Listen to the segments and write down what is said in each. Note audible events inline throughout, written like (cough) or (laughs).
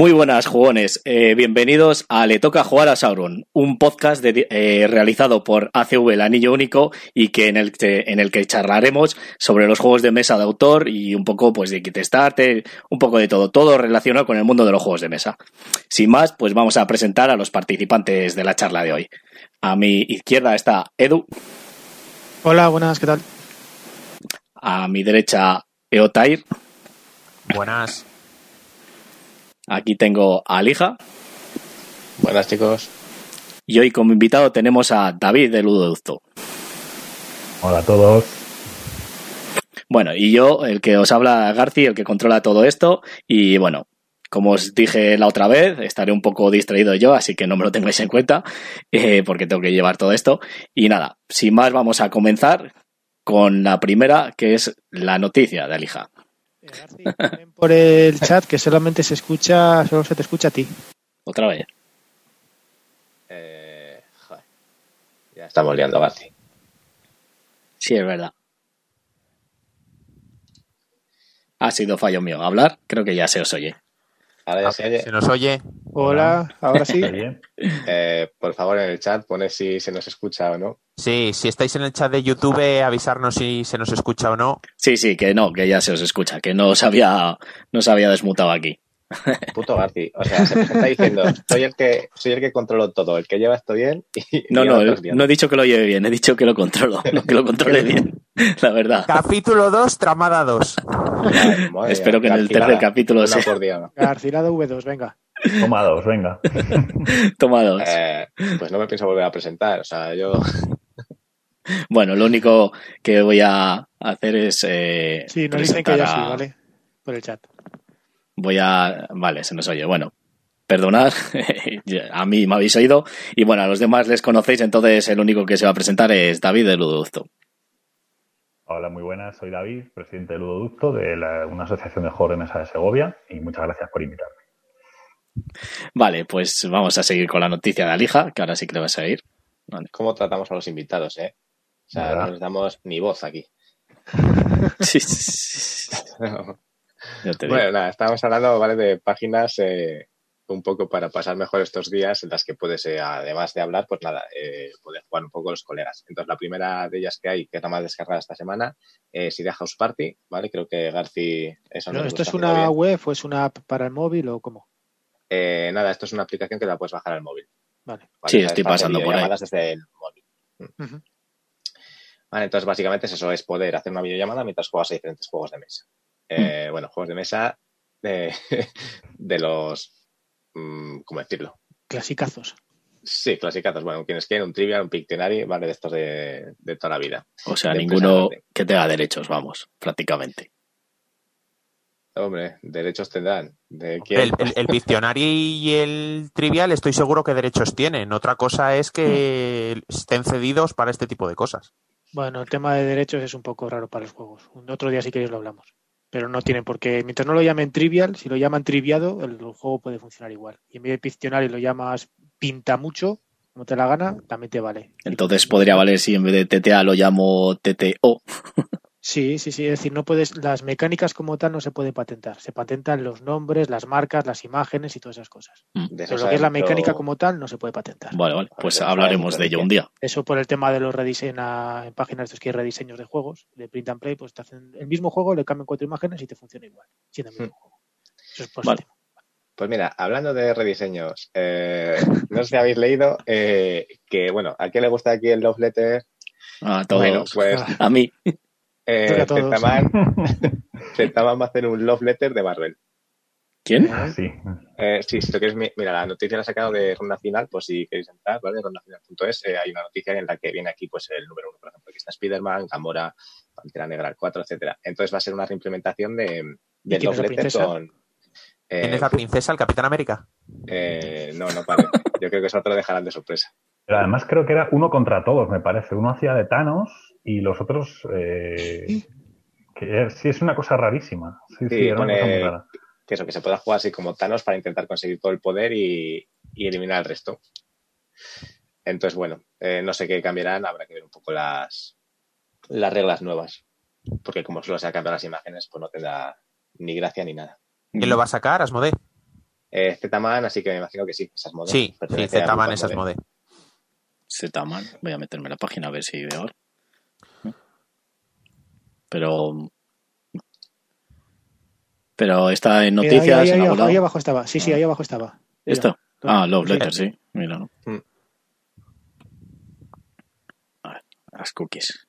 Muy buenas, jugones. Eh, bienvenidos a Le Toca Jugar a Sauron, un podcast de, eh, realizado por ACV El Anillo Único y que en, el que en el que charlaremos sobre los juegos de mesa de autor y un poco pues de Kickstarter, un poco de todo, todo relacionado con el mundo de los juegos de mesa. Sin más, pues vamos a presentar a los participantes de la charla de hoy. A mi izquierda está Edu. Hola, buenas, ¿qué tal? A mi derecha, Eotair. Buenas. Aquí tengo a Alija. Buenas chicos. Y hoy como invitado tenemos a David de Ludoducto. Hola a todos. Bueno, y yo, el que os habla Garci, el que controla todo esto. Y bueno, como os dije la otra vez, estaré un poco distraído yo, así que no me lo tengáis en cuenta, eh, porque tengo que llevar todo esto. Y nada, sin más, vamos a comenzar con la primera, que es la noticia de Alija. (laughs) Por el chat que solamente se escucha, solo se te escucha a ti. Otra vez. Eh, joder. Ya estamos liando, Garci. Sí, es verdad. Ha sido fallo mío. Hablar, creo que ya se os oye. Ahora ya se oye. ¿Se nos oye? Hola, ahora sí. Eh, por favor, en el chat pone si se nos escucha o no. Sí, si estáis en el chat de YouTube, avisarnos si se nos escucha o no. Sí, sí, que no, que ya se os escucha, que no os había, no os había desmutado aquí. Puto Garci. O sea, se me está diciendo, soy el que, soy el que controlo todo, el que lleva esto bien y No, y no, bien. no he dicho que lo lleve bien, he dicho que lo controlo, (laughs) no que lo controle bien, la verdad. Capítulo 2, tramada 2. Ay, madre Espero que en el tercer capítulo sea por día. Garcilado V2, venga. Toma dos, venga. (laughs) tomados. Eh, pues no me pienso volver a presentar. O sea, yo. (laughs) Bueno, lo único que voy a hacer es eh, Sí, nos dicen que ya presentar sí, a- ¿vale? Por el chat. Voy a. Vale, se nos oye. Bueno, perdonad, (laughs) a mí me habéis oído. Y bueno, a los demás les conocéis, entonces el único que se va a presentar es David de Ludoducto. Hola, muy buenas. Soy David, presidente de Ludoducto, de la- una asociación de juegos de mesa de Segovia, y muchas gracias por invitarme. Vale, pues vamos a seguir con la noticia de Alija, que ahora sí que le vas a ir. Vale. ¿Cómo tratamos a los invitados, eh? O sea, ¿Verdad? no les damos ni voz aquí. (laughs) Sí, sí, sí. (laughs) Bueno, nada, estábamos hablando, ¿vale? De páginas eh, un poco para pasar mejor estos días en las que puedes, eh, además de hablar, pues nada, eh, poder jugar un poco los colegas. Entonces, la primera de ellas que hay, que es la más descargada esta semana, es Idea House Party, ¿vale? Creo que Garci... Eso nos ¿Esto es una web o es una app para el móvil o cómo? Eh, nada, esto es una aplicación que la puedes bajar al móvil. Vale. ¿vale? Sí, estoy pasando por ahí. videollamadas desde el móvil. Ujú. Vale, entonces básicamente es eso, es poder hacer una videollamada mientras juegas a diferentes juegos de mesa. Eh, Bueno, juegos de mesa de, (laughs) de los... mm, ¿Cómo decirlo? Clasicazos. Sí, clasicazos. Bueno, quienes quieren un Trivial, un Pictionary, vale, de estos de, de toda la vida. O sea, de ninguno que tenga derechos, vamos, prácticamente. Hombre, derechos tendrán. ¿De quién? El, el, el Pictionary y el Trivial estoy seguro que derechos tienen. Otra cosa es que estén cedidos para este tipo de cosas. Bueno, el tema de derechos es un poco raro para los juegos. Un otro día si queréis lo hablamos. Pero no tienen por qué. Mientras no lo llamen trivial, si lo llaman triviado, el juego puede funcionar igual. Y en vez de Pictionary lo llamas pinta mucho, como te la gana, también te vale. Entonces podría valer si en vez de TTA lo llamo TTO. (laughs) Sí, sí, sí. Es decir, no puedes, las mecánicas como tal no se pueden patentar. Se patentan los nombres, las marcas, las imágenes y todas esas cosas. De eso Pero lo que es la mecánica como tal no se puede patentar. Vale, vale, pues hablaremos de ello un día. Eso por el tema de los rediseños en páginas estos que hay rediseños de juegos, de print and play, pues te hacen el mismo juego, le cambian cuatro imágenes y te funciona igual, siendo el mismo juego. Eso es ese Vale. Pues mira, hablando de rediseños, eh, (laughs) no sé si habéis leído eh, que, bueno, ¿a quién le gusta aquí el Love Letter? A todos. Bueno, pues (laughs) A mí. Eh. Zetaman, (laughs) Zetaman va a hacer un Love Letter de Marvel. ¿Quién? ¿eh? Sí. Eh, sí, si lo quieres, mi- mira, la noticia la he sacado de Ronda Final, pues si queréis entrar, ¿vale? Rondafinal.es, eh, hay una noticia en la que viene aquí, pues, el número uno, por ejemplo, aquí está Spider-Man, Gamora, Pantera Negra, el 4, etcétera. Entonces va a ser una reimplementación de, de quién es la Love Letter princesa? con... eh, ¿Quién es la princesa, el Capitán América? eh, no, no parece. Yo creo que eso te lo dejarán de sorpresa. Pero además creo que era uno contra todos, me parece. Uno hacía de Thanos y los otros... eh, que es- sí, es una cosa rarísima. Sí, sí, Sí, era una cosa muy rara. que eso, que se pueda jugar así como Thanos para intentar conseguir todo el poder y, y eliminar al resto. Entonces, bueno, eh, no sé qué cambiarán, habrá que ver un poco las, las reglas nuevas. Porque como solo se han cambiado las imágenes, pues no tendrá ni gracia ni nada. ¿Quién lo va a sacar, Asmodee? Eh, Z-Man, así que me imagino que sí, esas modes. Sí, sí, Pertenece al Z-Man grupo esas Asmodee. mode. Zetaman. Voy a meterme en la página a ver si veo ahora. Pero. Pero está en Mira, noticias, ahí, en abajo, ahí lado. abajo estaba. Sí, sí, ahí abajo estaba. Mira. ¿Esto? Ah, Love. Letter, sí. Mira. Mm. A ver, las cookies.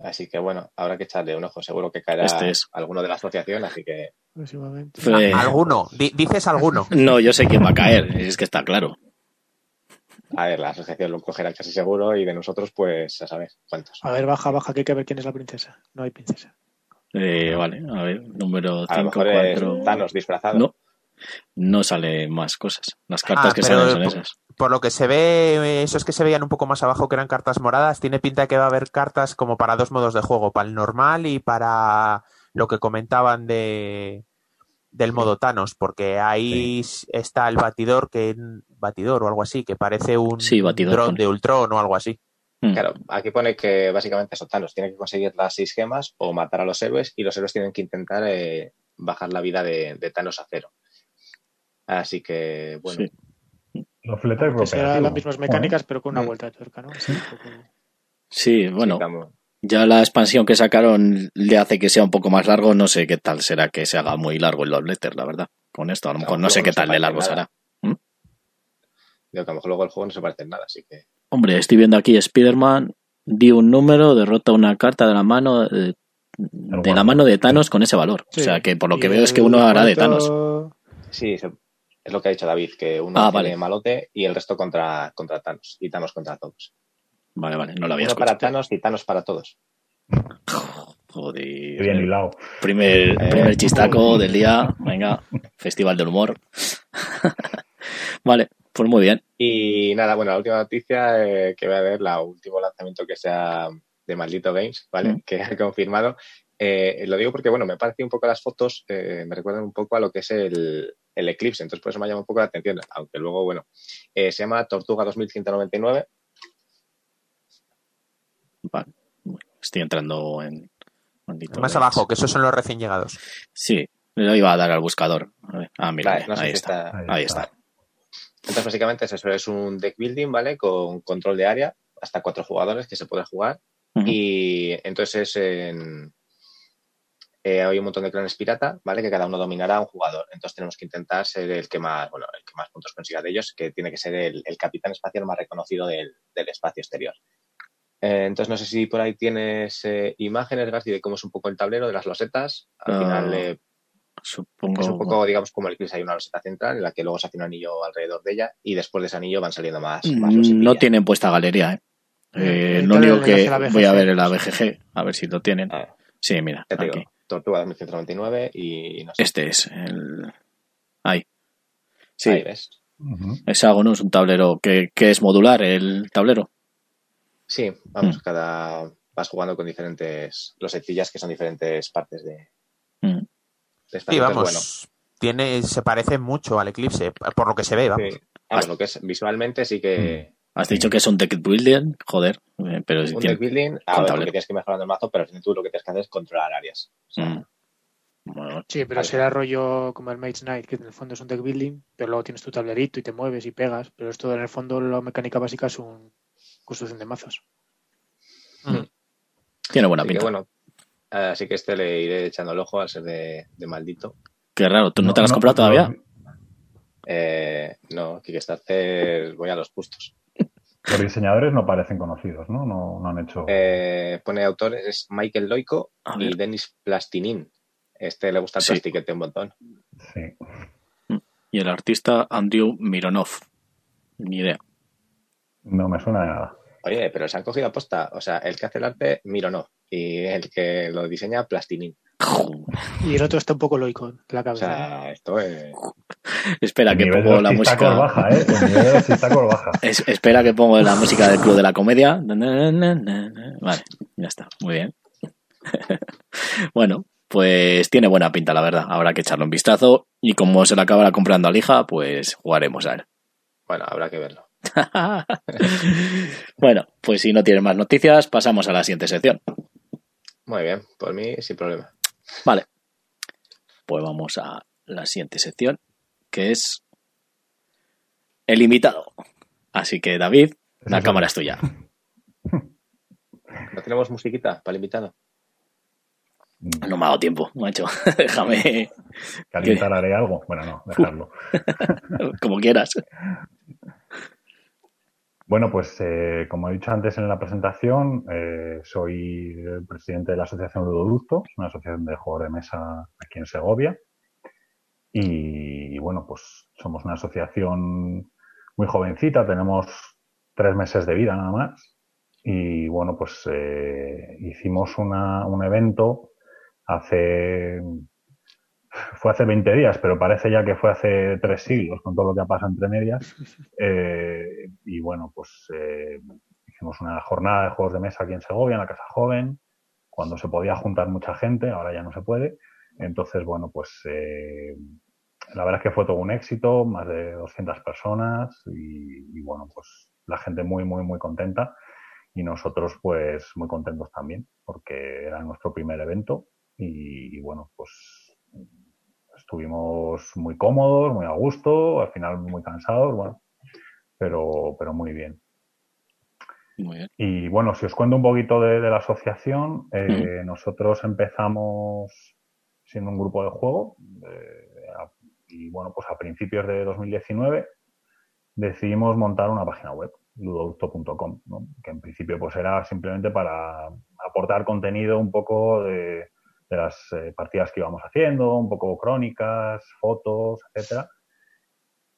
Así que bueno, habrá que echarle un ojo. Seguro que caerá Este es. alguno de la asociación, así que Próximamente. Alguno, di- dices alguno. (laughs) No, yo sé quién va a caer, es que está claro. A ver, la asociación lo cogerá casi seguro y de nosotros, pues a saber cuántos. A ver, baja, baja, que hay que ver quién es la princesa. No hay princesa. Eh, vale, a ver, número A lo 5, mejor es 4. Thanos disfrazado. No, no sale más cosas. Las cartas Ah, que salen son por- esas. Por lo que se ve, esos que se veían un poco más abajo, que eran cartas moradas, tiene pinta de que va a haber cartas como para dos modos de juego, para el normal y para lo que comentaban de del modo Thanos, porque ahí está el batidor, que batidor o algo así, que parece un Sí, batidor dron pone. de Ultron o algo así. Mm. Claro, aquí pone que básicamente son Thanos. Tiene que conseguir las seis gemas o matar a los héroes y los héroes tienen que intentar eh, bajar la vida de, de Thanos a cero. Así que, bueno, Sí. Los fletes Que será cooperativos. las mismas mecánicas, pero con una Mm. vuelta de tuerca, ¿no? Sí, bueno, ya la expansión que sacaron le hace que sea un poco más largo. No sé qué tal será que se haga muy largo el Love Letter, la verdad. Con esto, a lo mejor no sé qué no tal de largo nada. será. digo que a lo mejor luego el juego no se parece en nada, así que Hombre, estoy viendo aquí Spider-Man, di un número, derrota una carta de la mano eh, de la mano de Thanos con ese valor. Sí. O sea que por lo que veo es que uno hará de Thanos. sí, es lo que ha dicho David, que uno Ah, tiene vale. malote y el resto contra, contra Thanos y Thanos contra todos. Vale, vale, no lo había Uno para escuchado. Thanos y Thanos para todos. Joder. Bien hilado. Primer, Eh. primer chistaco del día. Venga, festival del humor. (laughs) vale, pues muy bien. Y nada, bueno, la última noticia eh, que voy a ver, la último lanzamiento que sea de Maldito Games, ¿vale? Mm. Que (laughs) ha confirmado. Eh, lo digo porque, bueno, me parece un poco las fotos, eh, me recuerdan un poco a lo que es el, el Eclipse, entonces por eso me llama un poco la atención, aunque luego, bueno, eh, se llama Tortuga 2199. Vale, bueno, estoy entrando en. maldito Más abajo, que esos son los recién llegados. Sí, le iba a dar al buscador. Ah, mira, Vale, no sé ahí si está. está- Ahí Ahí está. está. Entonces, básicamente es eso, es un deck building, ¿vale? Con control de área, hasta cuatro jugadores que se puede jugar. Y entonces en, eh, hay un montón de clanes pirata, ¿vale? Que cada uno dominará a un jugador. Entonces tenemos que intentar ser el que más, bueno, el que más puntos consiga de ellos, que tiene que ser el, el capitán espacial más reconocido del, del espacio exterior. Eh, entonces no sé si por ahí tienes eh, imágenes, Garci, de cómo es un poco el tablero de las losetas. Al Ah, final eh, Supongo. es un poco, digamos, como el Eclipse, hay una loseta central en la que luego se hace un anillo alrededor de ella y después de ese anillo van saliendo más, más Mm, No tienen puesta galería, ¿eh? Eh, Mm, lo dale único el que voy a ver en la BGG, a ver si lo tienen. Ah, Sí, mira, te aquí. digo, Tortuga 2199 y no sé. Este es el. Ahí. Sí, Ahí ves. Hexágono es un tablero que, que es modular, el tablero. Sí, vamos, Mm. cada vas jugando con diferentes losetillas que son diferentes partes de, Mm. de Sí, vamos. Tiene, se parece mucho al Eclipse, por lo que se ve, bueno, vamos. sí. Vamos, lo que es visualmente sí que Has dicho que es un deck building, joder, eh, pero si un tiene- deck building, a ver, tablero. porque tienes que ir mejorando el mazo, pero al final tú lo que tienes que hacer es controlar áreas. O sea, Mm. Bueno, Sí, pero Vale. será rollo como el Mage Knight, que en el fondo es un deck building, pero luego tienes tu tablerito y te mueves y pegas, pero esto en el fondo la mecánica básica es un construcción de mazos. tiene buena así que bueno, así que este le iré echando el ojo al ser de, de maldito. Qué raro, ¿tú no, te lo has comprado todavía? Los, Eh, no, Kickstarter voy a los justos. los diseñadores no parecen conocidos, ¿no? No, no han hecho. Eh, pone autores, es Michael Loico y. Denis Plastinin. Este le gusta el Sí. plastiquete un montón. Sí. Y el artista Andrew Mironov. Ni idea. No me suena de nada. Oye, pero se han cogido aposta. O sea, el que hace el arte, Mironov. Y el que lo diseña, Plastinin. Y el otro está un poco loico en la O cabeza. sea, esto es... Espera que pongo la música. baja, ¿eh? El baja. (laughs) Es- espera que pongo la música del Club de la Comedia. Vale, ya está, muy bien. (laughs) bueno, pues tiene buena pinta, la verdad. Habrá que echarle un vistazo. Y como se lo acabará comprando a Lija, pues jugaremos a él. Bueno, habrá que verlo. (laughs) bueno, pues si no tienes más noticias, pasamos a la siguiente sección. Muy bien, por mí, sin problema. Vale. Pues vamos a la siguiente sección, que es el invitado. Así que, David, la cámara es tuya. ¿No tenemos musiquita para el invitado? No me ha dado tiempo, macho. (laughs) Déjame. ¿Que haré algo? Bueno, no, dejarlo. (laughs) Como quieras. Bueno, pues eh, como he dicho antes en la presentación, eh, soy el presidente de la Asociación Ludoducto, una asociación de juegos de mesa aquí en Segovia. Y, bueno, pues somos una asociación muy jovencita, tenemos tres meses de vida nada más. Y bueno, pues eh, hicimos una, un evento hace fue hace 20 días, pero parece ya que fue hace tres siglos con todo lo que ha pasado entre medias. Eh, y bueno, pues eh, hicimos una jornada de juegos de mesa aquí en Segovia, en la Casa Joven, cuando se podía juntar mucha gente, ahora ya no se puede. Entonces, bueno, pues eh, la verdad es que fue todo un éxito, más de 200 personas y, y, bueno, pues la gente muy, muy, muy contenta y nosotros pues muy contentos también porque era nuestro primer evento y, y bueno, pues estuvimos muy cómodos, muy a gusto, al final muy cansados, bueno, pero, pero muy bien. Y bueno, si os cuento un poquito de, la asociación, eh, nosotros empezamos siendo un grupo de juego eh, y bueno, pues a principios de 2019 decidimos montar una página web, ludoducto.com, que en principio pues era simplemente para aportar contenido un poco de, de las eh, partidas que íbamos haciendo, un poco crónicas, fotos, etcétera.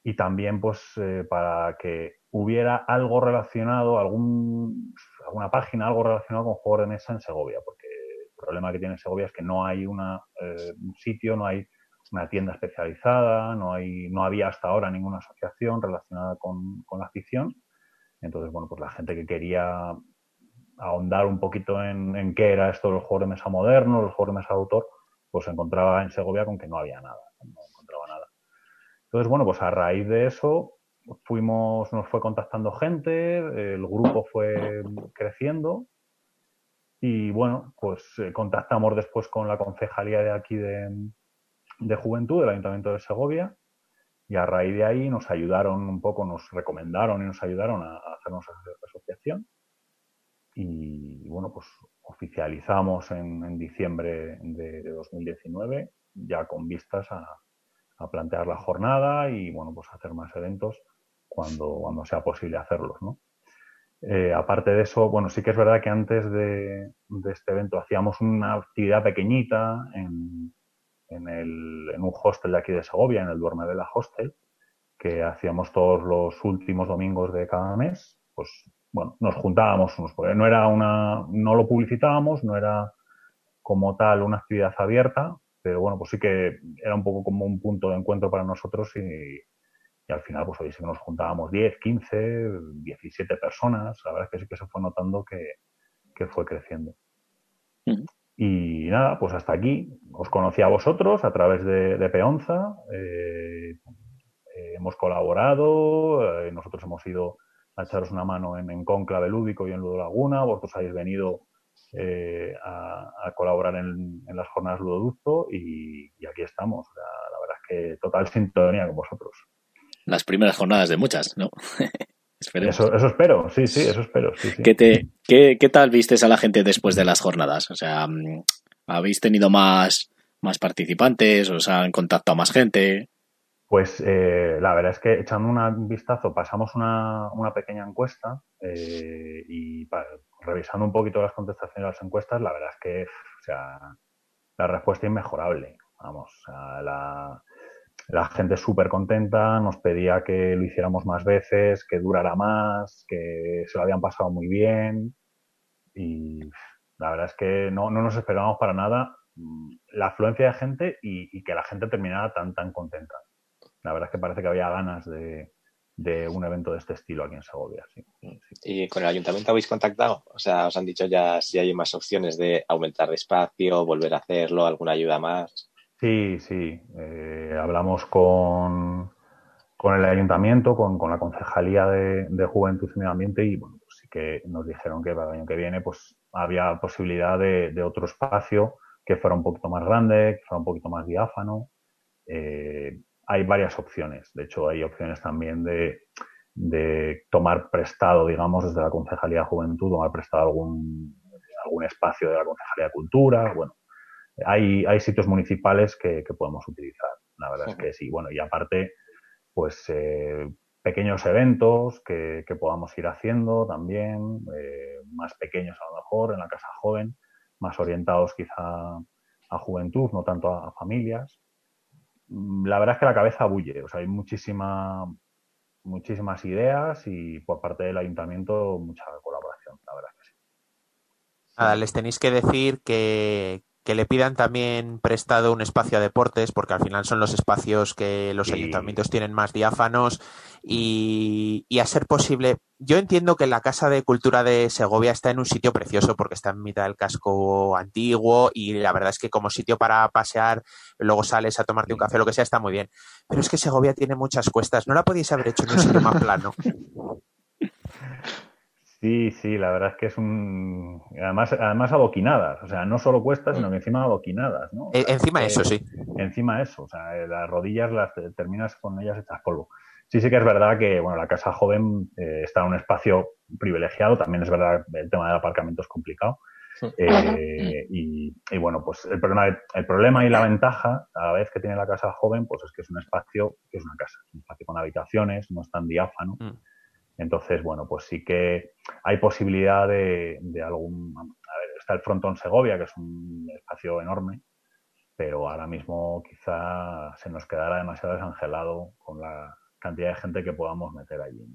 Y también, pues, eh, para que hubiera algo relacionado, algún, alguna página, algo relacionado con juegos de mesa en Segovia, porque el problema que tiene Segovia es que no hay una, eh, un sitio, no hay una tienda especializada, no, hay, no había hasta ahora ninguna asociación relacionada con, con la afición. Entonces, bueno, pues la gente que quería ahondar un poquito en, qué era esto los juegos de mesa modernos, los juegos de mesa de autor, pues se encontraba en Segovia con que no había nada, no encontraba nada. Entonces, bueno, pues a raíz de eso fuimos, nos fue contactando gente, el grupo fue creciendo y bueno, pues eh, contactamos después con la concejalía de aquí de, de Juventud del Ayuntamiento de Segovia y a raíz de ahí nos ayudaron un poco, nos recomendaron y nos ayudaron a hacernos asociación y bueno, pues oficializamos en, diciembre de, 2019 ya con vistas a, plantear la jornada y bueno, pues hacer más eventos cuando, cuando sea posible hacerlos, ¿no? Eh, aparte de eso, bueno, sí que es verdad que antes de, este evento hacíamos una actividad pequeñita en, en, el, en, un hostel de aquí de Segovia, en el Duermevela Hostel, que hacíamos todos los últimos domingos de cada mes, pues bueno, nos juntábamos, porque no era una, no lo publicitábamos, no era como tal una actividad abierta, pero bueno, pues sí que era un poco como un punto de encuentro para nosotros y, al final, pues hoy sí que nos juntábamos 10, 15, 17 personas, la verdad es que sí que se fue notando que, fue creciendo. Y nada, pues hasta aquí. Os conocí a vosotros a través de, Peonza. Eh, eh, hemos colaborado, eh, nosotros hemos ido a echaros una mano en, en Conclave Lúdico y en Ludo Laguna. Vosotros habéis venido eh, a, colaborar en, las jornadas Ludoducto y, aquí estamos. la verdad es que total sintonía con vosotros. Las primeras jornadas de muchas, ¿no? (laughs) eso, eso, espero, sí, sí, eso espero. ¿Qué, te, qué, ¿Qué tal vistes a la gente después de las jornadas? O sea, ¿habéis tenido más, más participantes? ¿Os han contactado más gente? Pues eh, la verdad es que echando un vistazo, pasamos una, una pequeña encuesta eh, y revisando un poquito las contestaciones de las encuestas, la verdad es que o sea, la respuesta es inmejorable. Vamos, la, la gente súper contenta, nos pedía que lo hiciéramos más veces, que durara más, que se lo habían pasado muy bien y la verdad es que no, no nos esperábamos para nada mm, la afluencia de gente y, y que la gente terminara tan, tan contenta la verdad es que parece que había ganas de, un evento de este estilo aquí en Segovia. ¿Y con el ayuntamiento habéis contactado? O sea, os han dicho ya si hay más opciones de aumentar espacio, volver a hacerlo, alguna ayuda más. Sí, sí. Eh, hablamos con, con el ayuntamiento, con, la concejalía de, Juventud y Medio Ambiente y bueno, pues sí que nos dijeron que para el año que viene pues había posibilidad de, de otro espacio que fuera un poquito más grande, que fuera un poquito más diáfano eh, hay varias opciones. De hecho, hay opciones también de, de tomar prestado, digamos, desde la Concejalía de Juventud, tomar prestado algún, algún espacio de la Concejalía de Cultura. Bueno, hay, hay sitios municipales que, que podemos utilizar. La verdad es que sí. Bueno, y aparte, pues eh, pequeños eventos que, que, podamos ir haciendo también, eh, más pequeños a lo mejor, en la casa joven, más orientados quizá a juventud, no tanto a, a familias. La verdad es que la cabeza bulle, o sea, hay muchísima, muchísimas ideas y por parte del ayuntamiento mucha colaboración, la verdad es que sí. Nada, les tenéis que decir que, que le pidan también prestado un espacio a deportes, porque al final son los espacios que los sí. ayuntamientos tienen más diáfanos y, y, a ser posible. Yo entiendo que la Casa de Cultura de Segovia está en un sitio precioso porque está en mitad del casco antiguo y la verdad es que como sitio para pasear, luego sales a tomarte un café, lo que sea, está muy bien. Pero es que Segovia tiene muchas cuestas. ¿No la podéis haber hecho en un sitio más (laughs) plano? Sí, sí, la verdad es que es un. Además, además adoquinadas. O sea, no solo cuestas, sino que encima adoquinadas, ¿no? Sea, encima eso, sí. Encima eso. O sea, las rodillas las terminas con ellas hechas polvo. Sí, sí que es verdad que, bueno, la casa joven eh, está en un espacio privilegiado. También es verdad que el tema del aparcamiento es complicado. Eh, y, y, bueno, pues el problema, el problema y la ventaja a la vez que tiene la casa joven, pues es que es un espacio que es una casa, es un espacio con habitaciones, no es tan diáfano. Mm. Entonces, bueno, pues sí que hay posibilidad de, de algún... A ver, está el Frontón Segovia, que es un espacio enorme, pero ahora mismo quizá se nos quedará demasiado desangelado con la cantidad de gente que podamos meter allí,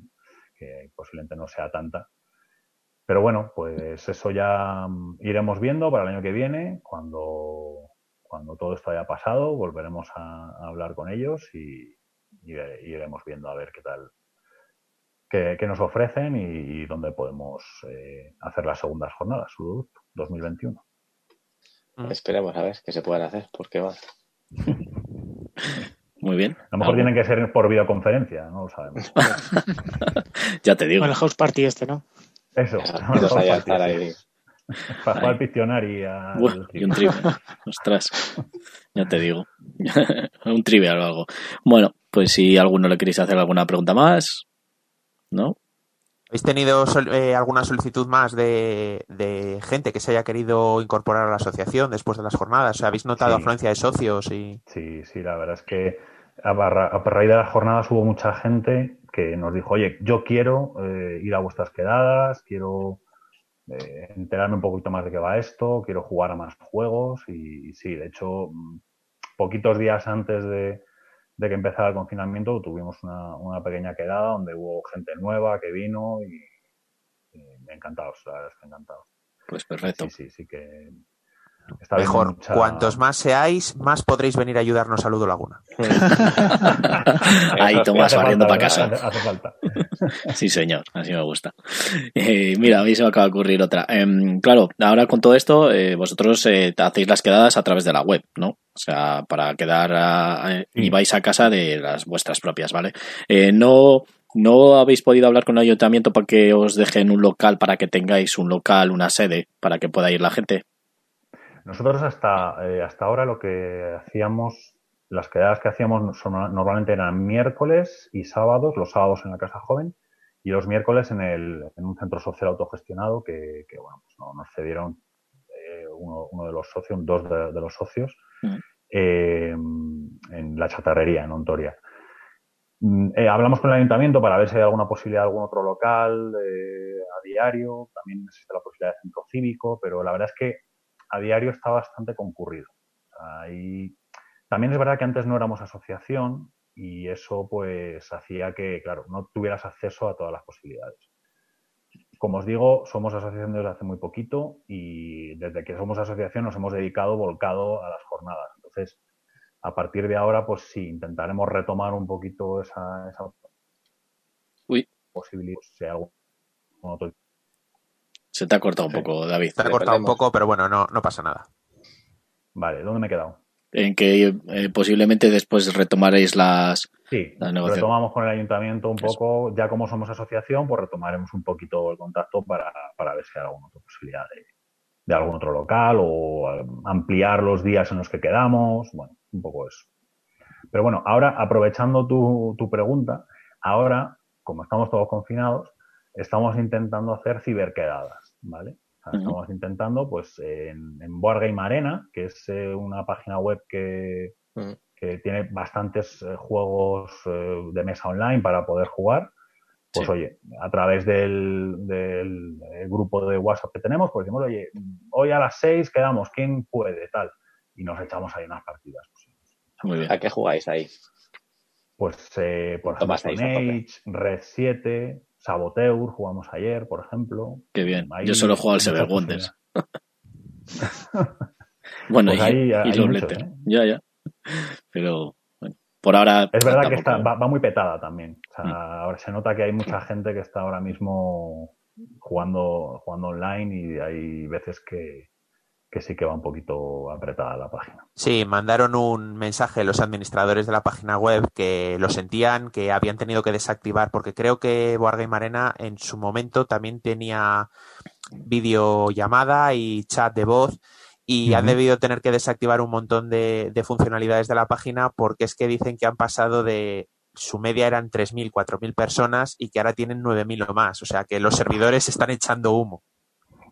que posiblemente no sea tanta. Pero bueno, pues eso ya iremos viendo para el año que viene, cuando, cuando todo esto haya pasado, volveremos a, hablar con ellos y, iremos viendo a ver qué tal, que, que, nos ofrecen y, y dónde podemos eh, hacer las segundas jornadas, su 2021. Mm. Esperemos a ver qué se pueden hacer, porque va. (laughs) Muy bien. A lo mejor tienen que ser por videoconferencia, no lo sabemos. (laughs) ya te digo. el house party este, ¿no? Eso. Estar ahí. (laughs) Para jugar Pictionary y un trivial. Ostras, ya te digo. un trivial o algo. Bueno, pues si a alguno le queréis hacer alguna pregunta más, ¿no? ¿Habéis tenido eh, alguna solicitud más de, de, gente que se haya querido incorporar a la asociación después de las jornadas? O sea, ¿Habéis notado sí. afluencia de socios? Y... Sí, sí, la verdad es que a, barra, a raíz de las jornadas hubo mucha gente que nos dijo, oye, yo quiero eh, ir a vuestras quedadas, quiero eh, enterarme un poquito más de qué va esto, quiero jugar a más juegos y, y sí, de hecho, mm, poquitos días antes de, de que empezara el confinamiento tuvimos una, una, pequeña quedada donde hubo gente nueva que vino y, y encantados, la verdad es que encantados. Pues perfecto. Sí, sí, sí que Está Mejor, mucha... cuantos más seáis, más podréis venir a ayudarnos a Ludo Laguna. (laughs) Ahí Tomás barriendo para casa. Hace, hace, falta. (laughs) sí, señor, así me gusta. Eh, mira, a mí se me acaba de ocurrir otra. Eh, claro, ahora con todo esto, eh, vosotros eh, hacéis las quedadas a través de la web, ¿no? O sea, para quedar a, y vais a casa de las vuestras propias, ¿vale? Eh, no, ¿No habéis podido hablar con el ayuntamiento para que os dejen un local, para que tengáis un local, una sede, para que pueda ir la gente? Nosotros hasta, eh, hasta ahora lo que hacíamos, las quedadas que hacíamos son, normalmente eran miércoles y sábados, los sábados en la Casa Joven y los miércoles en, el, en un centro social autogestionado que, que bueno, pues no, nos cedieron eh, uno, uno, de los socios, dos de, de los socios, mm. eh, en la chatarrería, en Ontoria. Eh, hablamos con el ayuntamiento para ver si hay alguna posibilidad de algún otro local eh, a diario. También existe la posibilidad de centro cívico, pero la verdad es que a diario está bastante concurrido. Ahí... También es verdad que antes no éramos asociación y eso pues hacía que, claro, no tuvieras acceso a todas las posibilidades. Como os digo, somos asociación desde hace muy poquito y desde que somos asociación nos hemos dedicado, volcado a las jornadas. Entonces, a partir de ahora, pues sí, intentaremos retomar un poquito esa, esa posibilidad. Si hay algún otro se te ha cortado un poco, David. Se ha cortado un poco, pero bueno, no, no pasa nada. Vale, ¿dónde me he quedado? En que eh, posiblemente después retomaréis las, sí, retomamos con el ayuntamiento un poco, Eso. ya como somos asociación, pues retomaremos un poquito el contacto para, para ver si hay alguna otra posibilidad de, de algún otro local o ampliar los días en los que quedamos, bueno, un poco eso. Pero bueno, ahora, aprovechando tu, tu pregunta, ahora, como estamos todos confinados, estamos intentando hacer ciberquedadas, ¿vale? Estamos intentando, pues, en, en Board Game Arena, que es eh, una página web que, que tiene bastantes eh, juegos eh, de mesa online para poder jugar, pues Sí. oye, a través del, del, grupo de WhatsApp que tenemos, pues decimos, oye, hoy a las seis quedamos, ¿quién puede? Tal. Y nos echamos ahí unas partidas. Pues, Muy bien. ¿A qué jugáis ahí? Pues, eh, por ejemplo. Age, Red 7, Saboteur, jugamos ayer, por ejemplo. Qué bien. Yo solo he jugado al Seven Wonders. posibilidades. Bueno, Pues y, ahí- y hay los muchos. ¿eh? Ya, ya. Pero, bueno, por ahora. Es verdad que está, va, va muy petada también. O sea, Mm. ahora se nota que hay mucha gente que está ahora mismo jugando, jugando online y hay veces que, que sí que va un poquito apretada la página. Sí, mandaron un mensaje los administradores de la página web que lo sentían, que habían tenido que desactivar, porque creo que Wargame Arena en su momento también tenía videollamada y chat de voz y han debido tener que desactivar un montón de, de funcionalidades de la página porque es que dicen que han pasado de su media eran 3.000, 4.000 personas y que ahora tienen 9.000 o más. O sea que los servidores están echando humo.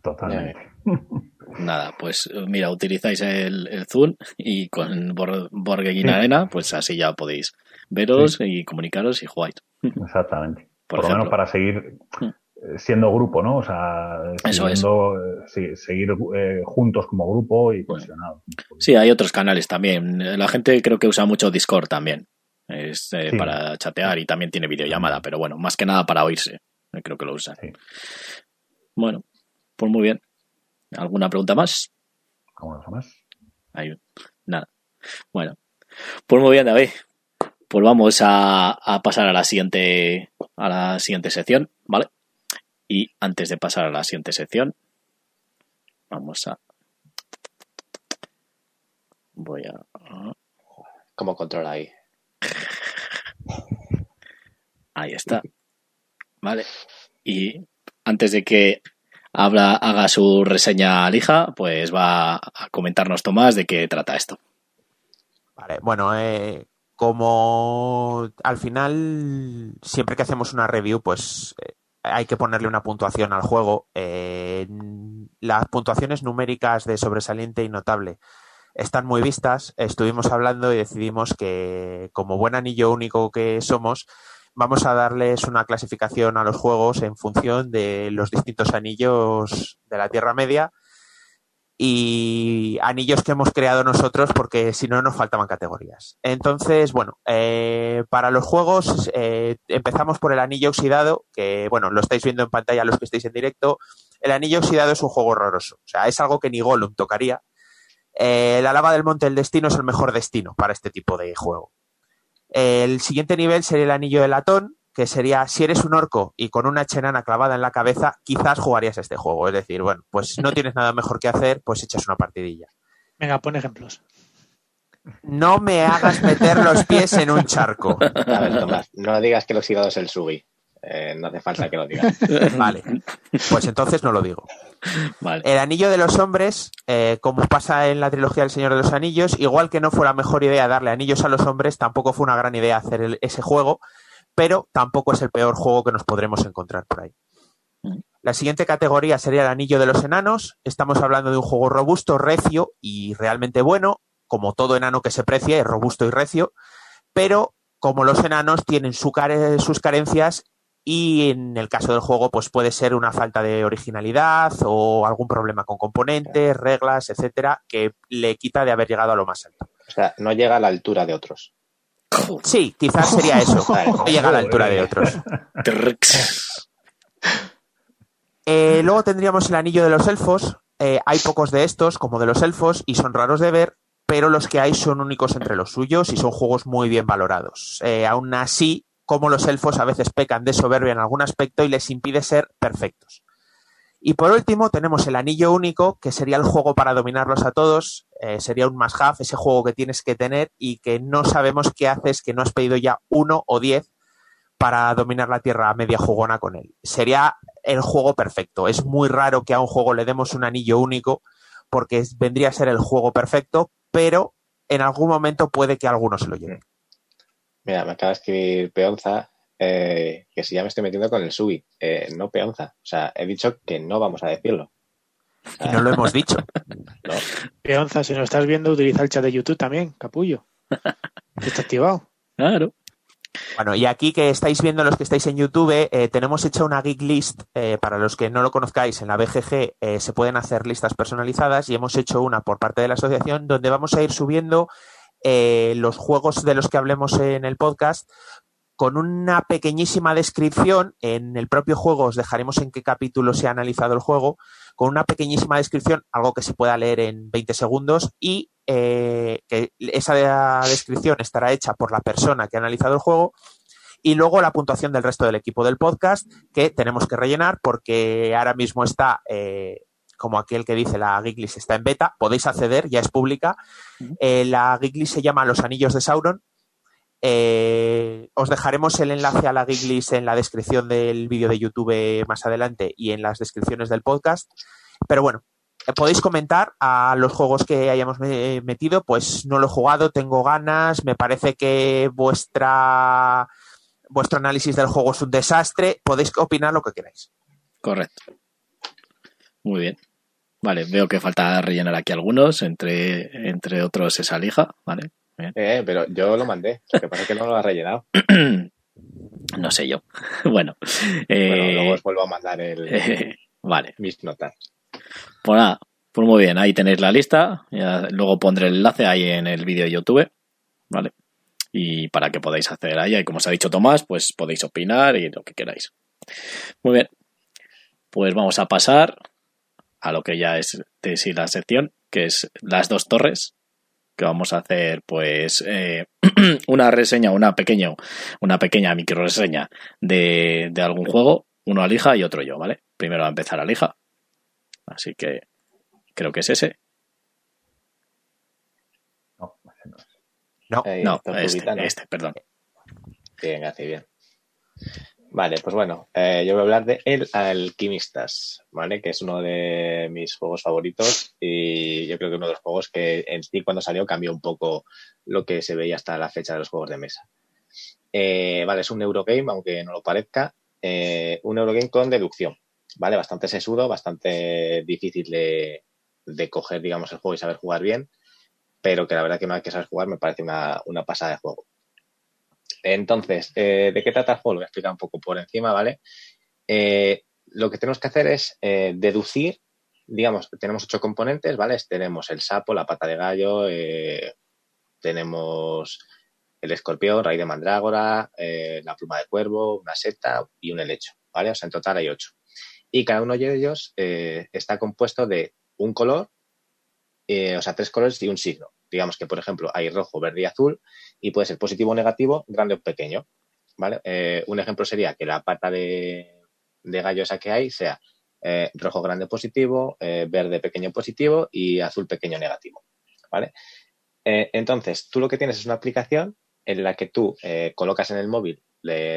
Totalmente. (laughs) Nada, pues mira, utilizáis el, el Zoom y con Bor- Game Sí. Arena, pues así ya podéis veros y comunicaros y jugáis. Exactamente. Por Por, lo menos para seguir Mm. eh, siendo grupo, ¿no? O sea, siguiendo, eh, sí, seguir eh, juntos como grupo y cohesionados. Sí, hay otros canales también. La gente creo que usa mucho Discord también. Es eh, Sí. para chatear y también tiene videollamada, pero bueno, más que nada para oírse. Creo que lo usan. Bueno, pues muy bien. ¿Alguna pregunta más? Los demás. Hay- nada. Bueno, pues muy bien, David. Pues vamos a, a pasar a la siguiente a la siguiente sección, ¿vale? Y antes de pasar a la siguiente sección, vamos a voy a ¿Cómo controla ahí? ahí está, ¿vale? Y antes de que habla, haga su reseña lija, pues va a comentarnos Tomás de qué trata esto. Vale, bueno, eh, como al final, siempre que hacemos una review, pues eh, hay que ponerle una puntuación al juego. Eh, las puntuaciones numéricas de sobresaliente y notable están muy vistas. Estuvimos hablando y decidimos que, como buen anillo único que somos, vamos a darles una clasificación a los juegos en función de los distintos anillos de la Tierra Media y anillos que hemos creado nosotros porque si no nos faltaban categorías. Entonces, bueno, eh, para los juegos eh, empezamos por el anillo oxidado, que bueno, lo estáis viendo en pantalla los que estáis en directo. El anillo oxidado es un juego horroroso, o sea, es algo que ni Gollum tocaría. Eh, la lava del monte del destino es el mejor destino para este tipo de juego. El siguiente nivel sería el anillo de latón, que sería si eres un orco y con una chenana clavada en la cabeza, quizás jugarías a este juego. Es decir, bueno, pues no tienes nada mejor que hacer, pues echas una partidilla. Venga, pon ejemplos. No me hagas meter los pies en un charco. (laughs) A ver, Tomás, no digas que el oxidado es el Sugi. Eh, no hace falta que lo digas. (laughs) Vale, pues entonces no lo digo. Vale. El anillo de los hombres, eh, como pasa en la trilogía del Señor de los Anillos, igual que no fue la mejor idea darle anillos a los hombres, tampoco fue una gran idea hacer el- ese juego, pero tampoco es el peor juego que nos podremos encontrar por ahí. La siguiente categoría sería el anillo de los enanos. Estamos hablando de un juego robusto, recio y realmente bueno, como todo enano que se precie, es robusto y recio, pero como los enanos tienen su care- sus carencias y en el caso del juego pues puede ser una falta de originalidad o algún problema con componentes, reglas, etcétera, que le quita de haber llegado a lo más alto. O sea, no llega a la altura de otros. Sí, quizás sería eso. (laughs) Vale. No llega a la altura de otros. Eh, luego tendríamos el anillo de los elfos. Eh, hay pocos de estos, como de los elfos, y son raros de ver, pero los que hay son únicos entre los suyos y son juegos muy bien valorados. Eh, aún así, como los elfos a veces pecan de soberbia en algún aspecto y les impide ser perfectos. Y por último tenemos el anillo único, que sería el juego para dominarlos a todos. Eh, sería un must have, ese juego que tienes que tener y que no sabemos qué haces, que no has pedido ya uno o diez para dominar la Tierra media jugona con él. Sería el juego perfecto. Es muy raro que a un juego le demos un anillo único porque vendría a ser el juego perfecto, pero en algún momento puede que alguno se lo lleve. Mira, me acaba de escribir Peonza eh, que si ya me estoy metiendo con el Subi. Eh, no Peonza. O sea, he dicho que no vamos a decirlo. O sea, Y no lo hemos dicho. (laughs) no. Peonza, si nos estás viendo, utiliza el chat de YouTube también, capullo. (laughs) Está activado. Claro. Bueno, y aquí que estáis viendo los que estáis en YouTube, eh, tenemos hecha una geek list. eh, para los que no lo conozcáis, en la BGG eh, se pueden hacer listas personalizadas y hemos hecho una por parte de la asociación donde vamos a ir subiendo eh, los juegos de los que hablemos en el podcast con una pequeñísima descripción. En el propio juego os dejaremos en qué capítulo se ha analizado el juego, con una pequeñísima descripción, algo que se pueda leer en 20 segundos y eh, que esa descripción estará hecha por la persona que ha analizado el juego y luego la puntuación del resto del equipo del podcast que tenemos que rellenar porque ahora mismo está eh, como aquel que dice la Geeklist está en beta, podéis acceder, ya es pública. Eh, la Geeklist se llama Los Anillos de Sauron. Eh, os dejaremos el enlace a la Geeklist en la descripción del vídeo de YouTube más adelante y en las descripciones del podcast. Pero bueno, eh, podéis comentar a los juegos que hayamos me- metido, pues no lo he jugado, tengo ganas, me parece que vuestra vuestro análisis del juego es un desastre, podéis opinar lo que queráis. Correcto. Muy bien. Vale, veo que falta rellenar aquí algunos, entre, entre otros esa lija, ¿vale? Bien. Eh, pero yo lo mandé. Lo que pasa es que no lo ha rellenado. (clears throat) No sé yo. (laughs) Bueno, eh, Bueno, luego os vuelvo a mandar el, eh, (laughs) vale. mis notas. Pues nada, pues muy bien, ahí tenéis la lista. Ya luego pondré el enlace ahí en el vídeo de YouTube, ¿vale? Y para que podáis hacer ahí, y como os ha dicho Tomás, pues podéis opinar y lo que queráis. Muy bien, pues vamos a pasar a lo que ya es de sí la sección, que es las dos torres, que vamos a hacer pues eh, (clears throat) una reseña, una pequeña, una pequeña micro reseña de, de algún juego, uno Alija y otro yo, ¿vale? Primero va a empezar Alija. Así que creo que es ese. No, no es. No, este, ¿no? este, perdón. Bien, hace bien. Vale, pues bueno, eh, yo voy a hablar de El Alquimistas, ¿vale? Que es uno de mis juegos favoritos y yo creo que uno de los juegos que en sí cuando salió cambió un poco lo que se veía hasta la fecha de los juegos de mesa. Eh, vale, es un Eurogame, aunque no lo parezca, eh, un Eurogame con deducción, ¿vale? Bastante sesudo, bastante difícil de, coger, digamos, el juego y saber jugar bien, pero que la verdad que una que sabes jugar me parece una, una pasada de juego. Entonces, eh, ¿de qué trata el? Lo voy a explicar un poco por encima, ¿vale? Eh, lo que tenemos que hacer es eh, deducir, digamos, tenemos ocho componentes, ¿vale? Tenemos el sapo, la pata de gallo, tenemos el escorpión, raíz de mandrágora, la pluma de cuervo, una seta y un helecho, ¿vale? O sea, en total hay ocho. Y cada uno de ellos está compuesto de un color, o sea, tres colores y un signo. Digamos que, por ejemplo, hay rojo, verde y azul y puede ser positivo o negativo, grande o pequeño. ¿vale? Eh, un ejemplo sería que la pata de, de gallo esa que hay sea eh, rojo grande positivo, eh, verde pequeño positivo y azul pequeño negativo. ¿vale? Entonces, tú lo que tienes es una aplicación en la que tú colocas en el móvil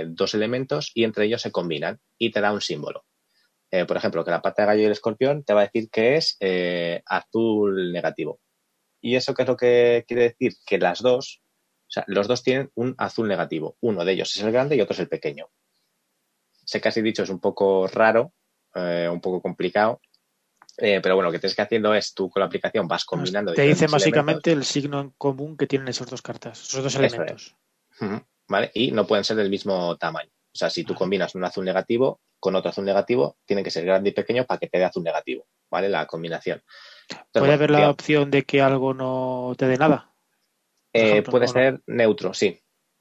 dos elementos y entre ellos se combinan y te da un símbolo. Por ejemplo, que la pata de gallo y el escorpión te va a decir que es azul negativo. ¿Y eso qué es lo que quiere decir? Que las dos, sea, los dos tienen un azul negativo. Uno de ellos es el grande y otro es el pequeño. Sé que así dicho es un poco raro, eh, un poco complicado, eh, pero bueno, lo que tienes que haciendo es tú con la aplicación vas combinando. Te dice básicamente el signo en común que tienen esas dos cartas, esos dos es. elementos. ¿Vale? Y no pueden ser del mismo tamaño. O sea, si tú Vale. combinas un azul negativo con otro azul negativo, tienen que ser grande y pequeño para que te dé azul negativo. ¿Vale? La combinación. Entonces, ¿Puede bueno, haber la opción de que algo no te dé nada? Eh, puede ser neutro, sí.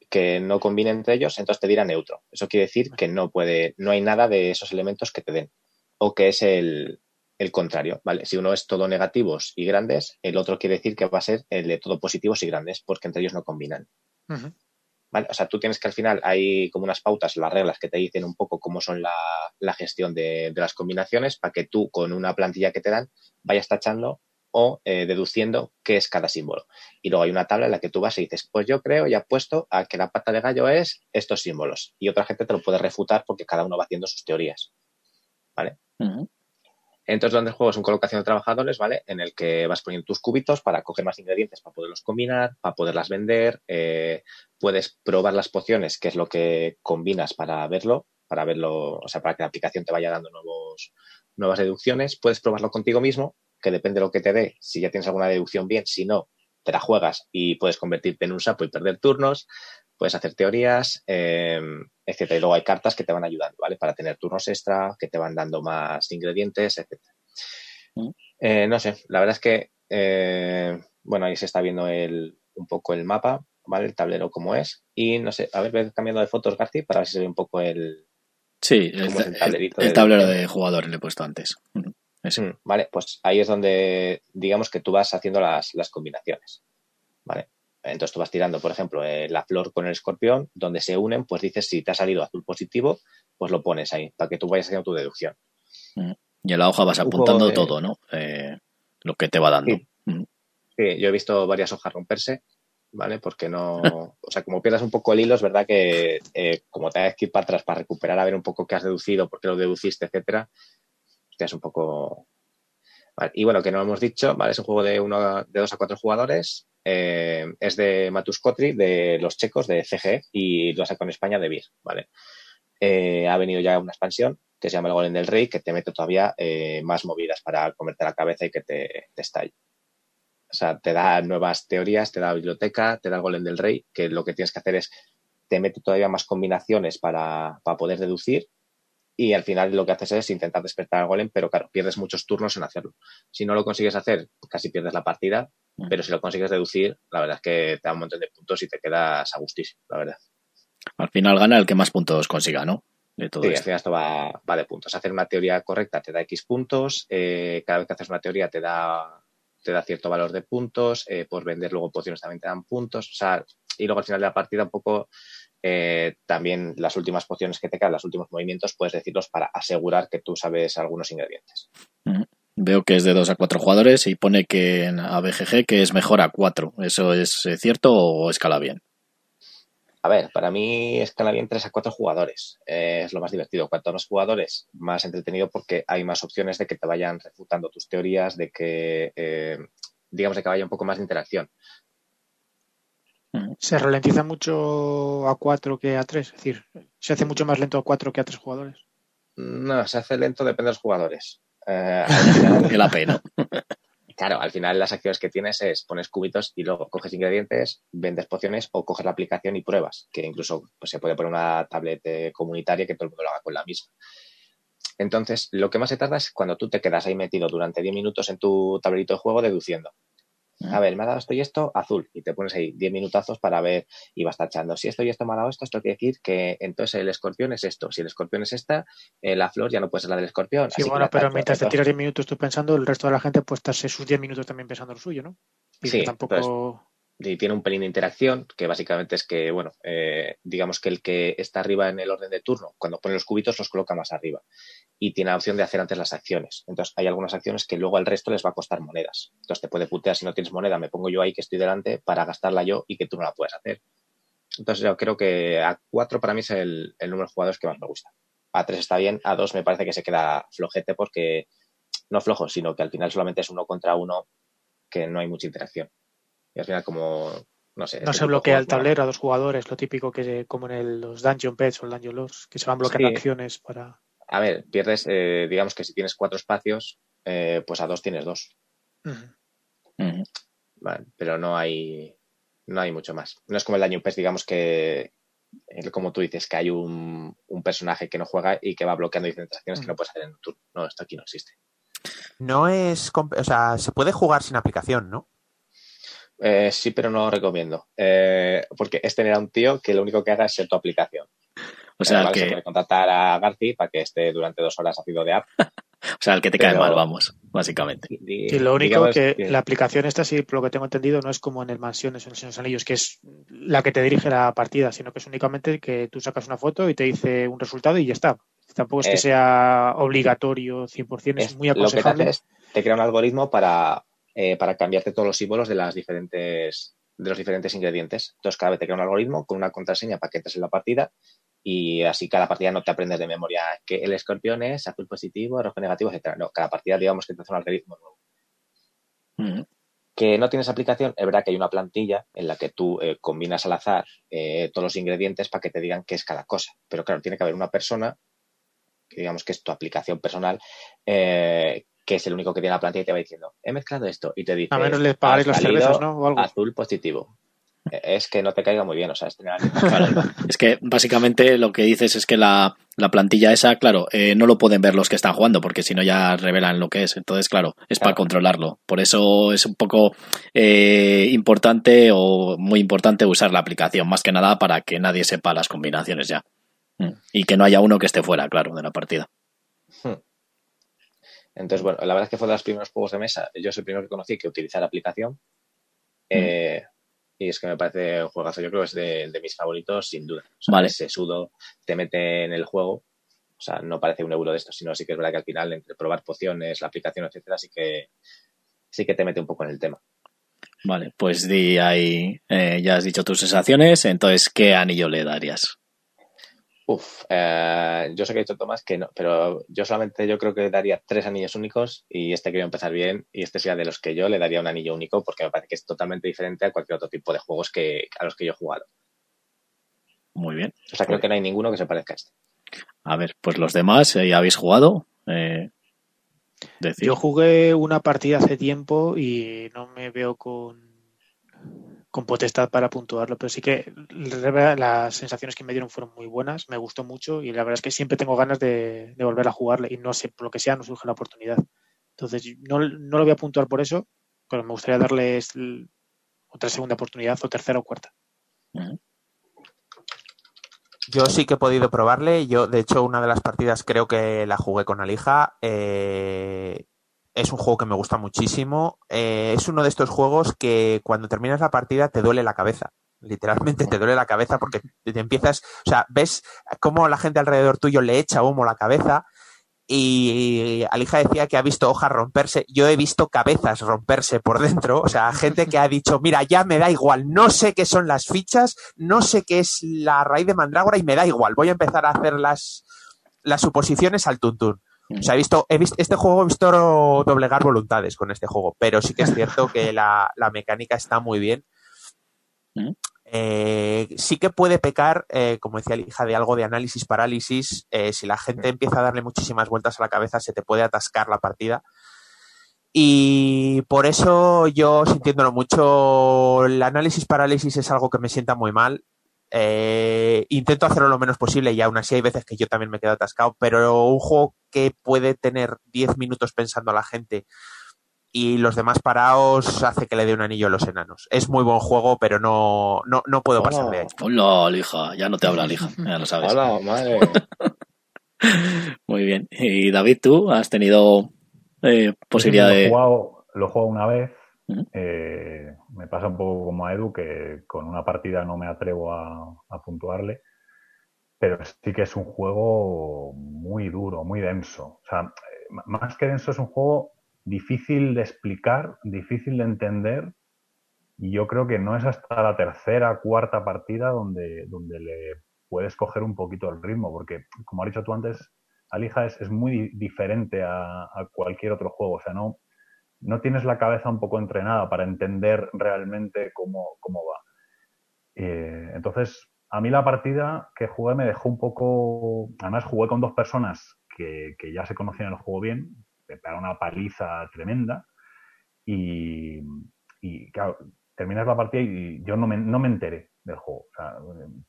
Que no combine entre ellos, entonces te dirá neutro. Eso quiere decir que no puede, no hay nada de esos elementos que te den. O que es el, el contrario, ¿vale? Si uno es todo negativos y grandes, el otro quiere decir que va a ser el de todo positivos y grandes, porque entre ellos no combinan. ¿vale? O sea, tú tienes que al final hay como unas pautas, las reglas que te dicen un poco cómo son la, la gestión de, de las combinaciones para que tú con una plantilla que te dan vayas tachando o eh, deduciendo qué es cada símbolo. Y luego hay una tabla en la que tú vas y dices, pues yo creo y apuesto a que la pata de gallo es estos símbolos. Y otra gente te lo puede refutar porque cada uno va haciendo sus teorías. ¿Vale? Entonces, donde el juego es un colocación de trabajadores, ¿vale? En el que vas poniendo tus cubitos para coger más ingredientes, para poderlos combinar, para poderlas vender. Eh, puedes probar las pociones, que es lo que combinas para verlo, para verlo, o sea, para que la aplicación te vaya dando nuevos, nuevas deducciones. Puedes probarlo contigo mismo, que depende de lo que te dé. Si ya tienes alguna deducción, bien. Si no, te la juegas y puedes convertirte en un sapo y perder turnos puedes hacer teorías, eh, etcétera. Y luego hay cartas que te van ayudando, ¿vale? Para tener turnos extra, que te van dando más ingredientes, etcétera. Mm. Eh, no sé, la verdad es que, eh, bueno, ahí se está viendo el, un poco el mapa, ¿vale? El tablero como es. Y no sé, a ver, cambiando de fotos, García, para ver si se ve un poco el... Sí, el, tablero de jugadores le he puesto antes. Mm, mm, vale, pues ahí es donde digamos que tú vas haciendo las, las combinaciones. ¿Vale? Entonces tú vas tirando, por ejemplo, eh, la flor con el escorpión, donde se unen, pues dices si te ha salido azul positivo, pues lo pones ahí, para que tú vayas haciendo tu deducción. Mm. Y en la hoja vas apuntando todo, ¿no? Eh, lo que te va dando. Mm. Sí. yo he visto varias hojas romperse, ¿vale? Porque no. o sea, como pierdas un poco el hilo, es verdad que eh, como te hay que ir para atrás para recuperar a ver un poco qué has deducido, por qué lo deduciste, etcétera, es un poco. Y bueno, que no lo hemos dicho, ¿vale? Es un juego de uno, de dos a cuatro jugadores. Eh, es de Matus Kotri, de los checos, de CG, y lo saco en España de BIR, ¿vale? Eh, ha venido ya una expansión que se llama el Golem del Rey, que te mete todavía eh, más movidas para comerte la cabeza y que te, te estalle. O sea, te da nuevas teorías, te da biblioteca, te da el Golem del Rey, que lo que tienes que hacer es te mete todavía más combinaciones para, para poder deducir y al final lo que haces es intentar despertar al golem, pero claro, pierdes muchos turnos en hacerlo. Si no lo consigues hacer, casi pierdes la partida, mm. pero si lo consigues deducir, la verdad es que te da un montón de puntos y te quedas a gustísimo, la verdad. Al final gana el que más puntos consiga, ¿no? De todo sí, al final esto va, va, de puntos. Hacer una teoría correcta te da X puntos, eh, cada vez que haces una teoría te da te da cierto valor de puntos, eh, por vender luego pociones también te dan puntos, o sea, y luego al final de la partida un poco eh, también las últimas pociones que te quedan, los últimos movimientos, puedes decirlos para asegurar que tú sabes algunos ingredientes. Veo que es de 2 a 4 jugadores y pone que en ABGG que es mejor a 4. ¿Eso es eh, cierto o escala bien? A ver, para mí escala bien 3 a 4 jugadores. Eh, es lo más divertido. Cuanto más jugadores, más entretenido porque hay más opciones de que te vayan refutando tus teorías, de que, digamos, de que vaya un poco más de interacción. Se ralentiza mucho a 4 que a 3, es decir, se hace mucho más lento a 4 que a 3 jugadores. No, se hace lento, depende de los jugadores. Eh, la pena. (laughs) Claro, al final las acciones que tienes es pones cubitos y luego coges ingredientes, vendes pociones o coges la aplicación y pruebas, que incluso pues, se puede poner una tablet comunitaria que todo el mundo lo haga con la misma. Entonces, lo que más se tarda es cuando tú te quedas ahí metido durante 10 minutos en tu tablerito de juego deduciendo a ver, me ha dado esto y esto, azul, y te pones ahí 10 minutazos para ver y vas tachando. Si esto y esto me ha dado esto, esto quiere decir que entonces el escorpión es esto. Si el escorpión es esta, eh, la flor ya no puede ser la del escorpión. Sí, bueno, pero mientras te tiras 10 minutos tú pensando, el resto de la gente pues estarse sus 10 minutos también pensando lo suyo, ¿no? Y sí, tampoco y tiene un pelín de interacción, que básicamente es que, bueno, eh, digamos que el que está arriba en el orden de turno, cuando pone los cubitos los coloca más arriba y tiene la opción de hacer antes las acciones. Entonces, hay algunas acciones que luego al resto les va a costar monedas. Entonces, te puede putear si no tienes moneda, me pongo yo ahí que estoy delante para gastarla yo y que tú no la puedas hacer. Entonces, yo creo que a cuatro para mí es el número de jugadores que más me gusta. A tres está bien, a dos me parece que se queda flojete porque no flojo, sino que al final solamente es uno contra uno que no hay mucha interacción. Y al final, como, no sé. No este se bloquea el tablero a dos jugadores, lo típico que como en los Dungeon Pets o el Dungeon Lords, que se van bloqueando acciones para. A ver, pierdes, eh, digamos que si tienes cuatro espacios, eh, pues a dos tienes dos. Vale, pero no hay, no hay mucho más. No es como el Dungeon Pets, digamos que, como tú dices, que hay un, un, personaje que no juega y que va bloqueando diferentes acciones que no puedes hacer en un turno. No, esto aquí no existe. No es, o sea, se puede jugar sin aplicación, ¿no? Eh, sí, pero no lo recomiendo. Eh, porque es tener a un tío que lo único que haga es ser tu aplicación. O sea, que... Se puede contratar a Garci para que esté durante dos horas haciendo de app. (laughs) o sea, el que te cae mal, vamos, básicamente. Y, lo único que, la aplicación esta, sí, por lo que tengo entendido, no es como en el Mansiones o en los Anillos, que es la que te dirige la partida, sino que es únicamente que tú sacas una foto y te dice un resultado y ya está. Tampoco es que sea obligatorio 100%, es, muy aconsejable. Lo que te, te crea un algoritmo para eh, para cambiarte todos los símbolos de las diferentes de los diferentes ingredientes. Entonces, cada vez te crea un algoritmo con una contraseña para que entres en la partida y así cada partida no te aprendes de memoria que el escorpión es azul positivo, rojo negativo, etcétera. No, cada partida digamos que te hace un algoritmo nuevo. Mm. Que no tienes aplicación, es verdad que hay una plantilla en la que tú eh, combinas al azar eh, todos los ingredientes para que te digan qué es cada cosa. Pero claro, tiene que haber una persona, que digamos que es tu aplicación personal, eh, que es el único que tiene la plantilla y te va diciendo, he mezclado esto, y te dice, A menos le pagáis "Ha las salido cervezas, ¿no? O algo. azul positivo. Eh, Es que no te caiga muy bien, o sea, es tener (laughs) Claro, es que básicamente lo que dices es que la, la plantilla esa, claro, eh, no lo pueden ver los que están jugando, porque si no ya revelan lo que es. Entonces, claro, es para controlarlo. Por eso es un poco eh, importante o muy importante usar la aplicación, más que nada para que nadie sepa las combinaciones ya. Mm. Y que no haya uno que esté fuera, claro, de la partida. Entonces, bueno, la verdad es que fue de los primeros juegos de mesa. Yo soy el primero que conocí que utilizar la aplicación. Eh, y es que me parece un juegazo. Yo creo que es de, de mis favoritos, sin duda. O sea, Vale. Ese sudo te mete en el juego. O sea, no parece un euro de esto, sino sí que es verdad que al final, entre probar pociones, la aplicación, etcétera, sí que, sí que te mete un poco en el tema. Vale, pues di ahí, eh, ya has dicho tus sensaciones, entonces, ¿qué anillo le darías? Uf, eh, yo sé que he dicho Tomás que no, pero yo solamente yo creo que daría tres anillos únicos y este quiero empezar bien y este sería de los que yo le daría un anillo único porque me parece que es totalmente diferente a cualquier otro tipo de juegos que a los que yo he jugado. Muy bien. O sea, creo que no hay ninguno que se parezca a este. A ver, pues los demás, eh, ¿ya habéis jugado? Eh. Yo jugué una partida hace tiempo y no me veo con, con potestad para puntuarlo, pero sí que las sensaciones que me dieron fueron muy buenas, me gustó mucho y la verdad es que siempre tengo ganas de, volver a jugarle y no sé, por lo que sea, no surge la oportunidad. Entonces, no, no lo voy a puntuar por eso, pero me gustaría darles otra segunda oportunidad o tercera o cuarta. Yo sí que he podido probarle. Yo, de hecho, una de las partidas creo que la jugué con Alija. Eh, es un juego que me gusta muchísimo. Eh, es uno de estos juegos que cuando terminas la partida te duele la cabeza. Literalmente te duele la cabeza porque te empiezas, o sea, ves cómo la gente alrededor tuyo le echa humo a la cabeza y Alija decía que ha visto hojas romperse. Yo he visto cabezas romperse por dentro. O sea, gente que ha dicho, mira, ya me da igual, no sé qué son las fichas, no sé qué es la raíz de mandrágora y me da igual. Voy a empezar a hacer las, las suposiciones al tuntún. O sea, he visto, he visto, este juego he visto doblegar voluntades con este juego, pero sí que es cierto que la, la mecánica está muy bien. Eh, sí que puede pecar, eh, como decía la hija, de algo de análisis parálisis. Eh, si la gente empieza a darle muchísimas vueltas a la cabeza, se te puede atascar la partida. Y por eso yo, sintiéndolo mucho, el análisis parálisis es algo que me sienta muy mal. Eh, intento hacerlo lo menos posible y aún así hay veces que yo también me quedo atascado, pero un juego que puede tener 10 minutos pensando a la gente y los demás parados hace que le dé un anillo a los enanos. Es muy buen juego, pero no, no, no puedo pasar de ahí. Hola, lija, ya no te habla lija, ya lo sabes. Hola, madre. (laughs) Muy bien. Y David, tú has tenido eh, posibilidad Lo he de. jugado, lo he jugado una vez. Eh, me pasa un poco como a Edu, que con una partida no me atrevo a, puntuarle. Pero sí que es un juego muy duro, muy denso. O sea, más que denso, es un juego difícil de explicar, difícil de entender. Y yo creo que no es hasta la tercera, cuarta partida donde, donde le puedes coger un poquito el ritmo, porque como has dicho tú antes, Alija es, es muy di- diferente a, a cualquier otro juego. O sea, no, no tienes la cabeza un poco entrenada para entender realmente cómo, cómo va. Eh, entonces, a mí la partida que jugué me dejó un poco. Además, jugué con dos personas que, que ya se conocían el juego bien, me pegaron una paliza tremenda. Y, y, claro, terminas la partida y yo no me, no me enteré del juego. O sea,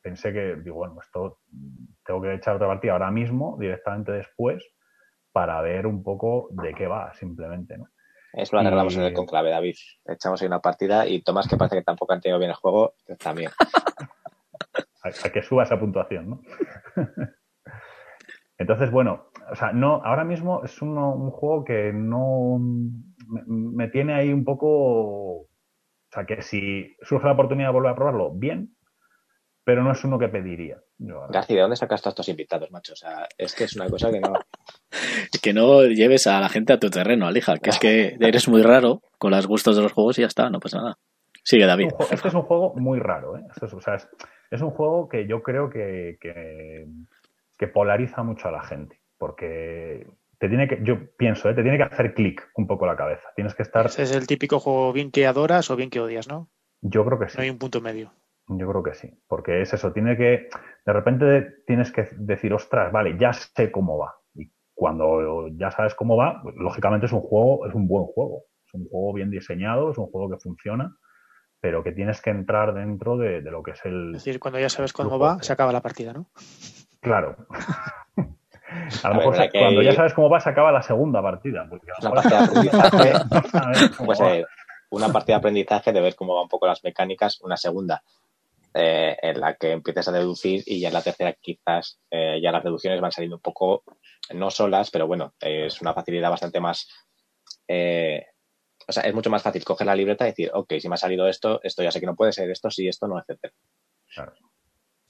pensé que, digo, bueno, esto tengo que echar otra partida ahora mismo, directamente después, para ver un poco de qué va, simplemente, ¿no? Eso lo arreglamos Y- en el conclave, David. Echamos ahí una partida y Tomás, que parece que tampoco han tenido bien el juego, también. (laughs) a, a que suba esa puntuación, ¿no? (laughs) Entonces, bueno, o sea, no, ahora mismo es uno- un juego que no me, me tiene ahí un poco, o sea, que si surge la oportunidad de volver a probarlo, bien, pero no es uno que pediría. ahora. García, ¿de dónde sacas todos estos invitados, macho? O sea, es que es una cosa que no. (laughs) Que no lleves a la gente a tu terreno, Alija, que es que eres muy raro con los gustos de los juegos y ya está, no pasa nada. Sigue, David. este es un juego muy raro, ¿eh? Esto es- o sea, es- es un juego que yo creo que, que, que polariza mucho a la gente, porque te tiene que, yo pienso, ¿eh? te tiene que hacer clic un poco la cabeza. Tienes que estar. Ese es el típico juego bien que adoras o bien que odias, ¿no? Yo creo que sí. No hay un punto medio. Yo creo que sí, porque es eso, tiene que, de repente tienes que decir, ostras, vale, ya sé cómo va. Y cuando ya sabes cómo va, pues, lógicamente es un juego, es un buen juego. Es un juego bien diseñado, es un juego que funciona, pero que tienes que entrar dentro de, de lo que es el... Es decir, cuando ya sabes cómo va, se acaba la partida, ¿no? Claro. (laughs) A lo mejor que... cuando ya sabes cómo va, se acaba la segunda partida. Porque una partida de (laughs) aprendizaje, (laughs) pues, eh, una partida de aprendizaje de ver cómo van un poco las mecánicas, una segunda eh, en la que empieces a deducir y ya en la tercera quizás eh, ya las deducciones van saliendo un poco, no solas, pero bueno, es una facilidad bastante más... Eh, o sea, es mucho más fácil coger la libreta y decir, ok, si me ha salido esto, esto ya sé que no puede ser, esto sí, esto no, etc. Claro.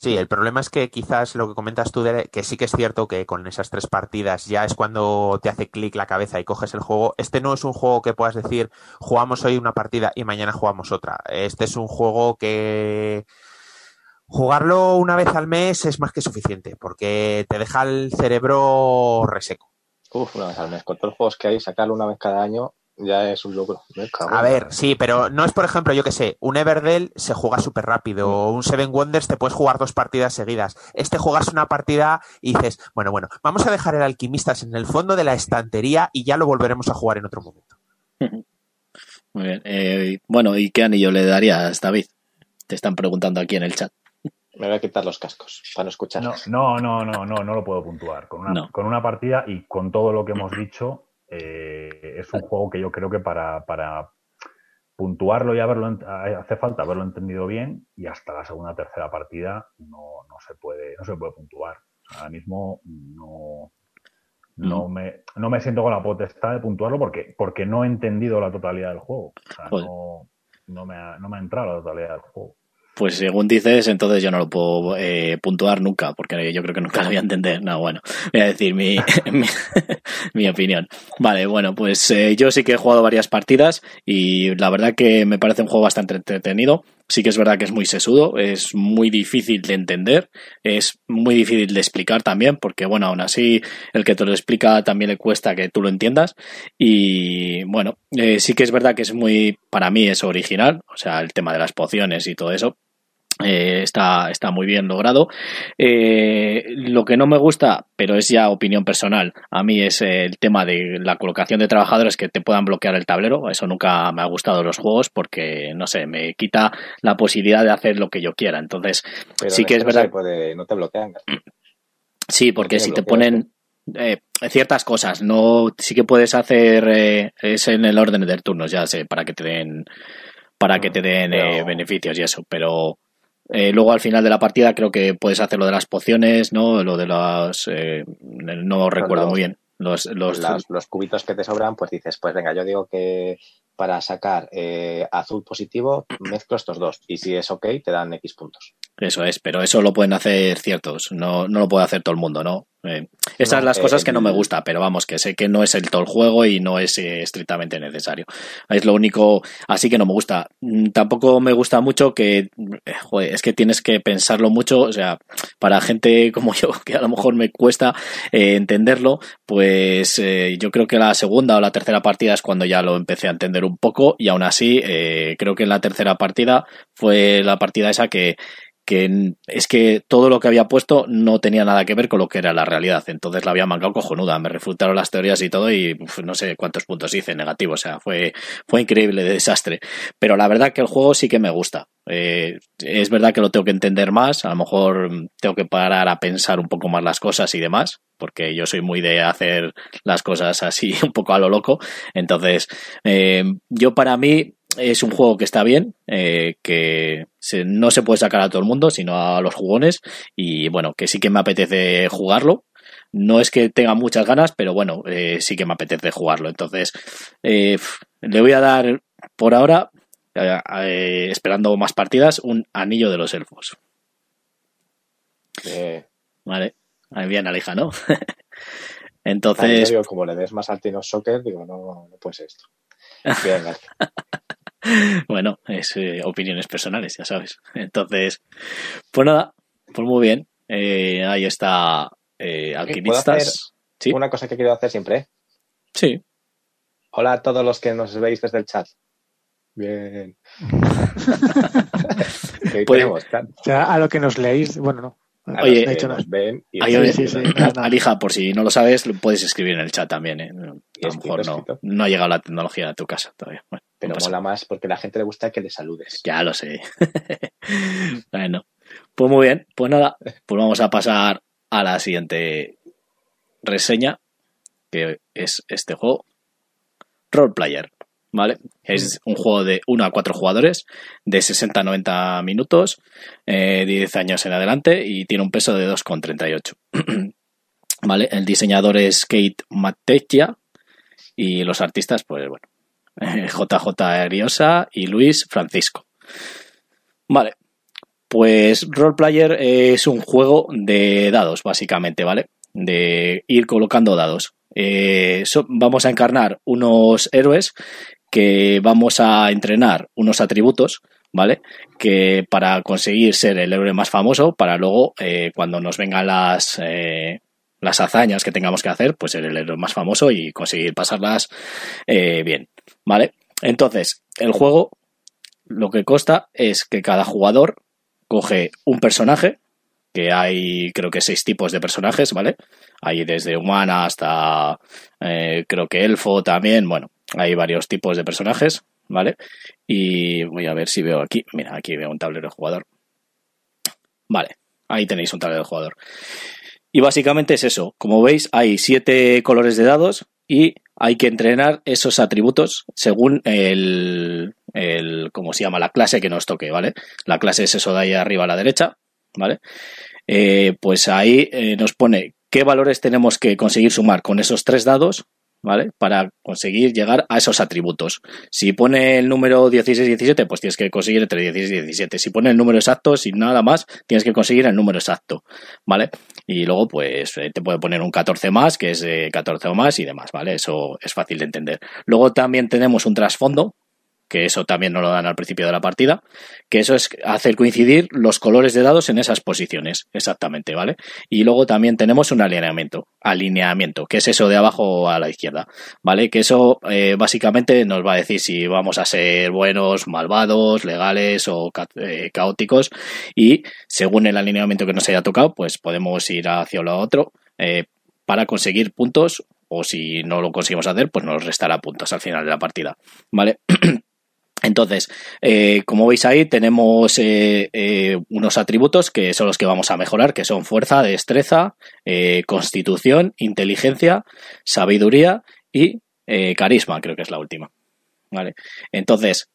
Sí, el problema es que quizás lo que comentas tú, de, que sí que es cierto que con esas tres partidas ya es cuando te hace clic la cabeza y coges el juego. Este no es un juego que puedas decir, jugamos hoy una partida y mañana jugamos otra. Este es un juego que jugarlo una vez al mes es más que suficiente, porque te deja el cerebro reseco. Uf, una vez al mes. Con todos los juegos que hay, sacarlo una vez cada año ya es un logro. A ver, sí, pero no es, por ejemplo, yo que sé, un Everdell se juega súper rápido, un Seven Wonders te puedes jugar dos partidas seguidas. Este juegas una partida y dices, bueno, bueno, vamos a dejar el Alquimistas en el fondo de la estantería y ya lo volveremos a jugar en otro momento. (laughs) Muy bien. Eh, bueno, ¿y qué anillo le darías, David? Te están preguntando aquí en el chat. Me voy a quitar los cascos para no escuchar. No, no, no, no, no, no lo puedo puntuar. Con una, no. con una partida y con todo lo que hemos dicho, eh, es un juego que yo creo que para, para puntuarlo y haberlo hace falta haberlo entendido bien y hasta la segunda o tercera partida no, no se puede no se puede puntuar ahora mismo no no me, no me siento con la potestad de puntuarlo porque porque no he entendido la totalidad del juego o sea, no, no, me ha, no me ha entrado la totalidad del juego pues según dices, entonces yo no lo puedo eh, puntuar nunca, porque yo creo que nunca lo voy a entender. No, bueno, voy a decir mi, (laughs) mi, (laughs) mi, opinión. Vale, bueno, pues eh, yo sí que he jugado varias partidas y la verdad que me parece un juego bastante entretenido. Sí que es verdad que es muy sesudo, es muy difícil de entender, es muy difícil de explicar también, porque bueno, aún así el que te lo explica también le cuesta que tú lo entiendas. Y bueno, eh, sí que es verdad que es muy, para mí es original, o sea, el tema de las pociones y todo eso, eh, está, está muy bien logrado. Eh, lo que no me gusta, pero es ya opinión personal, a mí es el tema de la colocación de trabajadores que te puedan bloquear el tablero. Eso nunca me ha gustado en los juegos porque, no sé, me quita la posibilidad de hacer lo que yo quiera. Entonces, pero sí que es no verdad. Puede, no te bloquean. (clears throat) Sí, porque si te ponen eh, ciertas cosas, no sí que puedes hacer eh, es en el orden de turnos, ya sé, para que te den para que te den Pero- eh, beneficios y eso, pero eh, luego al final de la partida creo que puedes hacer lo de las pociones, ¿no? Lo de las eh, no recuerdo los- muy bien. Los, los Las- los cubitos que te sobran, pues dices, pues venga, yo digo que para sacar eh, azul positivo mezclo estos dos y si es ok te dan X puntos. Eso es, pero eso lo pueden hacer ciertos, no, no lo puede hacer todo el mundo, ¿no? Eh, esas No, son las eh, cosas que no me el- gusta, pero vamos, que sé que no es el todo el juego y no es eh, estrictamente necesario. Es lo único, así que no me gusta. Mm, Tampoco me gusta mucho que, eh, joder, es que tienes que pensarlo mucho, o sea, para gente como (laughs) yo, que a lo mejor me cuesta eh, entenderlo, pues eh, yo creo que la segunda o la tercera partida es cuando ya lo empecé a entender un poco y aún así eh, creo que en la tercera partida fue la partida esa que que es que todo lo que había puesto no tenía nada que ver con lo que era la realidad. Entonces la había mangado cojonuda. Me refutaron las teorías y todo y no sé cuántos puntos hice negativos. O sea, fue, fue increíble de desastre. Pero la verdad que el juego sí que me gusta. Eh, es verdad que lo tengo que entender más. A lo mejor tengo que parar a pensar un poco más las cosas y demás. Porque yo soy muy de hacer las cosas así (laughs) un poco a lo loco. Entonces, eh, yo para mí es un juego que está bien, eh, que se- no se puede sacar a todo el mundo, sino a los jugones, y bueno, que sí que me apetece jugarlo. No es que tenga muchas ganas, pero bueno, eh, sí que me apetece jugarlo. Entonces, le voy a dar por ahora, esperando más partidas, un anillo de los elfos. Eh, Ahí bien, Alija, ¿no? (laughs) Entonces, como le des más al Tino Soccer, digo, no, no puede ser esto. Bien, (laughs) bueno, es eh, opiniones personales, ya sabes. (laughs) Entonces, pues nada, pues muy bien. Eh, ahí está eh, Alquimistas. ¿Sí? Una cosa que quiero hacer siempre. Sí. Hola a todos los que nos veis desde el chat. Bien. Pues- tenemos chat. O sea, a lo que nos leéis, bueno, no. A Oye, nos ven y Ahí, Sí, sí, sí, nada, nada. Alija, por si no lo sabes, lo puedes escribir en el chat también. ¿eh? A lo mejor no, ha llegado la tecnología a tu casa todavía. Bueno, pero mola más porque a la gente le gusta que le saludes. Ya lo sé. (laughs) bueno, pues muy bien. Pues nada, pues vamos a pasar a la siguiente reseña, que es este juego. Role Player, ¿vale? Es un juego de 1 a 4 jugadores, de 60 a 90 minutos, eh, 10 años en adelante y tiene un peso de 2,38. (clears throat) ¿Vale? El diseñador es Kate Matechia y los artistas, pues bueno, (laughs) JJ Ariosa y Luis Francisco. Vale. Pues Role Player es un juego de dados, básicamente, ¿vale? De ir colocando dados. Eh, vamos a encarnar unos héroes que vamos a entrenar unos atributos, ¿vale? Que para conseguir ser el héroe más famoso, para luego, eh, cuando nos vengan las, eh, las hazañas que tengamos que hacer, pues ser el héroe más famoso y conseguir pasarlas eh, bien, ¿vale? Entonces, el juego lo que consta es que cada jugador coge un personaje, que hay creo que seis tipos de personajes, ¿vale? Hay desde humana hasta creo que elfo también, bueno, hay varios tipos de personajes, ¿vale? Y voy a ver si veo aquí, mira, aquí veo un tablero de jugador. Vale, ahí tenéis un tablero de jugador. Y básicamente es eso. Como veis, hay siete colores de dados y hay que entrenar esos atributos según el, ¿cómo se llama? La clase que nos toque, ¿vale? La clase es eso de ahí arriba a la derecha, ¿vale? Eh, pues ahí eh, nos pone qué valores tenemos que conseguir sumar con esos tres dados, ¿vale? Para conseguir llegar a esos atributos. Si pone el número 16-17, pues tienes que conseguir entre 16 y 17. Si pone el número exacto, sin nada más, tienes que conseguir el número exacto, ¿vale? Y luego, pues, eh, te puede poner un 14 más, que es eh, 14 o más y demás, ¿vale? Eso es fácil de entender. Luego también tenemos un trasfondo, que eso también nos lo dan al principio de la partida, que eso es hacer coincidir los colores de dados en esas posiciones, exactamente, ¿vale? Y luego también tenemos un alineamiento, alineamiento, que es eso de abajo a la izquierda, ¿vale? Que eso eh, básicamente nos va a decir si vamos a ser buenos, malvados, legales o eh, caóticos y según el alineamiento que nos haya tocado, pues podemos ir hacia lo otro eh, para conseguir puntos o si no lo conseguimos hacer, pues nos restará puntos al final de la partida, ¿vale? (clears throat) Entonces, eh, como veis ahí, tenemos eh, eh, unos atributos que son los que vamos a mejorar, que son fuerza, destreza, constitución, inteligencia, sabiduría y carisma, creo que es la última. ¿Vale? Entonces,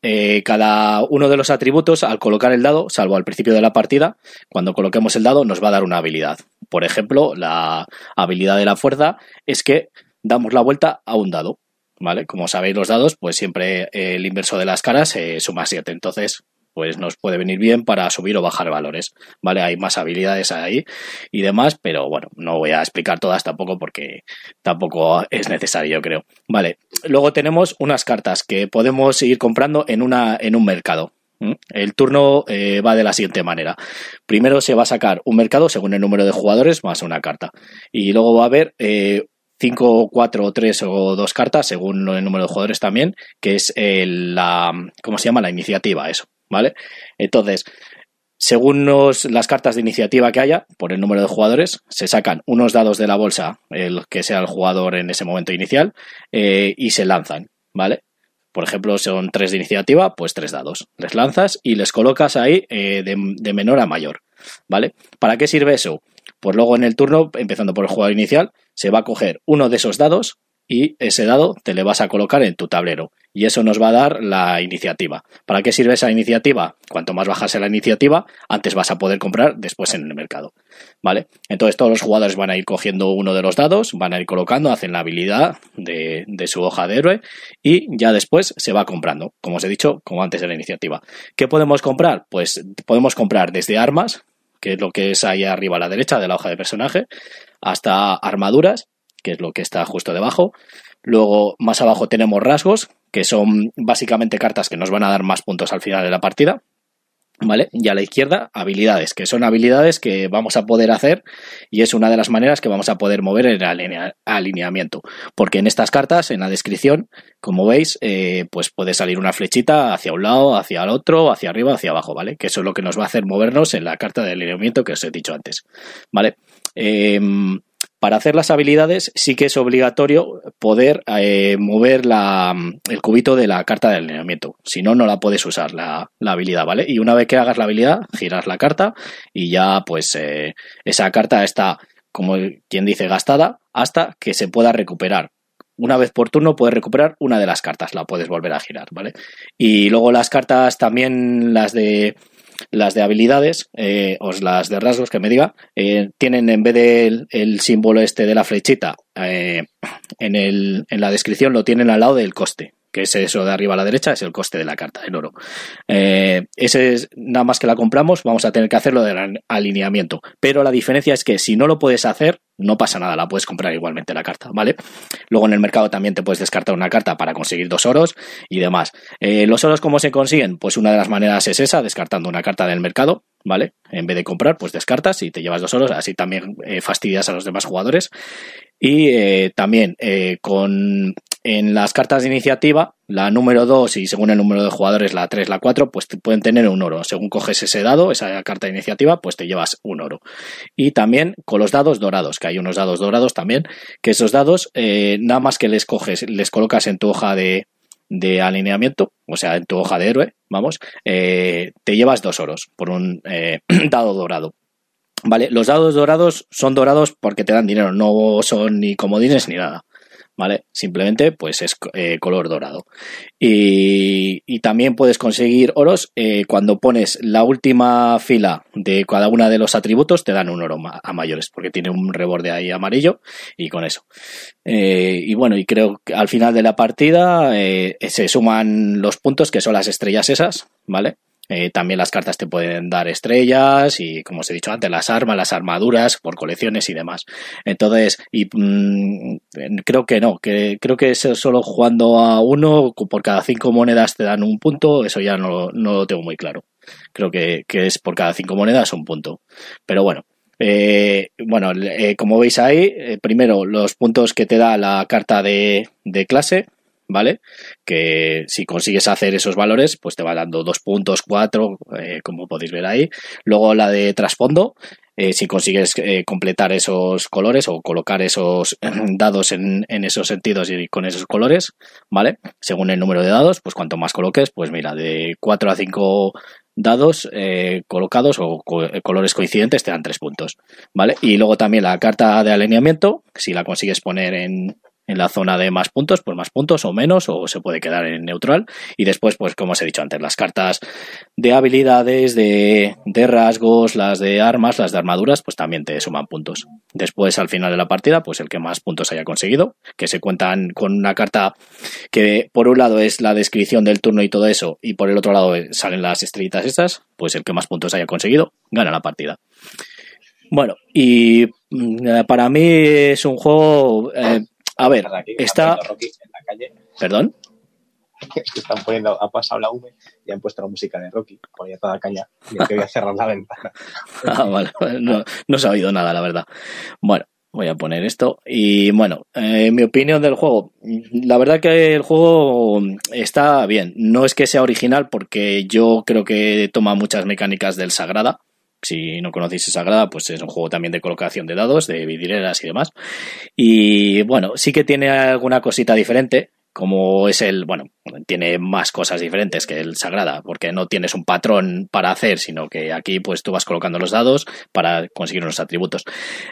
cada uno de los atributos, al colocar el dado, salvo al principio de la partida, cuando coloquemos el dado, nos va a dar una habilidad. Por ejemplo, la habilidad de la fuerza es que damos la vuelta a un dado. ¿Vale? Como sabéis los dados, pues siempre eh, el inverso de las caras eh, suma 7, entonces pues nos puede venir bien para subir o bajar valores, ¿vale? Hay más habilidades ahí y demás, pero bueno, no voy a explicar todas tampoco porque tampoco es necesario, creo. Vale, luego tenemos unas cartas que podemos ir comprando en, una, en un mercado. El turno eh, va de la siguiente manera. Primero se va a sacar un mercado según el número de jugadores más una carta. Y luego va a haber eh, 5, 4, 3 o 2 cartas, según el número de jugadores también, que es el, la, ¿cómo se llama? La iniciativa, eso, ¿vale? Entonces, según los- las cartas de iniciativa que haya, por el número de jugadores, se sacan unos dados de la bolsa, el que sea el jugador en ese momento inicial, eh, y se lanzan, ¿vale? Por ejemplo, son tres de iniciativa, pues tres dados. Les lanzas y les colocas ahí eh, de, de menor a mayor, ¿vale? ¿Para qué sirve eso? Pues luego en el turno, empezando por el jugador inicial, se va a coger uno de esos dados y ese dado te le vas a colocar en tu tablero. Y eso nos va a dar la iniciativa. ¿Para qué sirve esa iniciativa? Cuanto más baja sea la iniciativa, antes vas a poder comprar después en el mercado. ¿Vale? Entonces todos los jugadores van a ir cogiendo uno de los dados, van a ir colocando, hacen la habilidad de, de su hoja de héroe y ya después se va comprando, como os he dicho, como antes de la iniciativa. ¿Qué podemos comprar? Pues podemos comprar desde armas, que es lo que es ahí arriba a la derecha de la hoja de personaje, hasta armaduras, que es lo que está justo debajo. Luego, más abajo tenemos rasgos, que son básicamente cartas que nos van a dar más puntos al final de la partida. ¿Vale? Y a la izquierda, habilidades, que son habilidades que vamos a poder hacer y es una de las maneras que vamos a poder mover el alineamiento. Porque en estas cartas, en la descripción, como veis, eh, pues puede salir una flechita hacia un lado, hacia el otro, hacia arriba, hacia abajo, ¿vale? Que eso es lo que nos va a hacer movernos en la carta de alineamiento que os he dicho antes, ¿vale? Em, para hacer las habilidades sí que es obligatorio poder eh, mover la, el cubito de la carta de alineamiento. Si no, no la puedes usar la, habilidad, ¿vale? Y una vez que hagas la habilidad, giras la carta y ya pues eh, esa carta está, como quien dice, gastada hasta que se pueda recuperar. Una vez por turno puedes recuperar una de las cartas, la puedes volver a girar, ¿vale? Y luego las cartas también, las de las de habilidades, eh, o las de rasgos que me diga, eh, tienen en vez del el símbolo este de la flechita, eh, en, el, en la descripción lo tienen al lado del coste que es eso de arriba a la derecha, es el coste de la carta en oro. Eh, ese es nada más que la compramos, vamos a tener que hacerlo del alineamiento. Pero la diferencia es que si no lo puedes hacer, no pasa nada, la puedes comprar igualmente la carta, ¿vale? Luego en el mercado también te puedes descartar una carta para conseguir dos oros y demás. Eh, ¿Los oros cómo se consiguen? Pues una de las maneras es esa, descartando una carta del mercado, ¿vale? En vez de comprar, pues descartas y te llevas dos oros, así también eh, fastidias a los demás jugadores. Y también con en las cartas de iniciativa, la número 2 y según el número de jugadores, la 3, la 4, pues pueden tener un oro. Según coges ese dado, esa carta de iniciativa, pues te llevas un oro. Y también con los dados dorados, que hay unos dados dorados también, que esos dados, eh, nada más que les coges, les colocas en tu hoja de, alineamiento, o sea, en tu hoja de héroe, vamos, eh, te llevas dos oros por un eh, (clears throat) dado dorado. Vale, los dados dorados son dorados porque te dan dinero, no son ni comodines ni nada. ¿Vale? Simplemente pues es eh, color dorado. Y, también puedes conseguir oros eh, cuando pones la última fila de cada uno de los atributos, te dan un oro a mayores, porque tiene un reborde ahí amarillo y con eso. Eh, y bueno, y creo que al final de la partida se suman los puntos que son las estrellas esas, ¿vale? Eh, también las cartas te pueden dar estrellas y, como os he dicho antes, las armas, las armaduras por colecciones y demás. Entonces, y mm, creo que no, que creo que es solo jugando a uno por cada cinco monedas te dan un punto, eso ya no, lo tengo muy claro. Creo que, es por cada cinco monedas un punto. Pero bueno, eh, bueno, eh, como veis ahí, primero los puntos que te da la carta de, de clase, ¿vale? Que si consigues hacer esos valores, pues te va dando dos puntos, cuatro, eh, como podéis ver ahí. Luego la de trasfondo, eh, si consigues eh, completar esos colores o colocar esos (clears throat) dados en, en, esos sentidos y con esos colores, ¿vale? Según el número de dados, pues cuanto más coloques, pues mira, de 4 a 5 dados colocados o colores coincidentes te dan 3 puntos, ¿vale? Y luego también la carta de alineamiento, si la consigues poner en, en la zona de más puntos, pues más puntos o menos, o se puede quedar en neutral. Y después, pues como os he dicho antes, las cartas de habilidades, de, de rasgos, las de armas, las de armaduras, pues también te suman puntos. Después, al final de la partida, pues el que más puntos haya conseguido, que se cuentan con una carta que por un lado es la descripción del turno y todo eso, y por el otro lado salen las estrellitas estas, pues el que más puntos haya conseguido, gana la partida. Bueno, y mm, para mí es un juego eh, a ver, está. ¿Perdón? Están poniendo, ha pasado la V y han puesto la música de Rocky, ponía toda caña y que voy a cerrar la ventana. (laughs) ah, vale, no, no se ha oído nada, la verdad. Bueno, voy a poner esto. Y bueno, eh, mi opinión del juego. La verdad que el juego está bien. No es que sea original porque yo creo que toma muchas mecánicas del Sagrada. Si no conocéis Sagrada, pues es un juego también de colocación de dados, de vidireras y demás. Y bueno, sí que tiene alguna cosita diferente, como es el, bueno, tiene más cosas diferentes que el Sagrada, porque no tienes un patrón para hacer, sino que aquí pues tú vas colocando los dados para conseguir unos atributos.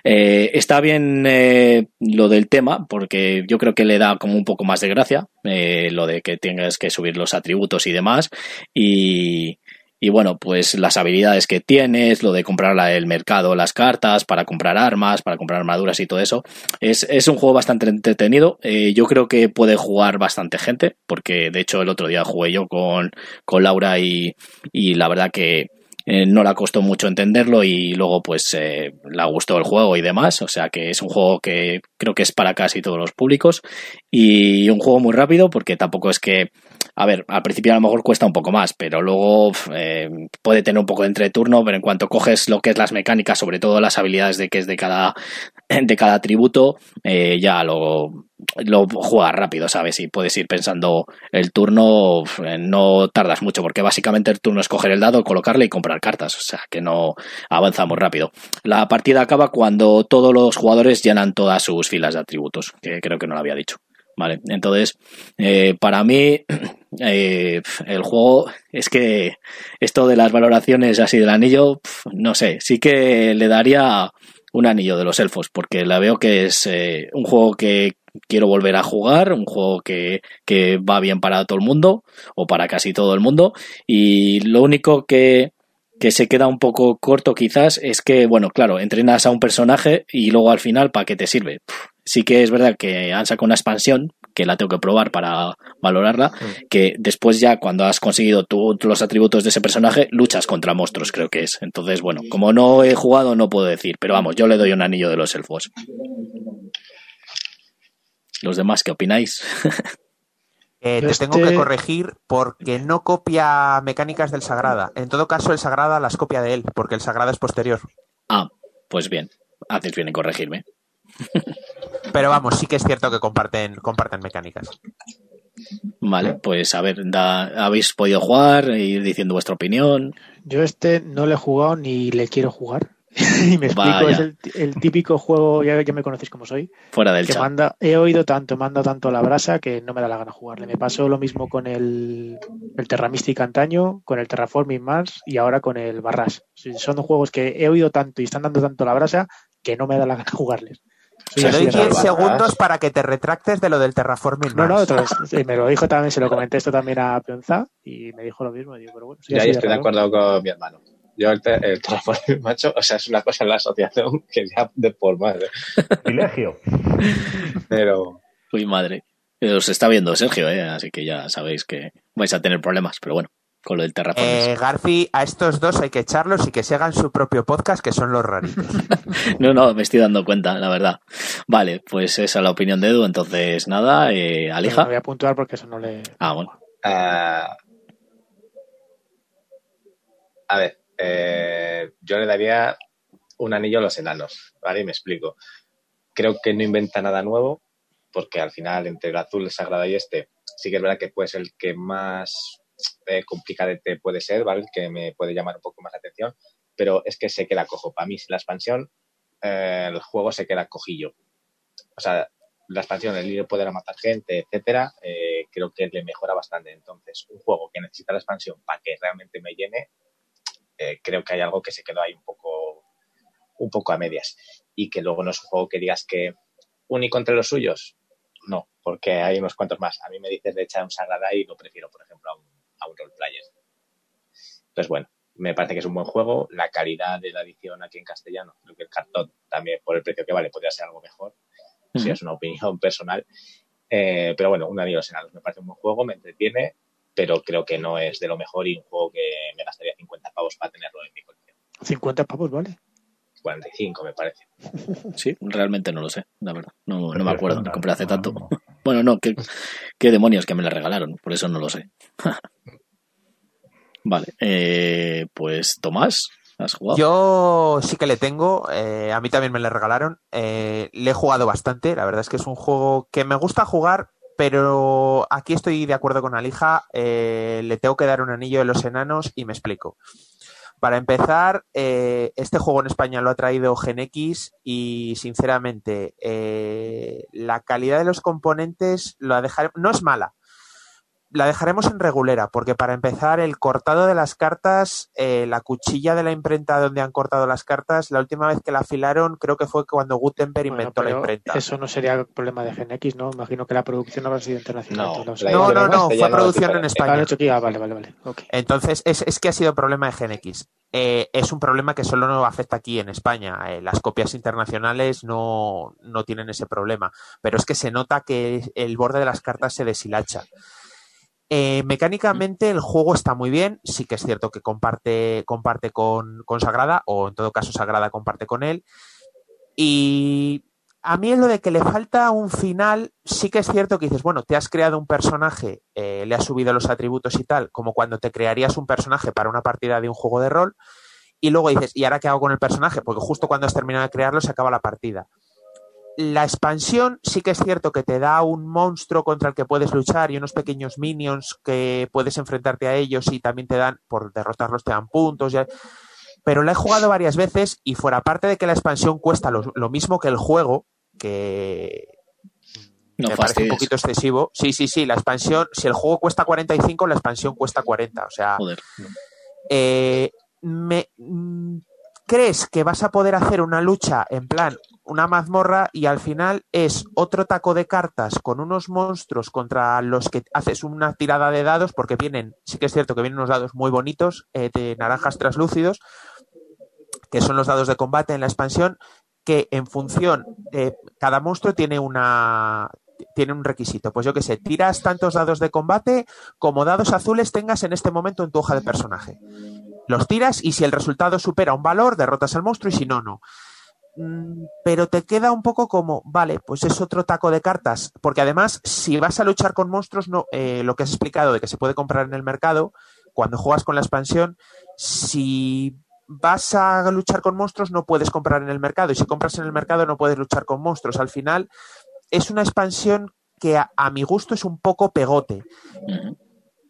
Eh, está bien eh, lo del tema, porque yo creo que le da como un poco más de gracia, eh, lo de que tengas que subir los atributos y demás, y, y bueno, pues las habilidades que tienes, lo de comprar el mercado, las cartas, para comprar armas, para comprar armaduras y todo eso. Es, es un juego bastante entretenido. Eh, yo creo que puede jugar bastante gente, porque de hecho el otro día jugué yo con, con Laura y, y la verdad que, eh, no la costó mucho entenderlo y luego pues eh, le gustó el juego y demás. O sea que es un juego que creo que es para casi todos los públicos y un juego muy rápido porque tampoco es que a ver, al principio a lo mejor cuesta un poco más, pero luego eh, puede tener un poco de entreturno, pero en cuanto coges lo que es las mecánicas, sobre todo las habilidades de que es de cada, de cada atributo, eh, ya lo, lo juegas rápido, ¿sabes? Y puedes ir pensando el turno, eh, no tardas mucho, porque básicamente el turno es coger el dado, colocarle y comprar cartas, o sea que no avanzamos rápido. La partida acaba cuando todos los jugadores llenan todas sus filas de atributos, que creo que no lo había dicho. Vale, entonces, para mí, (clears throat) eh, el juego es que esto de las valoraciones así del anillo, no sé, sí que le daría un anillo de los elfos, porque la veo que es eh, un juego que quiero volver a jugar, un juego que, que va bien para todo el mundo, o para casi todo el mundo, y lo único que, que se queda un poco corto quizás es que, bueno, claro, entrenas a un personaje y luego al final, ¿para qué te sirve? Sí que es verdad que han sacado una expansión, que la tengo que probar para valorarla, mm. que después ya cuando has conseguido tú los atributos de ese personaje, luchas contra monstruos, creo que es. Entonces, bueno, como no he jugado, no puedo decir, pero vamos, yo le doy un anillo de los elfos. ¿Los demás qué opináis? (laughs) Eh, te tengo que este- corregir porque no copia mecánicas del Sagrada. En todo caso, el Sagrada las copia de él, porque el Sagrada es posterior. Ah, pues bien. Haces bien en corregirme. (laughs) Pero vamos, sí que es cierto que comparten, comparten mecánicas. Vale, pues a ver, ¿habéis podido jugar? Ir diciendo vuestra opinión. Yo este no le he jugado ni le quiero jugar. (laughs) y me explico, es el, típico juego, ya, me conocéis como soy. Fuera del que Manda, he oído tanto, manda tanto la brasa que no me da la gana jugarle. Me pasó lo mismo con el, el Terra Mystic antaño, con el Terraforming Mars y ahora con el Barras. Son juegos que he oído tanto y están dando tanto la brasa que no me da la gana (laughs) jugarles. Te doy 10 segundos para que te retractes de lo del terraforming. No, no, me lo dijo también, se lo comenté esto también a Pionza y me dijo lo mismo. pero bueno, ya estoy de acuerdo con mi hermano. Yo el, terraforming (laughs) macho, o sea, es una cosa en la asociación (laughs) que ya de por madre. Privilegio. Pero. Uy, madre. Os está viendo Sergio, ¿eh? así que ya sabéis que vais a tener problemas, pero bueno con lo del. Eh, Garfi, a estos dos hay que echarlos y que se hagan su propio podcast, que son los raritos. (laughs) no, no, me estoy dando cuenta, la verdad. Vale, pues esa es la opinión de Edu, entonces nada, eh, Alija. voy a puntuar porque eso no le. Ah, bueno. Ah, a ver, eh, yo le daría un anillo a los enanos, ¿vale? Y me explico. Creo que no inventa nada nuevo, porque al final, entre el azul, el sagrado y este, sí que es verdad que puede ser el que más eh, complicadete puede ser, ¿vale? Que me puede llamar un poco más la atención, pero es que se queda cojo. Para mí, la expansión, eh, el juego se queda cojillo. O sea, la expansión, el a poder matar gente, etcétera, eh, creo que le mejora bastante. Entonces, un juego que necesita la expansión para que realmente me llene, eh, creo que hay algo que se quedó ahí un poco, un poco a medias. Y que luego no es un juego que digas que único entre los suyos, no, porque hay unos cuantos más. A mí me dices de echar un Sagrada y lo prefiero, por ejemplo, a un, a un roleplayer. Entonces, bueno, me parece que es un buen juego. La calidad de la edición aquí en castellano, creo que el cartón también por el precio que vale podría ser algo mejor. Si es una opinión (laughs) personal. Eh, pero bueno, un anillo senados me parece un buen juego, me entretiene, pero creo que no es de lo mejor y un juego que me gastaría 50 pavos para tenerlo en mi colección. 50 pavos, vale. 45, me parece. Sí, realmente no lo sé, la verdad. No, no me (laughs) acuerdo, me compré hace tanto. Bueno, no, ¿qué, qué demonios que me la regalaron, por eso no lo sé. (laughs) vale, eh, pues Tomás, ¿has jugado? Yo sí que le tengo, eh, a mí también me la regalaron. Eh, le he jugado bastante, la verdad es que es un juego que me gusta jugar, pero aquí estoy de acuerdo con Alija, le tengo que dar un anillo de los enanos y me explico. Para empezar, eh, este juego en España lo ha traído GenX y sinceramente eh, la calidad de los componentes la dejar... no es mala, la dejaremos en regulera, porque para empezar, el cortado de las cartas, eh, la cuchilla de la imprenta donde han cortado las cartas, la última vez que la afilaron creo que fue cuando Gutenberg inventó la imprenta. Eso no sería el problema de GenX, ¿no? Imagino que la producción habrá sido internacional. No, no, no, fue producción en España. Ah, vale, vale, vale. Entonces, es, es, que ha sido problema de GenX. Eh, es un problema que solo no afecta aquí en España. Eh, las copias internacionales no, no tienen ese problema. Pero es que se nota que el borde de las cartas se deshilacha. Eh, mecánicamente el juego está muy bien, sí que es cierto que comparte, comparte con, con Sagrada, o en todo caso Sagrada comparte con él. Y a mí es lo de que le falta un final, sí que es cierto que dices, bueno, te has creado un personaje, eh, le has subido los atributos y tal, como cuando te crearías un personaje para una partida de un juego de rol, y luego dices, ¿y ahora qué hago con el personaje? Porque justo cuando has terminado de crearlo se acaba la partida. La expansión sí que es cierto que te da un monstruo contra el que puedes luchar y unos pequeños minions que puedes enfrentarte a ellos y también te dan, por derrotarlos te dan puntos. Pero la he jugado varias veces y fuera parte de que la expansión cuesta lo, mismo que el juego, que me parece un poquito excesivo. Sí, sí, sí, la expansión, si el juego cuesta 45, la expansión cuesta 40. O sea, Joder. Eh, me, mm, ¿crees que vas a poder hacer una lucha en plan una mazmorra y al final es otro taco de cartas con unos monstruos contra los que haces una tirada de dados, porque vienen, sí que es cierto que vienen unos dados muy bonitos, eh, de naranjas translúcidos, que son los dados de combate en la expansión, que en función, de cada monstruo tiene una tiene un requisito. Pues yo que sé, tiras tantos dados de combate como dados azules tengas en este momento en tu hoja de personaje. Los tiras y si el resultado supera un valor, derrotas al monstruo y si no, no. Mm, pero te queda un poco como, vale, pues es otro taco de cartas, porque además, si vas a luchar con monstruos, no, eh, lo que has explicado de que se puede comprar en el mercado, cuando juegas con la expansión, si vas a luchar con monstruos, no puedes comprar en el mercado, y si compras en el mercado, no puedes luchar con monstruos. Al final, es una expansión que a, a mi gusto es un poco pegote.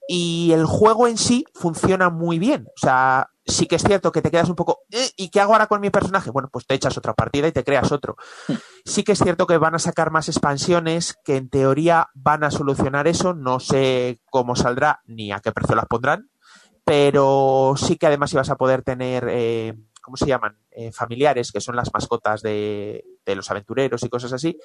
Y el juego en sí funciona muy bien. O sea, sí que es cierto que te quedas un poco, eh, ¿y qué hago ahora con mi personaje? Bueno, pues te echas otra partida y te creas otro. Hmm. Sí que es cierto que van a sacar más expansiones que en teoría van a solucionar eso. No sé cómo saldrá ni a qué precio las pondrán, pero sí que además ibas a poder tener, eh, ¿cómo se llaman? Eh, familiares, que son las mascotas de, de los aventureros y cosas así.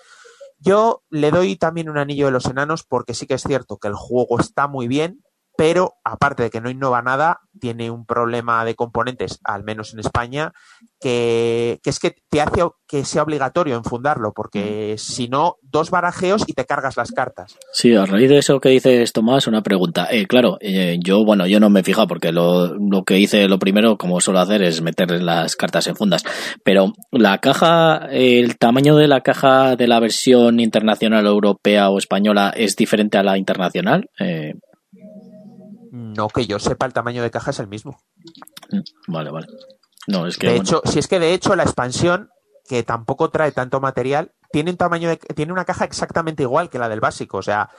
Yo le doy también un anillo de los enanos porque sí que es cierto que el juego está muy bien, pero aparte de que no innova nada, tiene un problema de componentes, al menos en España, que, es que te hace que sea obligatorio enfundarlo, porque si no, dos barajeos y te cargas las cartas. Sí, a raíz de eso que dices, Tomás, una pregunta. Eh, claro, eh, yo, bueno, yo no me he fijado porque lo, lo que hice lo primero, como suelo hacer, es meter las cartas en fundas. Pero la caja, el tamaño de la caja de la versión internacional, europea o española es diferente a la internacional. Eh, no, que yo sepa, el tamaño de caja es el mismo. Vale, vale. No, es que. De hecho, si es que de hecho la expansión, que tampoco trae tanto material, tiene un tamaño de, tiene una caja exactamente igual que la del básico. O sea,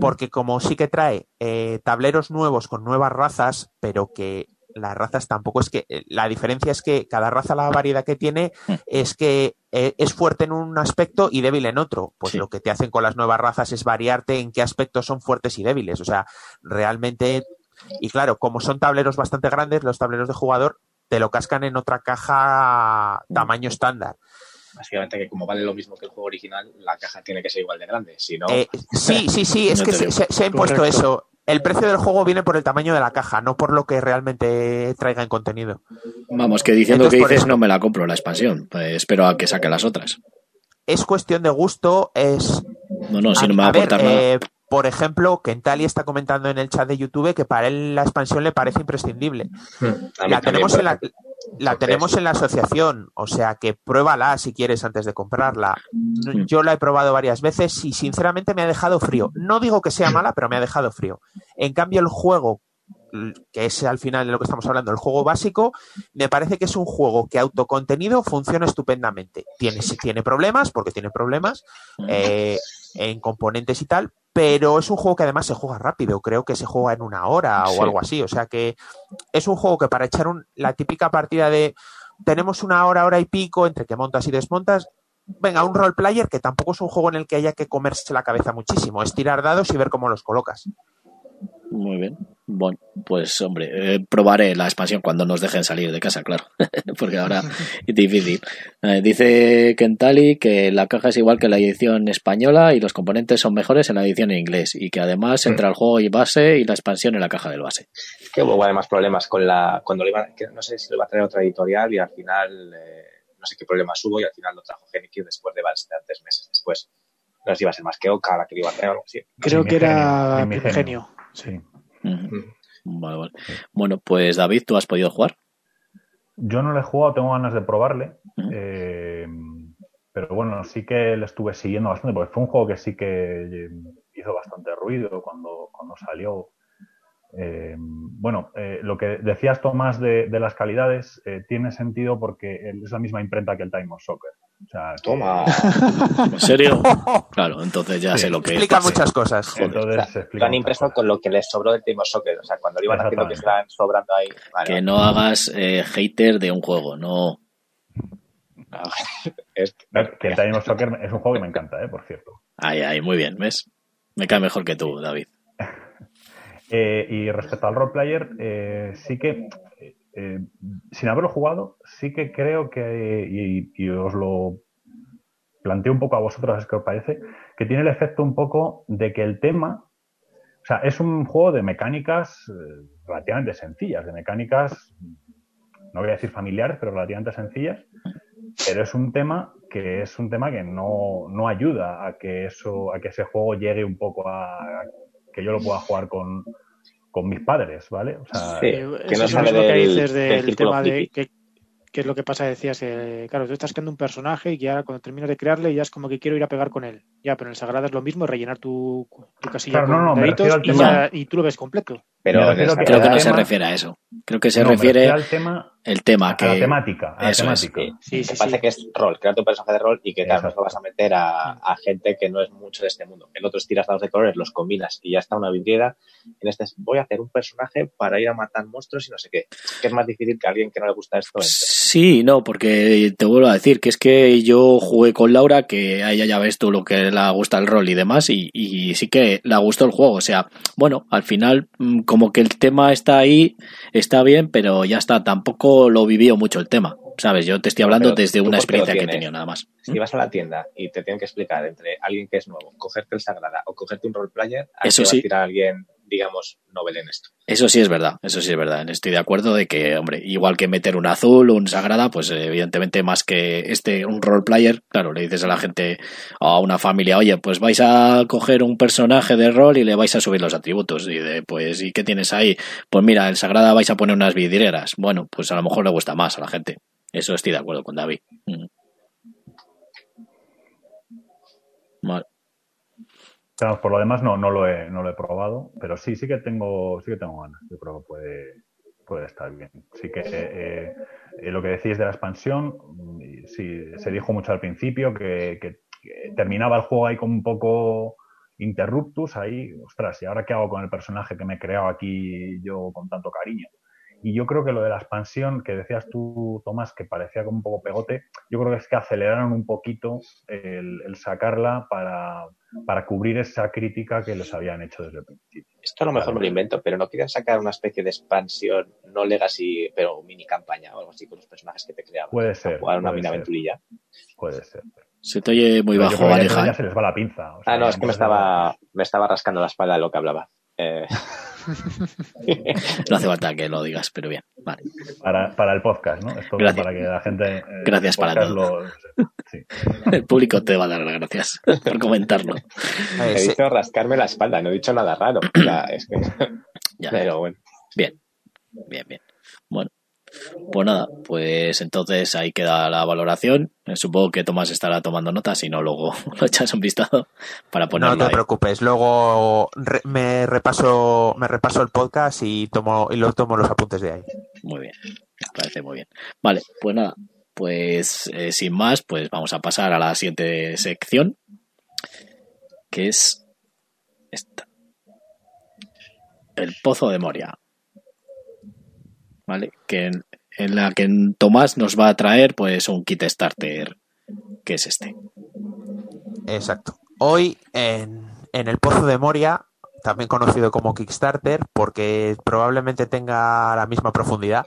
porque como sí que trae eh, tableros nuevos con nuevas razas, pero que las razas tampoco es que eh, la diferencia es que cada raza la variedad que tiene hmm. es que eh, es fuerte en un aspecto y débil en otro. Pues lo que te hacen con las nuevas razas es variarte en qué aspectos son fuertes y débiles. O sea, realmente y claro, como son tableros bastante grandes, los tableros de jugador te lo cascan en otra caja tamaño estándar. Básicamente que como vale lo mismo que el juego original, la caja tiene que ser igual de grande. Si no... Eh, sí, sí, sí, es que se, se, ha impuesto eso el precio del juego viene por el tamaño de la caja, no por lo que realmente traiga en contenido. Vamos, que diciendo que dices no me la compro la expansión, pues espero a que saque las otras. Es cuestión de gusto, es... No, no, si no me va a, aportar nada. Eh, por ejemplo, Kentali está comentando en el chat de YouTube que para él la expansión le parece imprescindible. Hmm. La tenemos en la, la tenemos en la asociación, o sea que pruébala si quieres antes de comprarla. Mm. Yo la he probado varias veces y sinceramente me ha dejado frío. No digo que sea mala, pero me ha dejado frío. En cambio, el juego, que es al final de lo que estamos hablando, el juego básico, me parece que es un juego que autocontenido funciona estupendamente. Tiene, tiene problemas, porque tiene problemas mm. eh, en componentes y tal, pero es un juego que además se juega rápido, creo que se juega en una hora o algo así, o sea que es un juego que para echar un, la típica partida de tenemos una hora, hora y pico entre que montas y desmontas, venga, un role player que tampoco es un juego en el que haya que comerse la cabeza muchísimo, es tirar dados y ver cómo los colocas. Muy bien. Bueno, pues hombre, eh, probaré la expansión cuando nos dejen salir de casa, claro, (laughs) porque ahora es (laughs) difícil. Eh, dice Kentali que la caja es igual que la edición española y los componentes son mejores en la edición en inglés y que además entra el juego y base y la expansión en la caja del base. Que hubo además problemas con la cuando le iba, no sé si lo iba a traer otra editorial y al final eh, no sé qué problemas hubo y al final lo trajo Genikid después de bastantes meses después. No sé si iba a ser más que Oca la que iba a hacer o algo así. Creo que era Primigenio. Sí. Ujú. Vale, vale. Bueno, pues David, ¿tú has podido jugar? Yo no le he jugado, tengo ganas de probarle. Eh, pero bueno, sí que le estuve siguiendo bastante, porque fue un juego que sí que hizo bastante ruido cuando, cuando salió. Eh, bueno, eh, lo que decías, Tomás, de, de las calidades, eh, tiene sentido porque es la misma imprenta que el Time of Soccer. O sea, que- Toma. ¿En serio? Claro, entonces ya Sí. sé lo que Explica muchas cosas. Entonces, Lo se explica han impreso cosas. con lo que les sobró del Team of Soccer. O sea, cuando lo iban haciendo que estaban sobrando ahí. Vale, Que no hagas eh, hater de un juego, no. (laughs) es- Que el Time of Soccer es un juego que me encanta, eh, por cierto. Ahí, ahí, muy bien, ¿ves? Me cae mejor que tú, David. (laughs) Eh, y respecto al roleplayer, eh, sí que, eh, sin haberlo jugado, sí que creo que, y, y os lo planteo un poco a vosotros, es que os parece, que tiene el efecto un poco de que el tema, o sea, es un juego de mecánicas eh, relativamente sencillas, de mecánicas, no voy a decir familiares, pero relativamente sencillas, pero es un tema que es un tema que no, no ayuda a que eso, a que ese juego llegue un poco a, a que yo lo pueda jugar con, con mis padres, ¿vale? O sea, Sí. Eh, que eso no es lo sale que dices del tema de que, que es lo que pasa, decías, eh, claro, tú estás creando un personaje y ya cuando terminas de crearle ya es como que quiero ir a pegar con él. Ya, pero en el Sagrada es lo mismo, rellenar tu, tu casilla Claro, con no, no, y, ya- y tú lo ves completo. Pero esa- que Creo que no el se tema- refiere a eso. Creo que se no, refiere al tema, el tema a la que. temática, a la Eso es, temática. Sí, me sí, parece sí. que es rol, crear tu personaje de rol y que claro, no vas a meter a, a gente que no es mucho de este mundo. En otros tiras dados de colores, los combinas y ya está una vidriera. En este es, voy a hacer un personaje para ir a matar monstruos y no sé qué. Que es más difícil que alguien que no le gusta esto. entre. Sí, no, porque te vuelvo a decir que es que yo jugué con Laura, que a ella ya ves tú lo que le gusta el rol y demás, y, y sí que le gustó el juego. O sea, bueno, al final, mm, como que el tema está ahí, está bien, pero ya está, tampoco lo vivió mucho el tema. ¿Sabes? Yo te estoy hablando desde una experiencia que he tenido nada más. Si vas a la tienda y te tienen que explicar entre alguien que es nuevo, cogerte el Sagrada o cogerte un roleplayer, ¿a Eso sí. a tirar alguien, digamos, novel en esto? Eso sí es verdad, eso sí es verdad. Estoy de acuerdo de que, hombre, igual que meter un azul, un sagrada, pues eh, evidentemente más que este, un role player, claro, le dices a la gente, a una familia, oye, pues vais a coger un personaje de rol y le vais a subir los atributos. Y de, pues, ¿y qué tienes ahí? Pues mira, el sagrada vais a poner unas vidrieras. Bueno, pues a lo mejor le gusta más a la gente. Eso estoy de acuerdo con David. Mm. Vale. Por lo demás no, no lo he, no lo he probado, pero sí, sí que tengo, sí que tengo ganas. Yo creo que puede, puede estar bien. Sí que eh, eh, lo que decís de la expansión, sí, se dijo mucho al principio que, que- terminaba el juego ahí como un poco interruptus, ahí, ostras, ¿y ahora qué hago con el personaje que me he creado aquí yo con tanto cariño? Y yo creo que lo de la expansión que decías tú, Tomás, que parecía como un poco pegote, yo creo que es que aceleraron un poquito el, el sacarla para, para cubrir esa crítica que les habían hecho desde el principio. Esto a lo mejor Claro. me lo invento, pero no quieren sacar una especie de expansión, no legacy, pero mini campaña o algo así con los personajes que te creaban. Puede ser, Jugar una puede mini ser. aventurilla. Puede ser. Se te oye muy Pero bajo, Aleja. ya se les va la pinza. o sea, Ah, no, es que me va- estaba, me estaba rascando la espalda de lo que hablaba. Eh, (laughs) (laughs) No hace falta que lo digas, pero bien. Vale. Para, para el podcast, ¿no? Esto Gracias. para que la gente. eh, Gracias el para todo. lo- sí. El público te va a dar las gracias por comentarlo. He dicho rascarme la espalda, no he dicho nada raro. (clears throat) Ya, es que, Ya. pero bueno. Bien, bien, bien. Pues nada, pues entonces ahí queda la valoración. Eh, Supongo que Tomás estará tomando notas, si no, luego (laughs) lo echas un vistazo para No ponerlo te ahí. preocupes, luego re- me repaso me repaso el podcast y tomo y lo tomo los apuntes de ahí. Muy bien, me parece muy bien. Vale, pues nada, pues eh, sin más, pues vamos a pasar a la siguiente sección, que es esta. El Pozo de Moria. ¿Vale? Que en, la que Tomás nos va a traer pues un kit starter, que es este. Exacto. Hoy en, en el Pozo de Moria, también conocido como Kickstarter, porque probablemente tenga la misma profundidad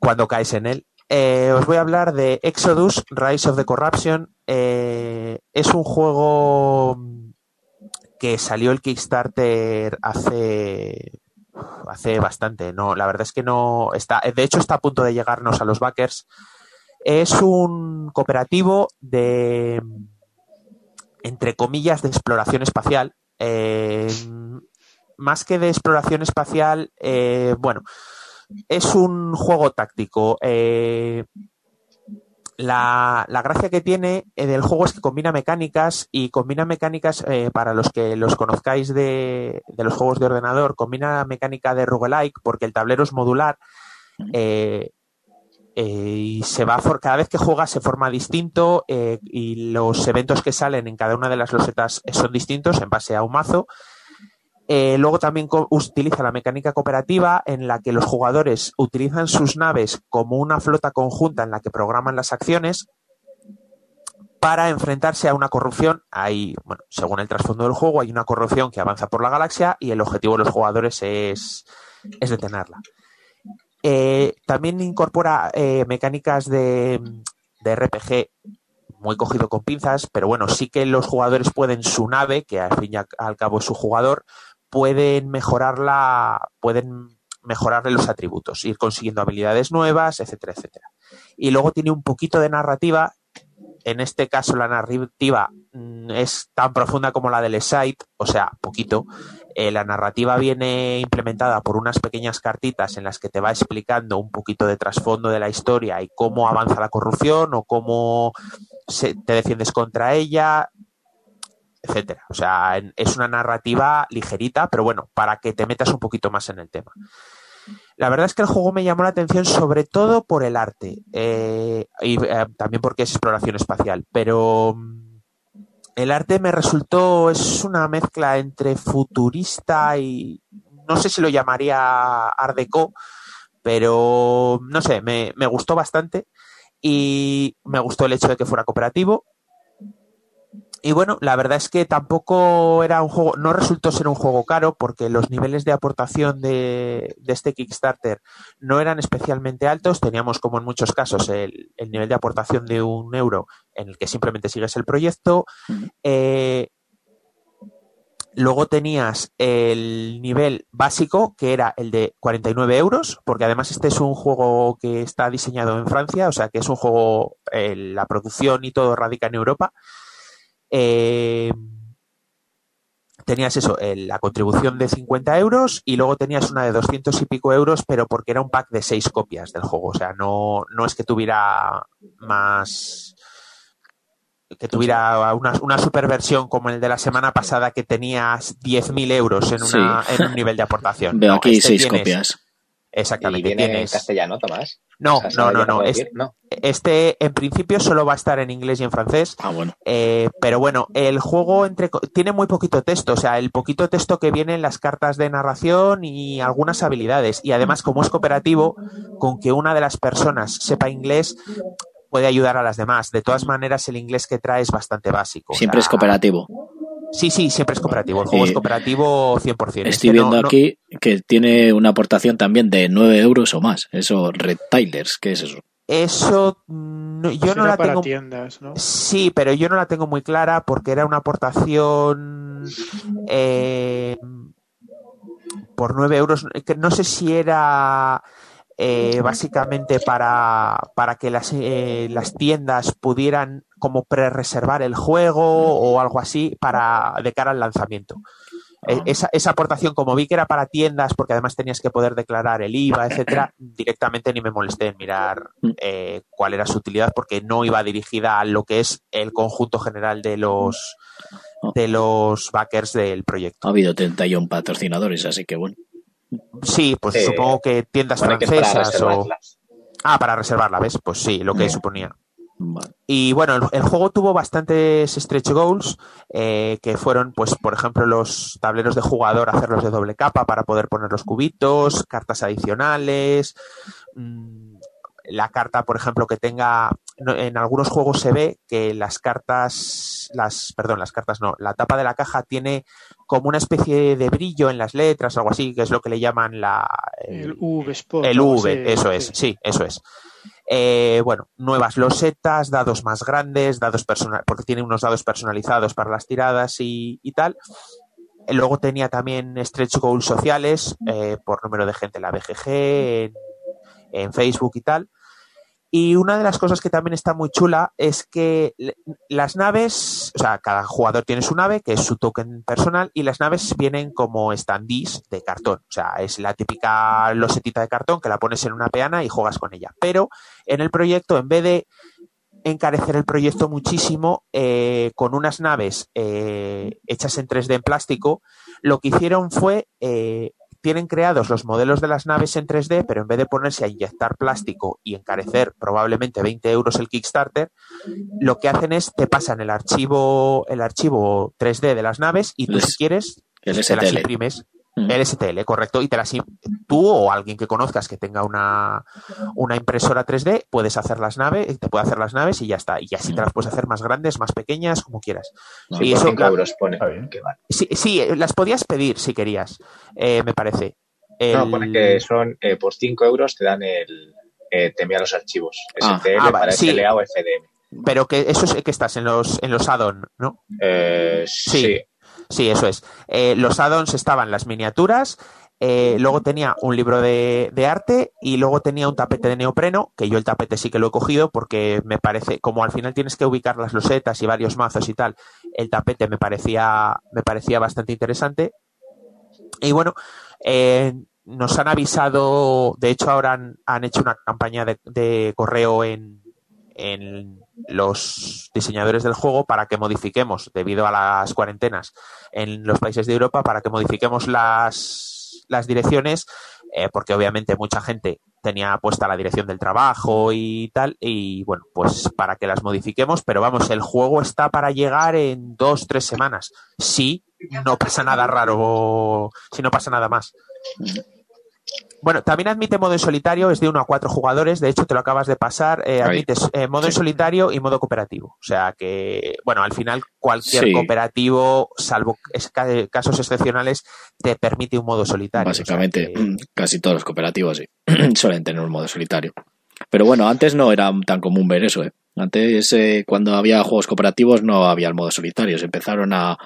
cuando caes en él. eh, os voy a hablar de Exodus, Rise of the Corruption. Eh, es un juego que salió el Kickstarter hace hace bastante. No, la verdad es que no está. De hecho, está a punto de llegarnos a los backers. Es un cooperativo de entre comillas, de exploración espacial. más que de exploración espacial, bueno, es un juego táctico. La, gracia que tiene del juego es que combina mecánicas y combina mecánicas, para los que los conozcáis de, de, los juegos de ordenador, combina mecánica de roguelike porque el tablero es modular eh, eh, y se va cada vez que juega se forma distinto eh, y los eventos que salen en cada una de las losetas son distintos en base a un mazo. Luego también utiliza la mecánica cooperativa en la que los jugadores utilizan sus naves como una flota conjunta en la que programan las acciones para enfrentarse a una corrupción. Hay, bueno, según el trasfondo del juego, hay una corrupción que avanza por la galaxia y el objetivo de los jugadores es, es detenerla. Eh, también incorpora eh, mecánicas de, RPG muy cogido con pinzas, pero bueno, sí que los jugadores pueden su nave, que al fin y al cabo es su jugador, pueden mejorarla, pueden mejorarle los atributos, ir consiguiendo habilidades nuevas, etcétera, etcétera. Y luego tiene un poquito de narrativa. En este caso, la narrativa mm, es tan profunda como la del site, o sea, poquito, eh, la narrativa viene implementada por unas pequeñas cartitas en las que te va explicando un poquito de trasfondo de la historia y cómo avanza la corrupción o cómo te defiendes contra ella, etcétera. O sea, es una narrativa ligerita, pero bueno, para que te metas un poquito más en el tema. La verdad es que el juego me llamó la atención sobre todo por el arte eh, y eh, también porque es exploración espacial, pero mm, el arte me resultó, es una mezcla entre futurista y no sé si lo llamaría art deco, pero no sé, me, me gustó bastante y me gustó el hecho de que fuera cooperativo y bueno, la verdad es que tampoco era un juego, no resultó ser un juego caro porque los niveles de aportación de, este Kickstarter no eran especialmente altos. Teníamos, como en muchos casos, el, nivel de aportación de un euro en el que simplemente sigues el proyecto. Eh, luego tenías el nivel básico, que era el de 49 euros, porque además este es un juego que está diseñado en Francia, o sea que es un juego, eh, la producción y todo radica en Europa. Eh, tenías eso, la contribución de 50 euros y luego tenías una de 200 y pico euros, pero porque era un pack de 6 copias del juego. O sea, no, no es que tuviera más. que tuviera una, una superversión como el de la semana pasada que tenías 10.000 euros en, una, en un nivel de aportación. Veo aquí 6 este copias. Exactamente. ¿Y viene en castellano, Tomás? No, no, no, no. Este, en principio solo va a estar en inglés y en francés. Ah, bueno. Eh, pero bueno, el juego entre, tiene muy poquito texto, o sea, el poquito texto que viene en las cartas de narración y algunas habilidades. Y además, como es cooperativo, con que una de las personas sepa inglés, puede ayudar a las demás. De todas maneras, el inglés que trae es bastante básico. Siempre es cooperativo. Sí, sí, siempre es cooperativo. El juego es cooperativo 100%. Estoy viendo aquí que tiene una aportación también de 9 euros o más. Eso, Retailers, ¿qué es eso? Eso mm, yo no la para tengo. tiendas, ¿no? Sí, pero yo no la tengo muy clara porque era una aportación eh, por 9 euros. No sé si era eh, básicamente para, para que las, eh, las tiendas pudieran como pre-reservar el juego o algo así para de cara al lanzamiento. E, ah. Esa, esa, aportación, como vi que era para tiendas, porque además tenías que poder declarar el IVA, etcétera, (coughs) directamente ni me molesté en mirar mm. eh, cuál era su utilidad, porque no iba dirigida a lo que es el conjunto general de los ah. de los backers del proyecto. Ha habido 31 patrocinadores, así que bueno. Sí, pues supongo que tiendas francesas o. Ah, para reservarla, ¿ves? Pues sí, lo que suponía. Y bueno, el, juego tuvo bastantes stretch goals, eh, que fueron, pues, por ejemplo, los tableros de jugador, hacerlos de doble capa para poder poner los cubitos, cartas adicionales, mmm, la carta, por ejemplo, que tenga, en algunos juegos se ve que las cartas, las, perdón, las cartas no, la tapa de la caja tiene como una especie de brillo en las letras, algo así, que es lo que le llaman la... El, V Spot. El V, eso es, sí, eso es. Eh, bueno, nuevas losetas, dados más grandes, dados personal, porque tiene unos dados personalizados para las tiradas y, tal. Luego tenía también stretch goals sociales eh, por número de gente en la BGG, en Facebook y tal. Y una de las cosas que también está muy chula es que las naves, o sea, cada jugador tiene su nave, que es su token personal, y las naves vienen como standees de cartón. O sea, es la típica losetita de cartón que la pones en una peana y juegas con ella. Pero en el proyecto, en vez de encarecer el proyecto muchísimo eh, con unas naves eh, hechas en 3D en plástico, lo que hicieron fue eh, tienen creados los modelos de las naves en 3D, pero en vez de ponerse a inyectar plástico y encarecer probablemente 20 euros el Kickstarter, lo que hacen es te pasan el archivo, el archivo 3D de las naves y tú si quieres te las imprimes. El STL, correcto. Y te las tú o alguien que conozcas que tenga una, una impresora 3D, puedes hacer las naves, te puede hacer las naves y ya está. Y así te las puedes hacer más grandes, más pequeñas, como quieras. y eso, euros pone. Sí, sí, las podías pedir si querías, eh, me parece. No, pone que son eh, por 5 euros te dan el. Eh, te envían los archivos. Ah. STL Ah, para sí. SLA o FDM. Pero que eso es que estás en los, en los add-on, ¿no? Eh, Sí. sí. Sí, eso es. Eh, los add-ons estaban las miniaturas, eh, luego tenía un libro de, de arte y luego tenía un tapete de neopreno, que yo el tapete sí que lo he cogido porque me parece, como al final tienes que ubicar las losetas y varios mazos y tal, el tapete me parecía, me parecía bastante interesante. Y bueno, eh, nos han avisado, de hecho ahora han, han hecho una campaña de, de correo en, en los diseñadores del juego para que modifiquemos, debido a las cuarentenas en los países de Europa, para que modifiquemos las, las direcciones, eh, porque obviamente mucha gente tenía puesta la dirección del trabajo y tal, y bueno, pues para que las modifiquemos, pero vamos, el juego está para llegar en dos, tres semanas. Sí, no pasa nada raro, si no pasa nada más. Bueno, también admite modo en solitario, es de 1 a 4 jugadores, de hecho te lo acabas de pasar, eh, admites eh, modo en solitario y modo cooperativo. O sea que, bueno, al final cualquier Sí. cooperativo, salvo casos excepcionales, te permite un modo solitario. O sea Básicamente, que- casi todos los cooperativos sí. (clears throat) suelen tener un modo solitario. Pero bueno, antes no era tan común ver eso. ¿eh? Antes, eh, cuando había juegos cooperativos, no había el modo solitario. Se empezaron a,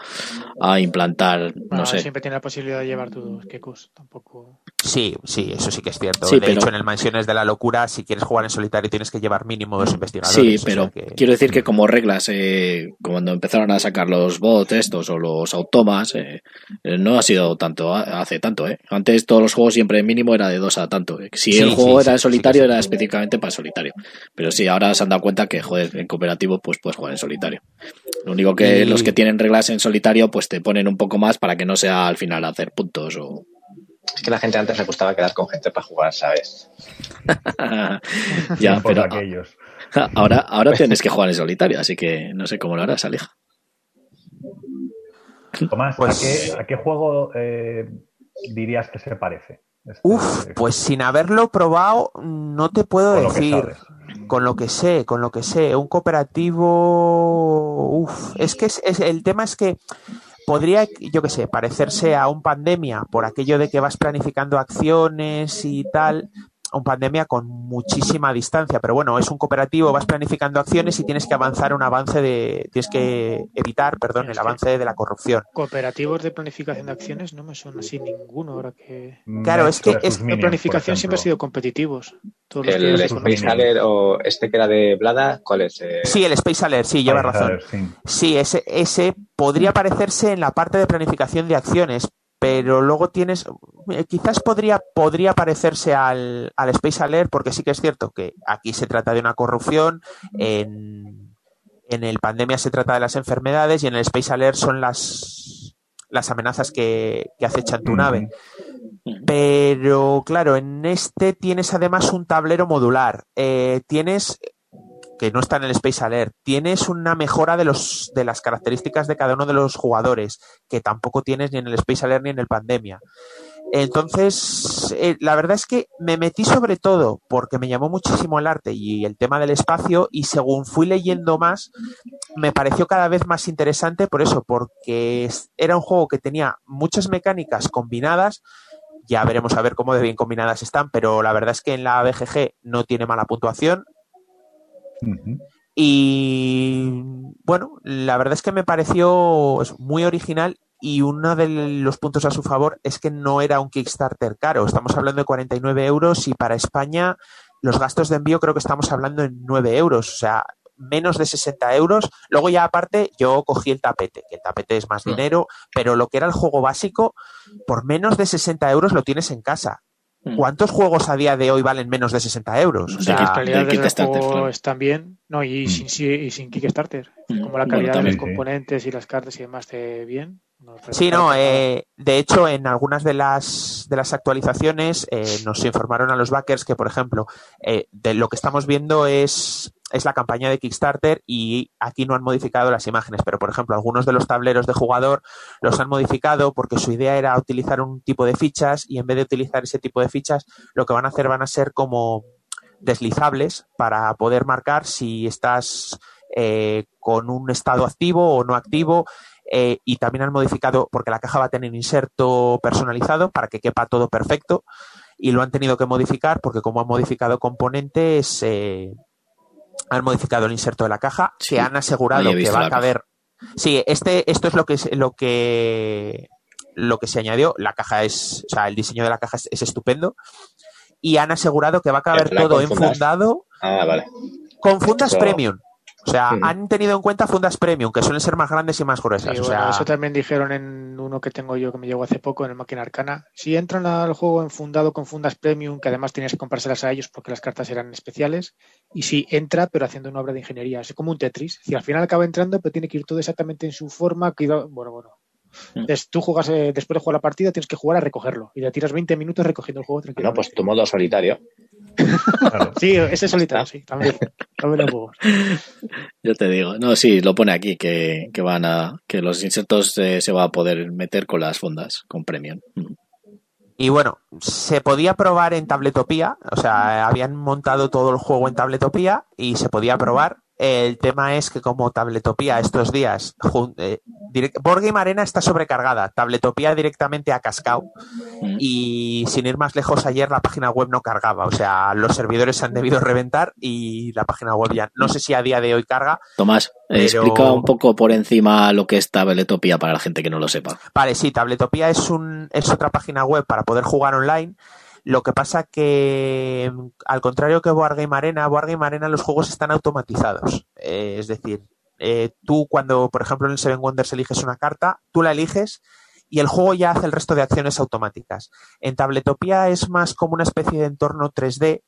a implantar, no Bueno, sé. Siempre tiene la posibilidad de llevar tus Kekus. Tampoco. Sí, sí, eso sí que es cierto. Sí, de pero- hecho, en el Mansiones de la Locura, si quieres jugar en solitario, tienes que llevar mínimo dos investigadores. Sí, o sea pero que- quiero decir que como reglas, eh, cuando empezaron a sacar los bots estos o los automas, eh, eh, no ha sido tanto hace tanto. ¿eh? Antes todos los juegos siempre mínimo era de dos a tanto. Si Sí, el juego sí, era en solitario, era específicamente para solitario. Pero sí, ahora se han dado cuenta que, joder, en cooperativo pues puedes jugar en solitario. Lo único que Y- los que tienen reglas en solitario pues te ponen un poco más para que no sea al final hacer puntos o... Es que la gente antes le gustaba quedar con gente para jugar, ¿sabes? (laughs) ya, pero aquellos. (laughs) ahora, ahora tienes que jugar en solitario, así que no sé cómo lo harás, Aleja. Tomás, Pues- ¿a, qué, a qué juego eh, dirías que se parece? Este- Uf, pues sin haberlo probado, no te puedo con decir. Con lo que sé, con lo que sé, un cooperativo, uf, es que es, es- el tema es que podría, yo qué sé, parecerse a un pandemia por aquello de que vas planificando acciones y tal, un pandemia con muchísima distancia, pero bueno, es un cooperativo, vas planificando acciones y tienes que avanzar un avance de, tienes que evitar, perdón, el avance de la corrupción. Cooperativos de planificación de acciones no me suena así ninguno ahora que. Claro, es que es- La planificación siempre ha sido competitivos. Todos los El Space Alert o este que era de Blada, ¿cuál es? Eh, Sí, el Space Alert, sí, lleva Space razón. Alert, sí. Sí, ese, ese podría parecerse en la parte de planificación de acciones, pero luego tienes, eh, quizás podría, podría parecerse al, al Space Alert, porque sí que es cierto que aquí se trata de una corrupción, en, en el pandemia se trata de las enfermedades y en el Space Alert son las, las amenazas que, que acechan tu nave. Pero claro, en este tienes además un tablero modular. Eh, tienes que no está en el Space Alert, tienes una mejora de los de las características de cada uno de los jugadores, que tampoco tienes ni en el Space Alert ni en el Pandemia. Entonces, eh, la verdad es que me metí sobre todo porque me llamó muchísimo el arte y el tema del espacio y según fui leyendo más, me pareció cada vez más interesante por eso, porque era un juego que tenía muchas mecánicas combinadas, ya veremos a ver cómo de bien combinadas están, pero la verdad es que en la BGG no tiene mala puntuación, Y bueno, la verdad es que me pareció muy original y uno de los puntos a su favor es que no era un Kickstarter caro. Estamos hablando de 49 euros y para España los gastos de envío creo que estamos hablando en 9 euros, o sea, menos de 60 euros. Luego ya aparte yo cogí el tapete, que el tapete es más dinero, pero lo que era el juego básico, por menos de 60 euros lo tienes en casa. Mm. ¿Cuántos juegos a día de hoy valen menos de 60 euros? O Sí, sea, las calidades del del Kickstarter, juego claro. están bien, no, y, Mm. sin, sí, y sin Kickstarter. Mm. Como la Bueno, calidad de también, los sí. componentes y las cartas y demás esté bien. no Sí, no, eh, de hecho, en algunas de las, de las actualizaciones eh, nos informaron a los backers que, por ejemplo, eh, de lo que estamos viendo es, es la campaña de Kickstarter y aquí no han modificado las imágenes, pero, por ejemplo, algunos de los tableros de jugador los han modificado porque su idea era utilizar un tipo de fichas y en vez de utilizar ese tipo de fichas, lo que van a hacer van a ser como deslizables para poder marcar si estás eh, con un estado activo o no activo eh, y también han modificado, porque la caja va a tener inserto personalizado para que quepa todo perfecto y lo han tenido que modificar porque como han modificado componentes, han modificado el inserto de la caja, Sí. que han asegurado que va a caber... Sí, este, esto es lo que, es- lo que lo que se añadió. La caja es, o sea, el diseño de la caja es, es estupendo y han asegurado que va a caber todo con fundas. enfundado Ah, vale. con fundas premium. O sea, han tenido en cuenta fundas premium, que suelen ser más grandes y más gruesas. Sí, o bueno, sea, eso también dijeron en uno que tengo yo que me llegó hace poco en el Máquina Arcana. Si entran al juego enfundado con fundas premium, que además tenías que comprárselas a ellos porque las cartas eran especiales, y si entra, pero haciendo una obra de ingeniería, es como un Tetris. Si al final acaba entrando, pero tiene que ir todo exactamente en su forma. que iba- Bueno, bueno. Mm. Entonces, tú juegas, eh, después de jugar la partida, tienes que jugar a recogerlo. Y te tiras 20 minutos recogiendo el juego Bueno, tranquilamente. pues tu modo solitario. Claro. (laughs) Sí, ese solitario, sí, también. también lo juego. (laughs) Yo te digo, no, sí, lo pone aquí que, que van a que los insertos eh, se va a poder meter con las fundas, con premium. Mm. Y bueno, se podía probar en Tabletopía, o sea, habían montado todo el juego en Tabletopía y se podía probar. El tema es que como Tabletopía estos días, eh, Board Game Arena está sobrecargada, Tabletopía directamente ha cascado Mm. y sin ir más lejos ayer la página web no cargaba, o sea, los servidores se han debido reventar y la página web ya, no sé si a día de hoy carga. Tomás, Pero- explica un poco por encima lo que es Tabletopía para la gente que no lo sepa. Vale, sí, Tabletopía es, un, es otra página web para poder jugar online. Lo que pasa que, al contrario que Board Game Arena, Board Game Arena los juegos están automatizados. Eh, es decir, eh, tú cuando, por ejemplo, en el Seven Wonders eliges una carta, tú la eliges y el juego ya hace el resto de acciones automáticas. En Tabletopía es más como una especie de entorno 3D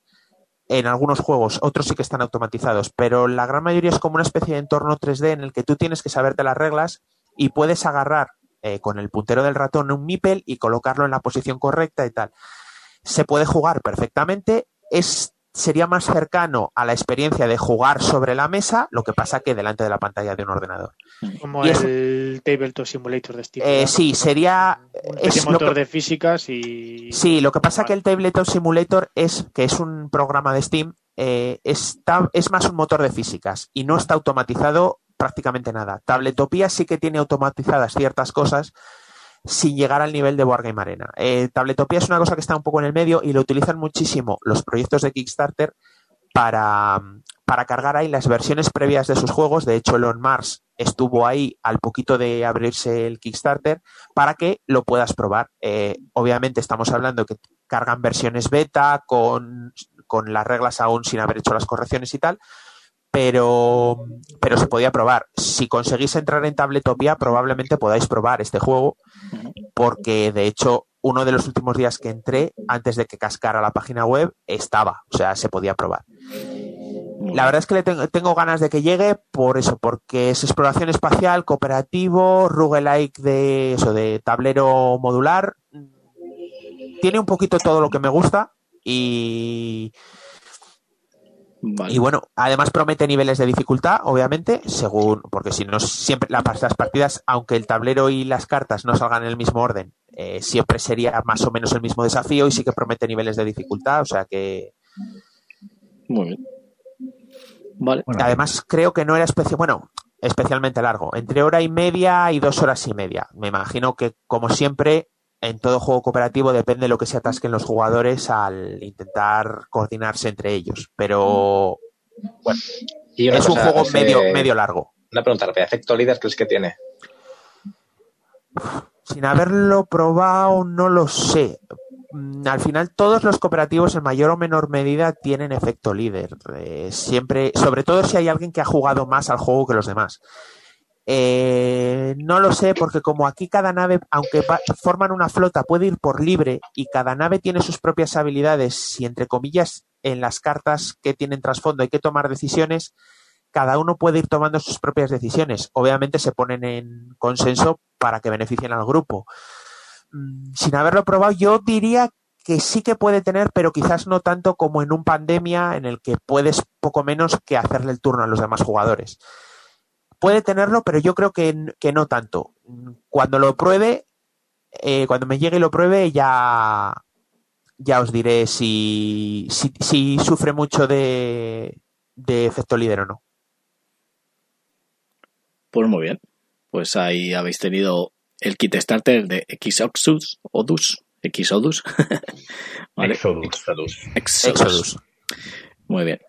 en algunos juegos, otros sí que están automatizados, pero la gran mayoría es como una especie de entorno 3D en el que tú tienes que saberte las reglas y puedes agarrar eh, con el puntero del ratón un MIPEL y colocarlo en la posición correcta y tal. Se puede jugar perfectamente, es, sería más cercano a la experiencia de jugar sobre la mesa, lo que pasa que delante de la pantalla de un ordenador. Como Y es- el Tabletop Simulator de Steam. Eh, sí, sería... Un es motor que- de físicas y. Sí, lo que pasa que el Tabletop Simulator es que es un programa de Steam, eh, está, es más un motor de físicas y no está automatizado prácticamente nada. Tabletopía sí que tiene automatizadas ciertas cosas sin llegar al nivel de Board Game Arena. Eh, Tabletopía es una cosa que está un poco en el medio y lo utilizan muchísimo los proyectos de Kickstarter para, para cargar ahí las versiones previas de sus juegos. De hecho, Elon Mars estuvo ahí al poquito de abrirse el Kickstarter para que lo puedas probar. Eh, obviamente estamos hablando que cargan versiones beta con, con las reglas aún sin haber hecho las correcciones y tal, pero, pero se podía probar. Si conseguís entrar en Tabletopia, probablemente podáis probar este juego, porque de hecho uno de los últimos días que entré, antes de que cascara la página web, estaba, o sea, se podía probar. La verdad es que le tengo, tengo ganas de que llegue por eso, porque es exploración espacial, cooperativo, roguelike de eso, de tablero modular. Tiene un poquito todo lo que me gusta y, Vale. y bueno, además promete niveles de dificultad, obviamente, según, porque si no siempre la- las partidas, aunque el tablero y las cartas no salgan en el mismo orden, eh, siempre sería más o menos el mismo desafío y sí que promete niveles de dificultad, o sea que Muy bien. Vale. Bueno, Además, creo que no era especial, bueno, especialmente largo, entre hora y media y dos horas y media. Me imagino que, como siempre, en todo juego cooperativo depende de lo que se atasquen los jugadores al intentar coordinarse entre ellos. Pero Y una es un juego hace- medio, medio largo. Una pregunta rápida. ¿Efecto líder crees que tiene? Sin haberlo probado, no lo sé. mm, al final todos los cooperativos en mayor o menor medida tienen efecto líder. Eh, siempre, sobre todo si hay alguien que ha jugado más al juego que los demás. Eh, no lo sé porque como aquí cada nave, aunque forman una flota, puede ir por libre y cada nave tiene sus propias habilidades y entre comillas en las cartas que tienen trasfondo hay que tomar decisiones, cada uno puede ir tomando sus propias decisiones. Obviamente se ponen en consenso para que beneficien al grupo. Mm, sin haberlo probado, yo diría que sí que puede tener, pero quizás no tanto como en un pandemia en el que puedes poco menos que hacerle el turno a los demás jugadores. Puede tenerlo, pero yo creo que, no tanto. Cuando lo pruebe, eh, cuando me llegue y lo pruebe, ya, ya os diré si, si, sufre mucho de, de efecto líder o no. Pues muy bien. Pues ahí habéis tenido el kit starter de Xodus, Odus, Xodus. (laughs) ¿Vale? Exodus. Exodus. Muy bien.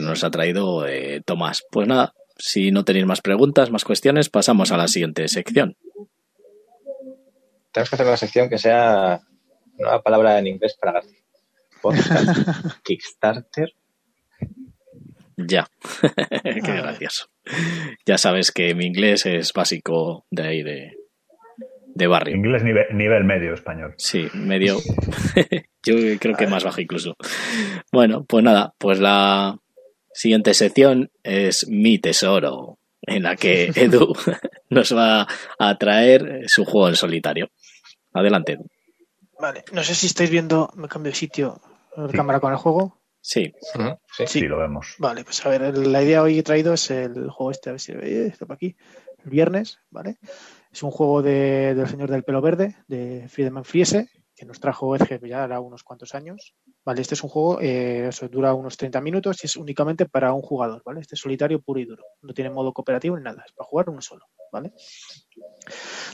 nos ha traído eh, Tomás. Pues nada, si no tenéis más preguntas, más cuestiones, pasamos a la siguiente sección. Tenemos que hacer una sección que sea una palabra en inglés para García. (laughs) Kickstarter. Ya. (laughs) Qué gracioso. Ya sabes que mi inglés es básico de ahí, de, de barrio. Inglés nivel, nivel medio español. Sí, medio. (laughs) Yo creo que más bajo incluso. Bueno, pues nada, pues la siguiente sección es Mi Tesoro, en la que (laughs) Edu (laughs) nos va a traer su juego en solitario. Adelante, Edu. Vale, no sé si estáis viendo, me cambio de sitio, la cámara con el juego. Sí. sí. lo vemos. Vale, pues a ver, la idea hoy he traído es el juego este, a ver si ve, está por aquí, el viernes, ¿vale? Es un juego de, del señor del pelo verde, de Friedemann Friese, que nos trajo Edge ya hará unos cuantos años. Vale, este es un juego, eh, dura unos 30 minutos y es únicamente para un jugador, ¿vale? Este es solitario puro y duro. No tiene modo cooperativo ni nada, es para jugar uno solo, ¿vale?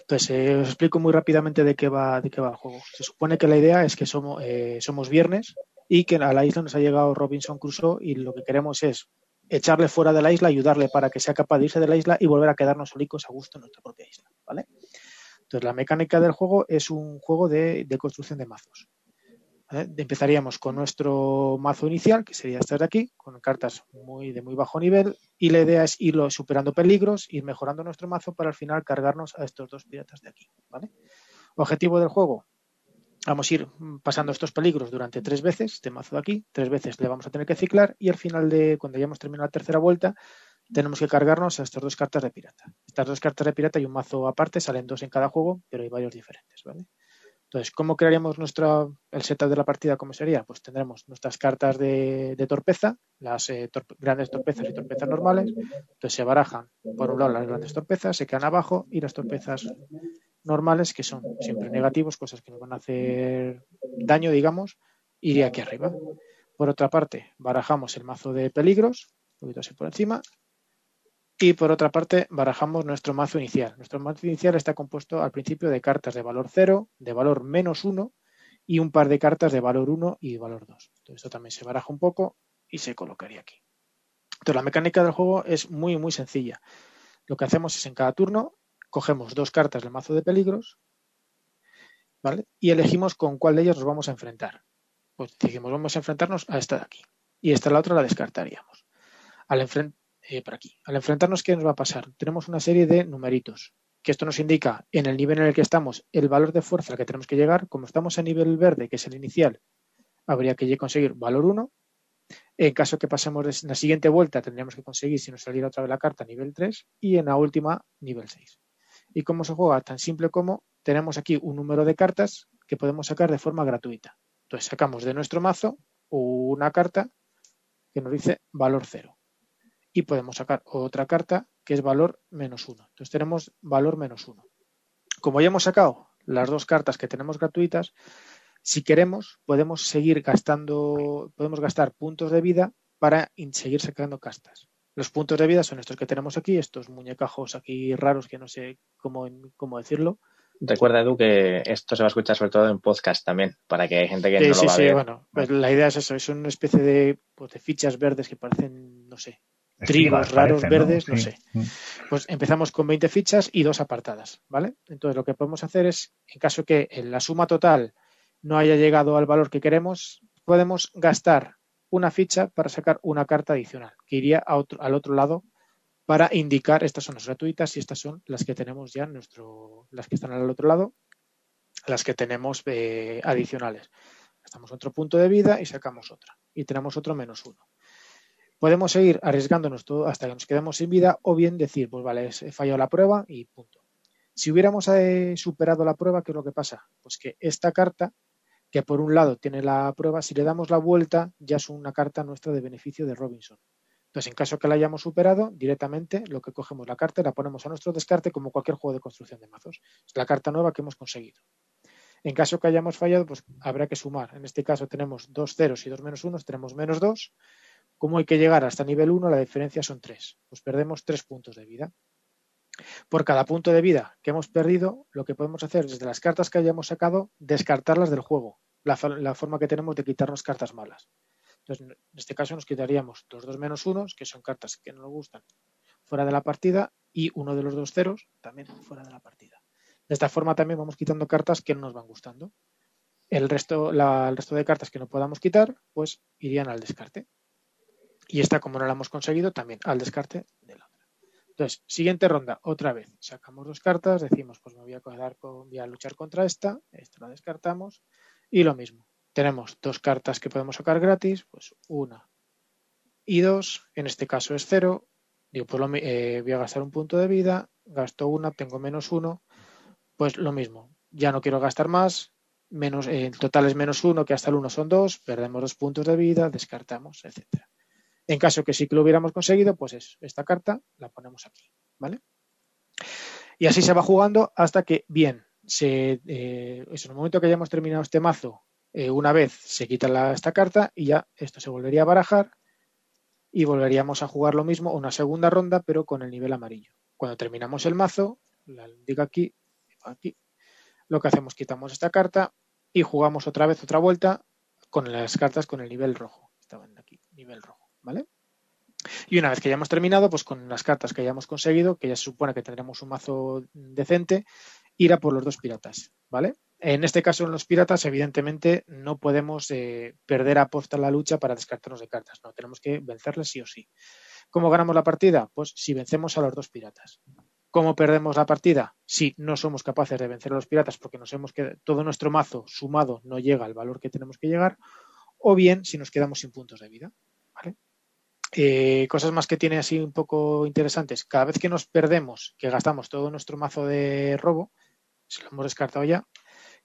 Entonces, eh, os explico muy rápidamente de qué va, de qué va el juego. Se supone que la idea es que somos, eh, somos viernes, y que a la isla nos ha llegado Robinson Crusoe y lo que queremos es echarle fuera de la isla, ayudarle para que sea capaz de irse de la isla y volver a quedarnos solicos a gusto en nuestra propia isla, ¿vale? Entonces la mecánica del juego es un juego de, construcción de mazos. Empezaríamos con nuestro mazo inicial, que sería este de aquí, con cartas muy, de muy bajo nivel, y la idea es irlo superando peligros, ir mejorando nuestro mazo para al final cargarnos a estos dos piratas de aquí. Objetivo del juego, Vamos a ir pasando estos peligros durante tres veces, este mazo de aquí, tres veces le vamos a tener que ciclar y al final de, cuando hayamos terminado la tercera vuelta, tenemos que cargarnos estas dos cartas de pirata. Estas dos cartas de pirata y un mazo aparte, salen dos en cada juego, pero hay varios diferentes. Entonces, ¿cómo crearíamos nuestra, el setup de la partida? ¿Cómo sería? Pues tendremos nuestras cartas de, torpeza, las eh, grandes torpezas y torpezas normales. Entonces se barajan, por un lado, las grandes torpezas, se quedan abajo y las torpezas normales, que son siempre negativos, cosas que nos van a hacer daño, digamos, iría aquí arriba. Por otra parte, barajamos el mazo de peligros, un poquito así por encima, y por otra parte, barajamos nuestro mazo inicial. Nuestro mazo inicial está compuesto al principio de cartas de valor 0, de valor menos 1 y un par de cartas de valor 1 y valor 2. Entonces, esto también se baraja un poco y se colocaría aquí. Entonces, la mecánica del juego es muy, muy sencilla. Lo que hacemos es en cada turno cogemos dos cartas del mazo de peligros, ¿vale? Y elegimos con cuál de ellas nos vamos a enfrentar. Pues decimos, vamos a enfrentarnos a esta de aquí. Y esta la otra la descartaríamos. Al eh, aquí. Al enfrentarnos, ¿qué nos va a pasar? Tenemos una serie de numeritos, que esto nos indica en el nivel en el que estamos el valor de fuerza al que tenemos que llegar. Como estamos a nivel verde, que es el inicial, habría que conseguir valor 1. En caso que pasemos la siguiente vuelta, tendríamos que conseguir, si nos saliera otra vez la carta, nivel 3 y en la última, nivel 6 y cómo se juega tan simple como tenemos aquí un número de cartas que podemos sacar de forma gratuita. Entonces sacamos de nuestro mazo una carta que nos dice valor cero y podemos sacar otra carta que es valor menos uno. Entonces tenemos valor menos uno. Como ya hemos sacado las dos cartas que tenemos gratuitas, si queremos podemos seguir gastando, podemos gastar puntos de vida para seguir sacando cartas. Los puntos de vida son estos que tenemos aquí, estos muñecajos aquí raros que no sé cómo, cómo decirlo. Recuerda, Edu, que esto se va a escuchar sobre todo en podcast también, para que hay gente que no lo va a ver. Sí, bueno, pues la idea es eso, es una especie de, pues, de fichas verdes que parecen, no sé, trigos raros verdes, no, sé. Pues empezamos con 20 fichas y dos apartadas, ¿vale? Entonces lo que podemos hacer es, en caso que la suma total no haya llegado al valor que queremos, podemos gastar una ficha para sacar una carta adicional que iría al otro lado para indicar estas son las gratuitas y estas son las que tenemos ya en nuestro, las que están al otro lado, las que tenemos eh, adicionales. Gastamos otro punto de vida y sacamos otra. Y tenemos otro menos uno. Podemos seguir arriesgándonos todo hasta que nos quedemos sin vida o bien decir, pues vale, he fallado la prueba y punto. Si hubiéramos eh, superado la prueba, ¿qué es lo que pasa? Pues que esta carta, que por un lado tiene la prueba, si le damos la vuelta, ya es una carta nuestra de beneficio de Robinson. Entonces, en caso que la hayamos superado, directamente lo que cogemos la carta y la ponemos a nuestro descarte como cualquier juego de construcción de mazos. Es la carta nueva que hemos conseguido. En caso que hayamos fallado, pues habrá que sumar. En este caso tenemos dos ceros y dos menos unos, tenemos menos dos. Como hay que llegar hasta nivel 1, la diferencia son tres. Pues perdemos tres puntos de vida. Por cada punto de vida que hemos perdido, lo que podemos hacer desde las cartas que hayamos sacado, descartarlas del juego. La, la forma que tenemos de quitarnos cartas malas. Entonces, en este caso nos quitaríamos los dos menos unos, que son cartas que no nos gustan, fuera de la partida, y uno de los dos ceros también fuera de la partida. De esta forma también vamos quitando cartas que no nos van gustando. El resto, el resto de cartas que no podamos quitar, pues irían al descarte. Y esta, como no la hemos conseguido, también al descarte de la otra. Entonces, siguiente ronda, otra vez. Sacamos dos cartas, decimos, pues me voy a, luchar contra esta, esta la descartamos, y lo mismo tenemos dos cartas que podemos sacar gratis, pues una y dos, en este caso es cero, digo, pues eh, voy a gastar un punto de vida, gasto una, tengo menos uno, pues lo mismo, ya no quiero gastar más, menos, el total es menos uno, que hasta el uno son dos, perdemos dos puntos de vida, descartamos, etcétera. En caso que sí que lo hubiéramos conseguido, pues es esta carta la ponemos aquí, ¿vale? Y así se va jugando hasta que, bien, eh, en el momento que hayamos terminado este mazo eh, una vez se quita esta carta y ya esto se volvería a barajar y volveríamos a jugar lo mismo, una segunda ronda, pero con el nivel amarillo. Cuando terminamos el mazo, la indica aquí, aquí, lo que hacemos, quitamos esta carta y jugamos otra vez otra vuelta con las cartas con el nivel rojo. Estaban aquí, nivel rojo, ¿vale? Y una vez que ya hemos terminado, pues con las cartas que hayamos conseguido, que ya se supone que tendremos un mazo decente, ir a por los dos piratas, ¿vale? En este caso, en los piratas, evidentemente, no podemos eh, perder a la lucha para descartarnos de cartas. No, tenemos que vencerles sí o sí. ¿Cómo ganamos la partida? Pues si vencemos a los dos piratas. ¿Cómo perdemos la partida? Si no somos capaces de vencer a los piratas porque nos hemos quedado, todo nuestro mazo sumado no llega al valor que tenemos que llegar, o bien si nos quedamos sin puntos de vida. Eh, cosas más que tiene así un poco interesantes. Cada vez que nos perdemos, que gastamos todo nuestro mazo de robo, se lo hemos descartado ya,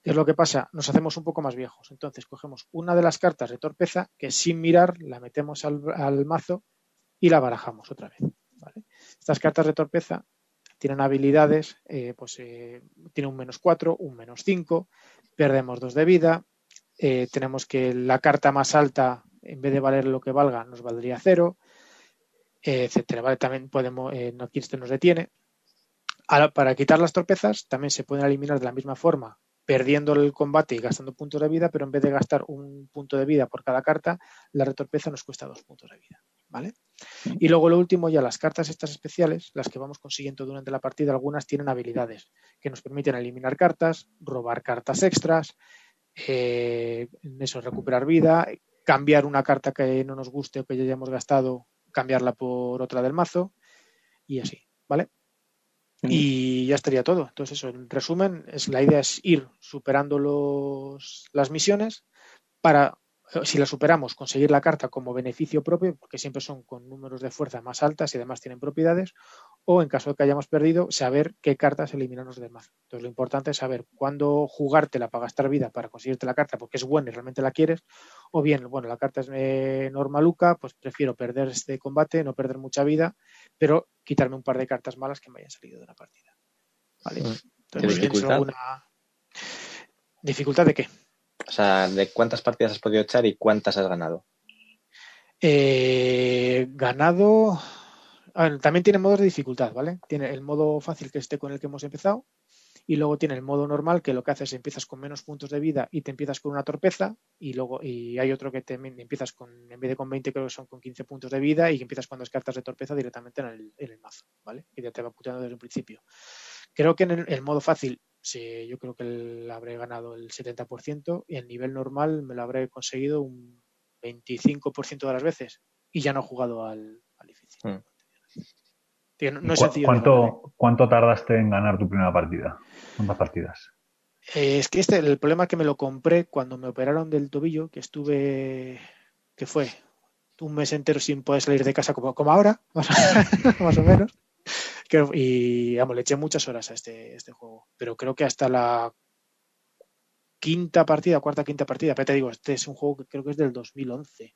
¿Qué es lo que pasa? Nos hacemos un poco más viejos. Entonces cogemos una de las cartas de torpeza que sin mirar la metemos al, mazo y la barajamos otra vez. Estas cartas de torpeza tienen habilidades, eh, pues eh, tiene un menos 4, un menos 5, perdemos 2 de vida, eh, tenemos que la carta más alta, en vez de valer lo que valga, nos valdría 0, etcétera. ¿vale? También podemos, aquí este nos detiene. para quitar las torpezas también se pueden eliminar de la misma forma perdiendo el combate y gastando puntos de vida, pero en vez de gastar un punto de vida por cada carta, la retorpeza nos cuesta dos puntos de vida. ¿Vale? Y luego lo último, ya las cartas estas especiales, las que vamos consiguiendo durante la partida, algunas tienen habilidades que nos permiten eliminar cartas, robar cartas extras, eh, eso, recuperar vida, cambiar una carta que no nos guste o que ya hayamos gastado, cambiarla por otra del mazo y así, ¿vale? Y ya estaría todo. Entonces, eso, en resumen, es, la idea es ir superando los, las misiones para, si las superamos, conseguir la carta como beneficio propio, porque siempre son con números de fuerza más altas y además tienen propiedades, o en caso de que hayamos perdido, saber qué cartas eliminarnos del mazo. Entonces, lo importante es saber cuándo jugártela para gastar vida para conseguirte la carta porque es buena y realmente la quieres, o bien, bueno, la carta es eh, normaluca, pues prefiero perder este combate, no perder mucha vida, pero quitarme un par de cartas malas que me hayan salido de la partida. ¿Vale? Mm. Entonces, dificultad? ¿Dificultad de qué? O sea, ¿de cuántas partidas has podido echar y cuántas has ganado? Eh, ganado. también tiene modos de dificultad, ¿vale? Tiene el modo fácil que esté con el que hemos empezado y luego tiene el modo normal que lo que hace es empiezas con menos puntos de vida y te empiezas con una torpeza y luego y hay otro que te empiezas con en vez de con 20 creo que son con 15 puntos de vida y empiezas con dos cartas de torpeza directamente en el, mazo, ¿vale? Y ya te va puteando desde un principio. Creo que en el, modo fácil Sí, yo creo que le habré ganado el 70% y el nivel normal me lo habré conseguido un 25% de las veces y ya no he jugado al, difícil. Hmm. no, ¿Cuánto, ¿Cuánto tardaste en ganar tu primera partida? ¿Cuántas partidas? Eh, es que este, el problema es que me lo compré cuando me operaron del tobillo, que estuve, que fue un mes entero sin poder salir de casa como, como ahora, (laughs) más o, menos. Y vamos, le eché muchas horas a este, este juego. Pero creo que hasta la quinta partida, cuarta, quinta partida, pero te digo, este es un juego que creo que es del 2011.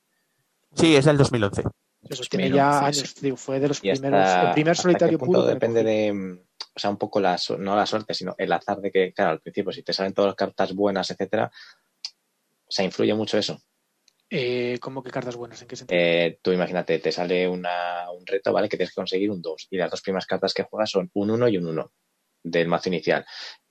Sí, es del 2011. Eso tiene ya años, digo, fue de los primeros. el primer solitario puro. Depende de, o sea, un poco la, no la suerte, sino el azar de que, claro, al principio, si te salen todas las cartas buenas, etcétera, o sea, influye mucho eso. Eh, ¿Cómo que cartas buenas? ¿En qué sentido? Eh, tú imagínate, te sale un reto, ¿vale? Que tienes que conseguir un 2 y las dos primeras cartas que juegas son un 1 y un 1 del mazo inicial.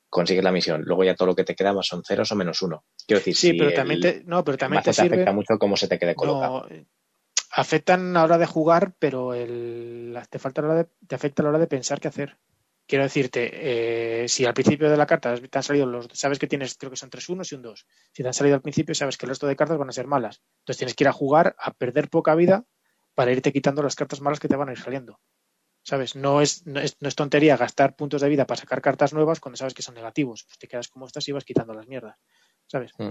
Consigues la misión, luego ya todo lo que te queda son ceros o menos uno. Quiero decir, sí, pero, también te, no, pero también te, afecta mucho cómo se te quede colocado. No, afectan a la hora de jugar, pero el, te, falta la hora de, te afecta a la hora de pensar qué hacer. Quiero decirte, eh, si al principio de la carta te han salido los, sabes que tienes, creo que son tres unos y un dos. Si te han salido al principio, sabes que el resto de cartas van a ser malas. Entonces tienes que ir a jugar a perder poca vida para irte quitando las cartas malas que te van a ir saliendo. ¿Sabes? No es, no es, tontería gastar puntos de vida para sacar cartas nuevas cuando sabes que son negativos. Pues te quedas como estás y vas quitando las mierdas. ¿Sabes? Mm.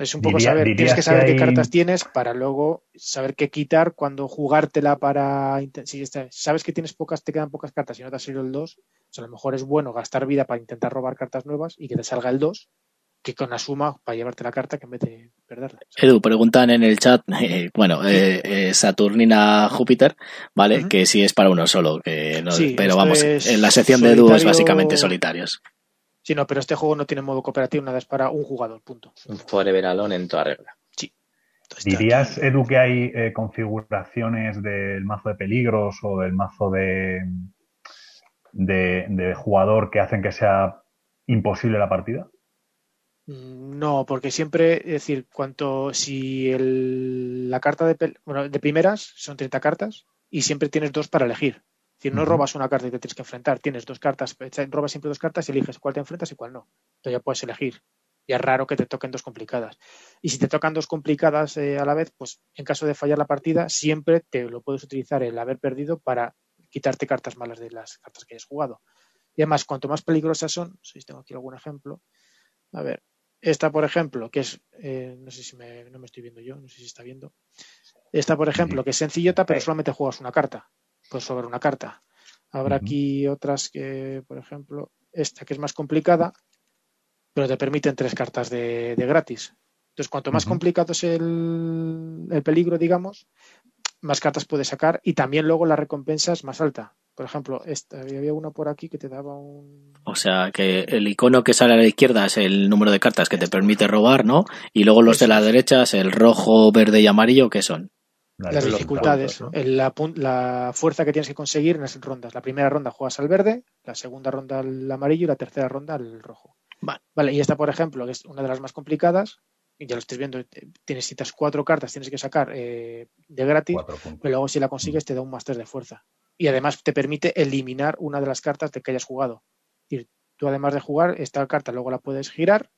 Es un poco saber, tienes que saber qué cartas tienes para luego saber qué quitar cuando jugártela para. Si sabes que tienes pocas, te quedan pocas cartas y no te ha salido el 2, pues a lo mejor es bueno gastar vida para intentar robar cartas nuevas y que te salga el 2, que con la suma para llevarte la carta que en vez de perderla. Edu, preguntan en el chat, (laughs) eh, bueno, eh, eh, Saturnina Júpiter, ¿vale? Que si es para uno solo, que no, pero vamos, en la sección de Edu es básicamente solitarios. Sí, no, pero este juego no tiene modo cooperativo, nada es para un jugador, punto. Un Forever Alone en toda regla. Sí. ¿Dirías, Edu, que hay eh, configuraciones del mazo de peligros o del mazo de, de, jugador que hacen que sea imposible la partida? Mm, no, porque siempre, es decir, cuanto si la carta de, bueno, de primeras son 30 cartas y siempre tienes dos para elegir decir, no robas una carta y te tienes que enfrentar, tienes dos cartas, robas siempre dos cartas y eliges cuál te enfrentas y cuál no. Entonces ya puedes elegir. Y es raro que te toquen dos complicadas. Y si te tocan dos complicadas eh, a la vez, pues en caso de fallar la partida, siempre te lo puedes utilizar el haber perdido para quitarte cartas malas de las cartas que hayas jugado. Y además, cuanto más peligrosas son, si tengo aquí algún ejemplo, a ver, esta por ejemplo, que es, eh, no sé si me, no me estoy viendo yo, no sé si está viendo. Esta por ejemplo, que es sencillota, pero solamente juegas una carta pues sobre una carta. Habrá aquí otras que, por ejemplo, esta que es más complicada, pero te permiten tres cartas de, gratis. Entonces, cuanto más complicado es el, peligro, digamos, más cartas puedes sacar y también luego la recompensa es más alta. Por ejemplo, esta, había una por aquí que te daba un... O sea, que el icono que sale a la izquierda es el número de cartas que te permite robar, ¿no? Y luego los de la derecha es el rojo, verde y amarillo, ¿qué son? Las dificultades, la, fuerza que tienes que conseguir en las rondas. La primera ronda juegas al verde, la segunda ronda al amarillo y la tercera ronda al rojo. Vale. y esta, por ejemplo, que es una de las más complicadas, y ya lo estés viendo, tienes citas cuatro cartas, tienes que sacar eh, de gratis, pero luego si la consigues te da un máster de fuerza. Y además te permite eliminar una de las cartas de que hayas jugado. Decir, tú además de jugar, esta carta luego la puedes girar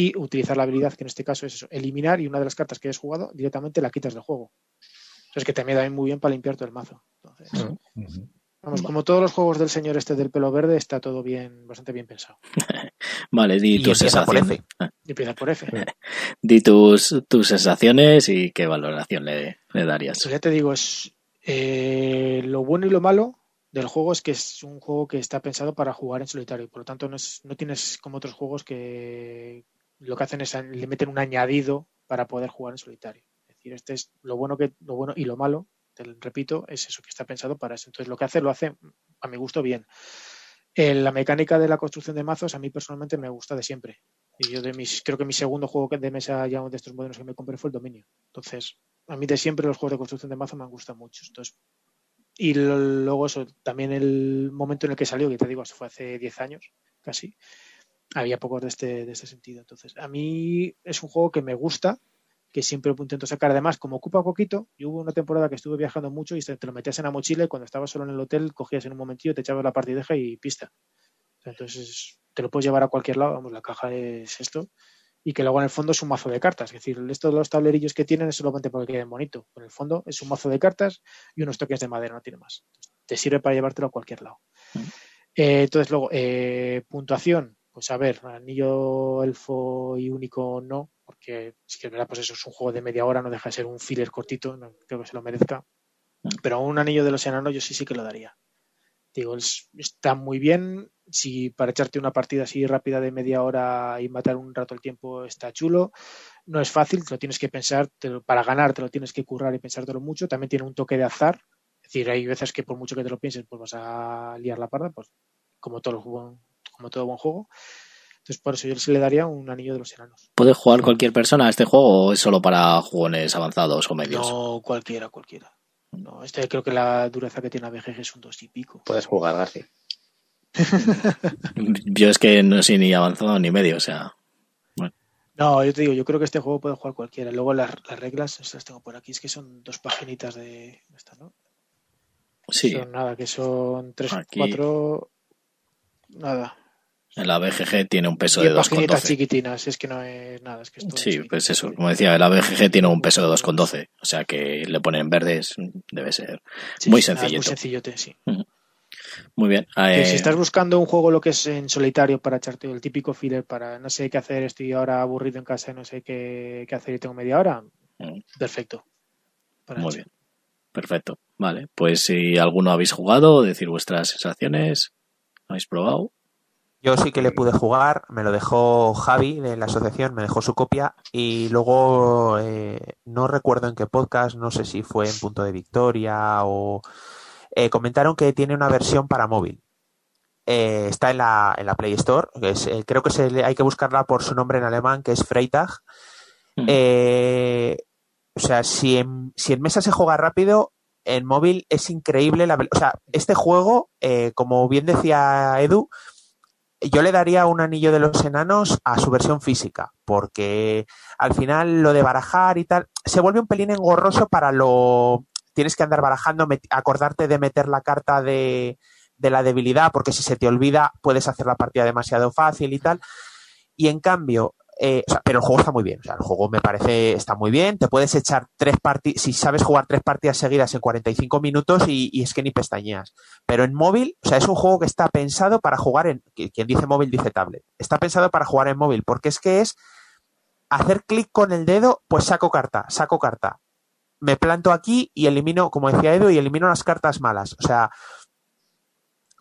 y utilizar la habilidad que en este caso es eso, eliminar y una de las cartas que hayas jugado directamente la quitas del juego. Es que también da muy bien para limpiar todo el mazo. Vamos, como todos los juegos del señor este del pelo verde, está todo bien, bastante bien pensado. (laughs) vale, di tus sensaciones. empieza por F. (laughs) di tus, tus sensaciones y qué valoración le, darías. Pues ya te digo, es eh, lo bueno y lo malo del juego es que es un juego que está pensado para jugar en solitario. Por lo tanto, no, es, no tienes como otros juegos que lo que hacen es le meten un añadido para poder jugar en solitario decir, este es lo bueno que lo bueno y lo malo, te repito, es eso que está pensado para eso. Entonces lo que hace lo hace a mi gusto bien. Eh, la mecánica de la construcción de mazos a mí personalmente me gusta de siempre. Y yo de mis, creo que mi segundo juego de mesa ya de estos modelos que me compré fue el dominio. Entonces, a mí de siempre los juegos de construcción de mazos me gustan mucho. Entonces, y luego eso, también el momento en el que salió, que te digo, fue hace 10 años casi, había pocos de este, de este sentido. Entonces, a mí es un juego que me gusta, que siempre intento sacar. Además, como ocupa poquito, y hubo una temporada que estuve viajando mucho y te lo metías en la mochila y cuando estabas solo en el hotel cogías en un momentillo, te echabas la partideja y pista. Entonces, te lo puedes llevar a cualquier lado, vamos, la caja es esto, y que luego en el fondo es un mazo de cartas. Es decir, esto de los tablerillos que tienen es solamente porque queden bonito. En el fondo es un mazo de cartas y unos toques de madera, no tiene más. Te sirve para llevártelo a cualquier lado. Eh, entonces, luego, eh, puntuación. Pues a ver, anillo, elfo y único no, porque si que es verdad, pues eso es un juego de media hora, no deja de ser un filler cortito, no creo que se lo merezca. Pero un anillo de los enanos yo sí sí que lo daría. Digo, está muy bien. Si para echarte una partida así rápida de media hora y matar un rato el tiempo está chulo. No es fácil, te lo tienes que pensar. para ganar te lo tienes que currar y pensártelo mucho. También tiene un toque de azar. Es decir, hay veces que por mucho que te lo pienses, pues vas a liar la parda, pues como todo, como todo buen juego. Entonces, por eso yo se le daría un anillo de los enanos. ¿Puede jugar cualquier persona a este juego o es solo para jugones avanzados o medios? No, cualquiera, cualquiera. No, este creo que la dureza que tiene la BGG es un dos y pico. Puedes jugar, García. (laughs) yo es que no soy ni avanzado ni medio, o sea. Bueno. No, yo te digo, yo creo que este juego puede jugar cualquiera. Luego las, reglas, las tengo por aquí, es que son dos paginitas de esta, ¿no? Sí. Son nada, que son tres, cuatro. Nada, en la BGG tiene un peso de 2,12. chiquitinas, es que no es nada. Es que sí, pues eso, como decía, la BGG tiene un peso de 2,12. O sea que le ponen verdes, debe ser muy sencillo. Muy sencillote, sí. Muy bien. Si eh, estás buscando un juego lo que es en solitario para echarte el típico filler para no sé qué hacer, estoy ahora aburrido en casa, no sé qué, hacer y tengo media hora, perfecto. Muy bien. Perfecto. Vale, pues si alguno habéis jugado, decir vuestras sensaciones, habéis probado. Yo sí que le pude jugar, me lo dejó Javi de la asociación, me dejó su copia y luego eh, no recuerdo en qué podcast, no sé si fue en Punto de Victoria o eh, comentaron que tiene una versión para móvil. Eh, está en la, en la Play Store, creo que se, hay que buscarla por su nombre en alemán, que es Freitag. Mm. o sea, si en, si en mesa se juega rápido, en móvil es increíble. La, o sea, este juego, como bien decía Edu, yo le daría un anillo de los enanos a su versión física, porque al final lo de barajar y tal se vuelve un pelín engorroso para lo. Tienes que andar barajando, acordarte de meter la carta de, de la debilidad, porque si se te olvida puedes hacer la partida demasiado fácil y tal. Y en cambio, eh, pero el juego está muy bien. O sea, el juego me parece está muy bien. Te puedes echar tres partidas, si sabes jugar tres partidas seguidas en 45 minutos y, es que ni pestañeas. Pero en móvil, o sea, es un juego que está pensado para jugar en, quien dice móvil dice tablet. Está pensado para jugar en móvil porque es que es hacer clic con el dedo, pues saco carta, saco carta. Me planto aquí y elimino, como decía Edu, y elimino las cartas malas. O sea,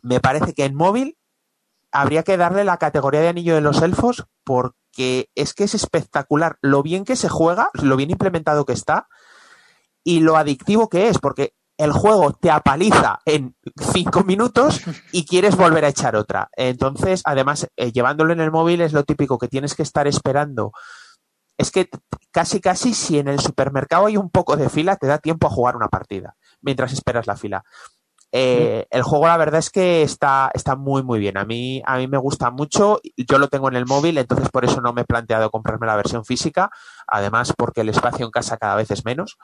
me parece que en móvil habría que darle la categoría de anillo de los elfos es que es espectacular lo bien que se juega, lo bien implementado que está y lo adictivo que es, porque el juego te apaliza en cinco minutos y quieres volver a echar otra. Entonces, además, eh, llevándolo en el móvil es lo típico que tienes que estar esperando. Es que casi, casi si en el supermercado hay un poco de fila, te da tiempo a jugar una partida mientras esperas la fila. Eh, el juego la verdad es que está, está muy muy bien. A mí, a mí me gusta mucho. Yo lo tengo en el móvil, entonces por eso no me he planteado comprarme la versión física. Además, porque el espacio en casa cada vez es menos.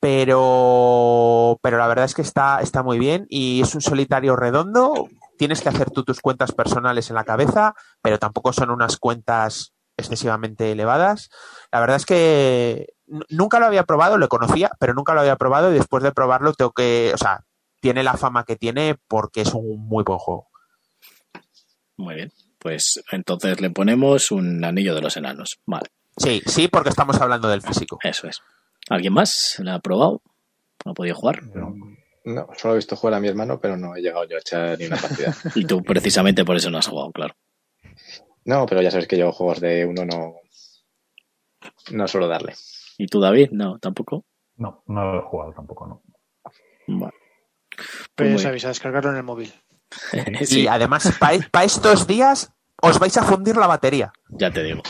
Pero, pero la verdad es que está, está muy bien y es un solitario redondo. Tienes que hacer tú tus cuentas personales en la cabeza, pero tampoco son unas cuentas excesivamente elevadas. La verdad es que nunca lo había probado, lo conocía, pero nunca lo había probado y después de probarlo tengo que, o sea, tiene la fama que tiene porque es un muy buen juego. Muy bien, pues entonces le ponemos un anillo de los enanos. Vale. Sí, sí, porque estamos hablando del físico. Eso es. ¿Alguien más la ha probado? ¿No ha podido jugar? No. solo he visto jugar a mi hermano, pero no he llegado yo a echar ni una partida. (laughs) y tú precisamente por eso no has jugado, claro. No, pero ya sabes que yo juegos de uno no, no suelo darle. ¿Y tú, David? No, tampoco. No, no lo he jugado tampoco, no. Vale. Pero pues ya sabéis, a descargarlo en el móvil. (laughs) Y además, para estos días os vais a fundir la batería. Ya te digo.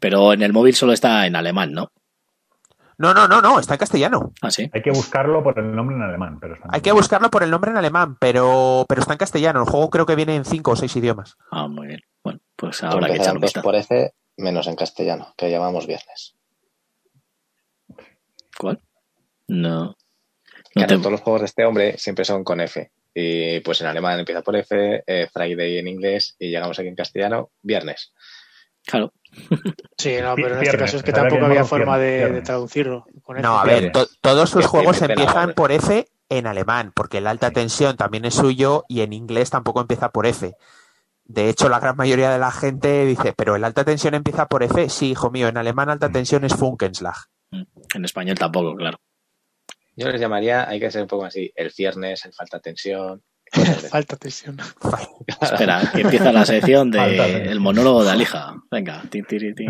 Pero en el móvil solo está en alemán, ¿no? No, no, no, no, está en castellano. Ah, sí. Hay que buscarlo por el nombre en alemán, pero Hay que buscarlo por el nombre en alemán, pero, pero está en castellano. El juego creo que viene en cinco o seis idiomas. Ah, muy bien. Bueno, pues ahora que echar un por F menos en castellano, que llamamos viernes. ¿Cuál? No todos los juegos de este hombre siempre son con F. Y pues en alemán empieza por F, eh, Friday en inglés y llegamos aquí en castellano, viernes. Claro. (laughs) Sí, no, pero en este Viernes, caso es que ¿verdad tampoco había no? forma de, Viernes. de traducirlo. con F. No, a ver, to- todos sus juegos empiezan por F en alemán, porque el alta tensión también es suyo y en inglés tampoco empieza por F. De hecho, la gran mayoría de la gente dice, pero el alta tensión empieza por F. Sí, hijo mío, en alemán alta tensión es Funkenschlag. En español tampoco, claro. Yo les llamaría, hay que ser un poco así, el viernes, el falta tensión. (laughs) Falta tensión. Espera, que empieza la sección Falta de- del monólogo de Alija. Venga, ti, ti, ti.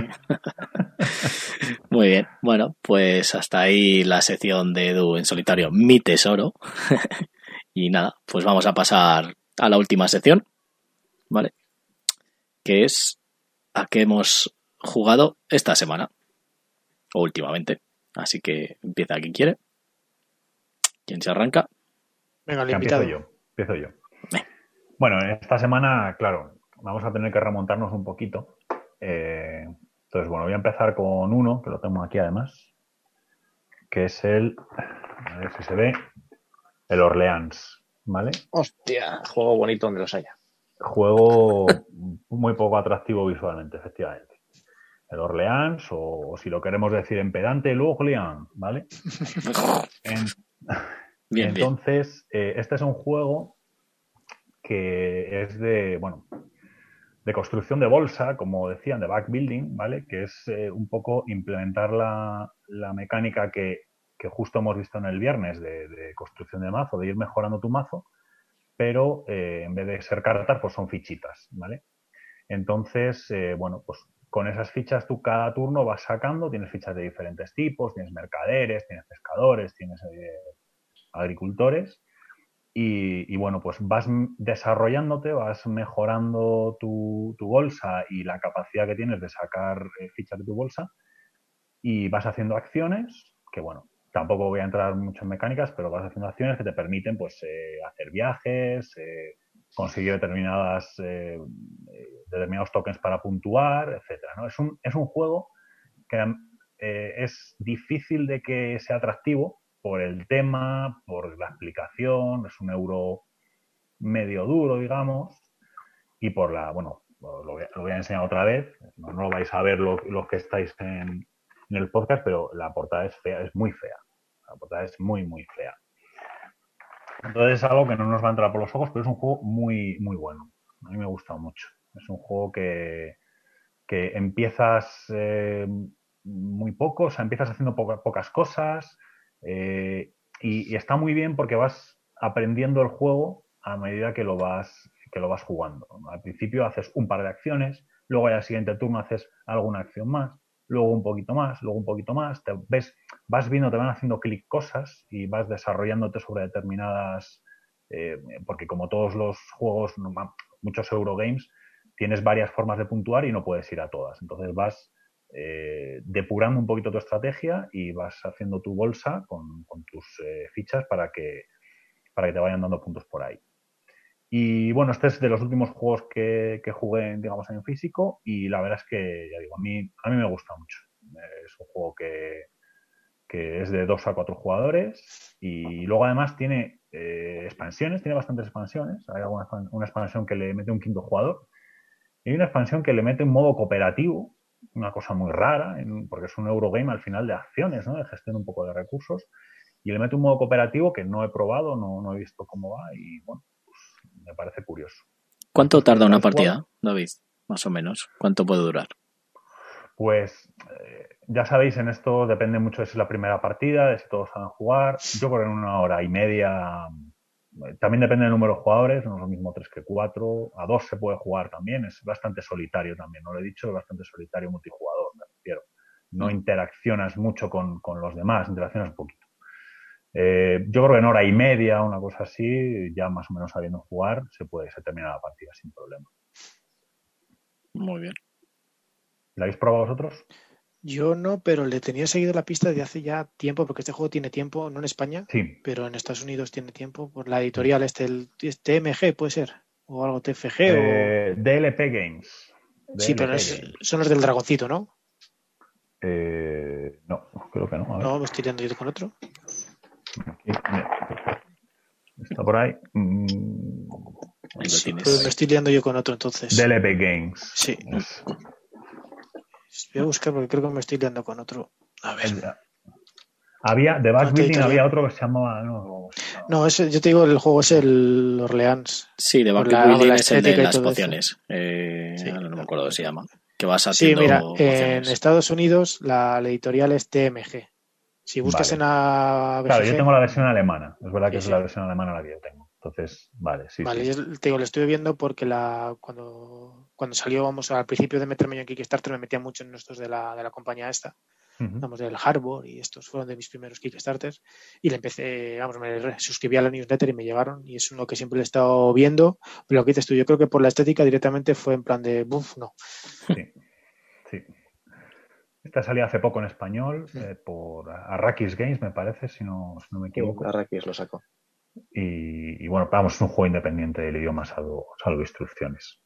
Muy bien. Bueno, pues hasta ahí la sección de Edu en solitario, mi tesoro. (laughs) y nada, pues vamos a pasar a la última sección, ¿vale? Que es a qué hemos jugado esta semana o últimamente. Así que empieza quien quiere. ¿Quién se arranca? Venga, el Ya empiezo invitado. yo. Empiezo yo. Bueno, esta semana, claro, vamos a tener que remontarnos un poquito. Eh, entonces, bueno, voy a empezar con uno, que lo tengo aquí además, que es el, a ver si se ve, el Orleans, ¿vale? Hostia, juego bonito donde los haya. Juego muy poco atractivo visualmente, efectivamente. El Orleans, o, o si lo queremos decir en pedante, el Orleans, ¿vale? (laughs) En- Bien. Entonces, eh, este es un juego que es de, bueno, de construcción de bolsa, como decían, de backbuilding, ¿vale? Que es eh, un poco implementar la, la mecánica que, que justo hemos visto en el viernes de, construcción de mazo, de ir mejorando tu mazo, pero eh, en vez de ser cartas, pues son fichitas, ¿vale? Entonces, bueno, pues con esas fichas tú cada turno vas sacando, tienes fichas de diferentes tipos, tienes mercaderes, tienes pescadores, tienes eh, agricultores y, bueno, pues vas desarrollándote, vas mejorando tu, tu bolsa y la capacidad que tienes de sacar eh, fichas de tu bolsa y vas haciendo acciones que bueno, tampoco voy a entrar mucho en mecánicas, pero vas haciendo acciones que te permiten pues eh, hacer viajes, eh, conseguir determinadas eh, determinados tokens para puntuar, etcétera. ¿no? Es, un, es un juego que eh, es difícil de que sea atractivo por el tema, por la explicación, es un euro medio duro, digamos, y por la, bueno, lo voy a, lo voy a enseñar otra vez, no, no lo vais a ver los lo que estáis en, en el podcast, pero la portada es fea, es muy fea. La portada es muy, muy fea. Entonces es algo que no nos va a entrar por los ojos, pero es un juego muy, muy bueno. A mí me ha gustado mucho. Es un juego que, que empiezas eh, muy poco, o sea, empiezas haciendo poca, pocas cosas eh, y, y, está muy bien porque vas aprendiendo el juego a medida que lo vas, que lo vas jugando. Al principio haces un par de acciones, luego al siguiente turno haces alguna acción más, luego un poquito más, luego un poquito más, te ves, vas viendo, te van haciendo clic cosas y vas desarrollándote sobre determinadas, eh, porque como todos los juegos, muchos Eurogames, tienes varias formas de puntuar y no puedes ir a todas. Entonces vas eh, depurando un poquito tu estrategia y vas haciendo tu bolsa con, tus eh, fichas para que, para que te vayan dando puntos por ahí. Y bueno, este es de los últimos juegos que, que, jugué, digamos, en físico y la verdad es que, ya digo, a mí, a mí me gusta mucho. Es un juego que, que es de dos a cuatro jugadores y luego además tiene eh, expansiones, tiene bastantes expansiones. Hay alguna, una expansión que le mete un quinto jugador y hay una expansión que le mete un modo cooperativo, una cosa muy rara, porque es un Eurogame al final de acciones, ¿no? de gestión un poco de recursos y le mete un modo cooperativo que no he probado, no, no he visto cómo va y bueno, me parece curioso. ¿Cuánto tarda una partida, David? Más o menos. ¿Cuánto puede durar? Pues eh, ya sabéis, en esto depende mucho de si es la primera partida, de si todos saben jugar. Yo creo en una hora y media. También depende del número de jugadores, no es lo mismo tres que cuatro. A dos se puede jugar también, es bastante solitario también, no lo he dicho, es bastante solitario multijugador, me refiero. No interaccionas mucho con, con los demás, interaccionas un poquito. Eh, yo creo que en hora y media, una cosa así, ya más o menos sabiendo jugar, se puede, se termina la partida sin problema. Muy bien. ¿La habéis probado vosotros? Yo no, pero le tenía seguido la pista de hace ya tiempo, porque este juego tiene tiempo, no en España, sí. pero en Estados Unidos tiene tiempo, por la editorial, este, el TMG puede ser, o algo TFG. Eh, o... DLP Games. DLP sí, pero es, Games. son los del dragoncito, ¿no? Eh, no, creo que no. No, me estoy liando yo con otro. Aquí, Está por ahí. Mm, Ahí lo tienes. Pues me estoy liando yo con otro entonces. DLP Games. Sí. Voy a buscar porque creo que me estoy liando con otro. A ver. Había, de Bass Otra Building había otro que se llamaba. No. No, ese, yo te digo, el juego es el Orleans. Sí, de la- Building la es el de las pociones. Eh, Sí. no me acuerdo cómo se llama. Que vas Sí, haciendo mira, en. Estados Unidos la, la editorial es TMG. Si buscas Vale. en la Claro, yo tengo la versión alemana. Es verdad que Sí, es sí. la versión alemana la que yo tengo. Entonces, vale, sí. Vale, sí. yo te digo, lo estuve viendo porque la, cuando, cuando salió, vamos, al principio de meterme yo en Kickstarter, me metía mucho en estos de la, de la compañía esta, vamos, del Harbor, y estos fueron de mis primeros Kickstarters, y le empecé, vamos, me suscribí a la newsletter y me llegaron, y es uno que siempre le he estado viendo, pero lo que dices tú, yo creo que por la estética directamente fue en plan de, buf, no. Sí. Esta salía hace poco en español eh, por Arrakis Games, me parece, si no, si no me equivoco. Arrakis lo saco. Y, y bueno, vamos, es un juego independiente del idioma, salvo, salvo instrucciones.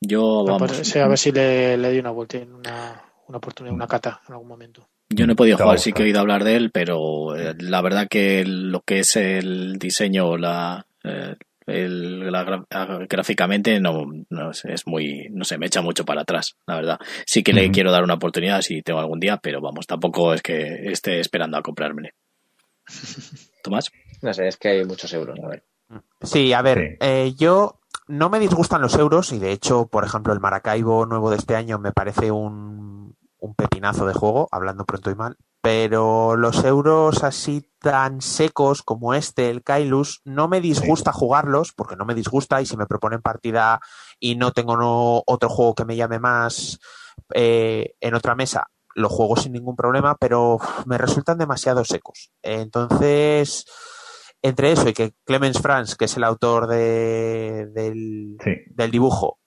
Yo, vamos, pues, sí, a ver si le, le doy una vuelta, una, una oportunidad, una cata en algún momento. yo no he podido jugar, sí que he oído hablar de él, pero eh, la verdad que lo que es el diseño, la, eh, el- la ah, gráficamente no, no sé, es muy, no sé, me echa mucho para atrás, la verdad. Sí que le quiero dar una oportunidad si tengo algún día, pero vamos, tampoco es que esté esperando a comprármelo. (laughs) Tomás, No sé, es que hay muchos euros. A ver. Sí, a ver, eh, yo no me disgustan los euros y de hecho, por ejemplo, el Maracaibo nuevo de este año me parece un, un pepinazo de juego, hablando pronto y mal, pero los euros así tan secos como este, el Kailus, no me disgusta jugarlos porque no me disgusta y si me proponen partida y no tengo no- otro juego que me llame más eh, en otra mesa, los juego sin ningún problema, pero me resultan demasiado secos. Entonces, entre eso y que Clemens Franz, que es el autor de, del, Sí. del dibujo,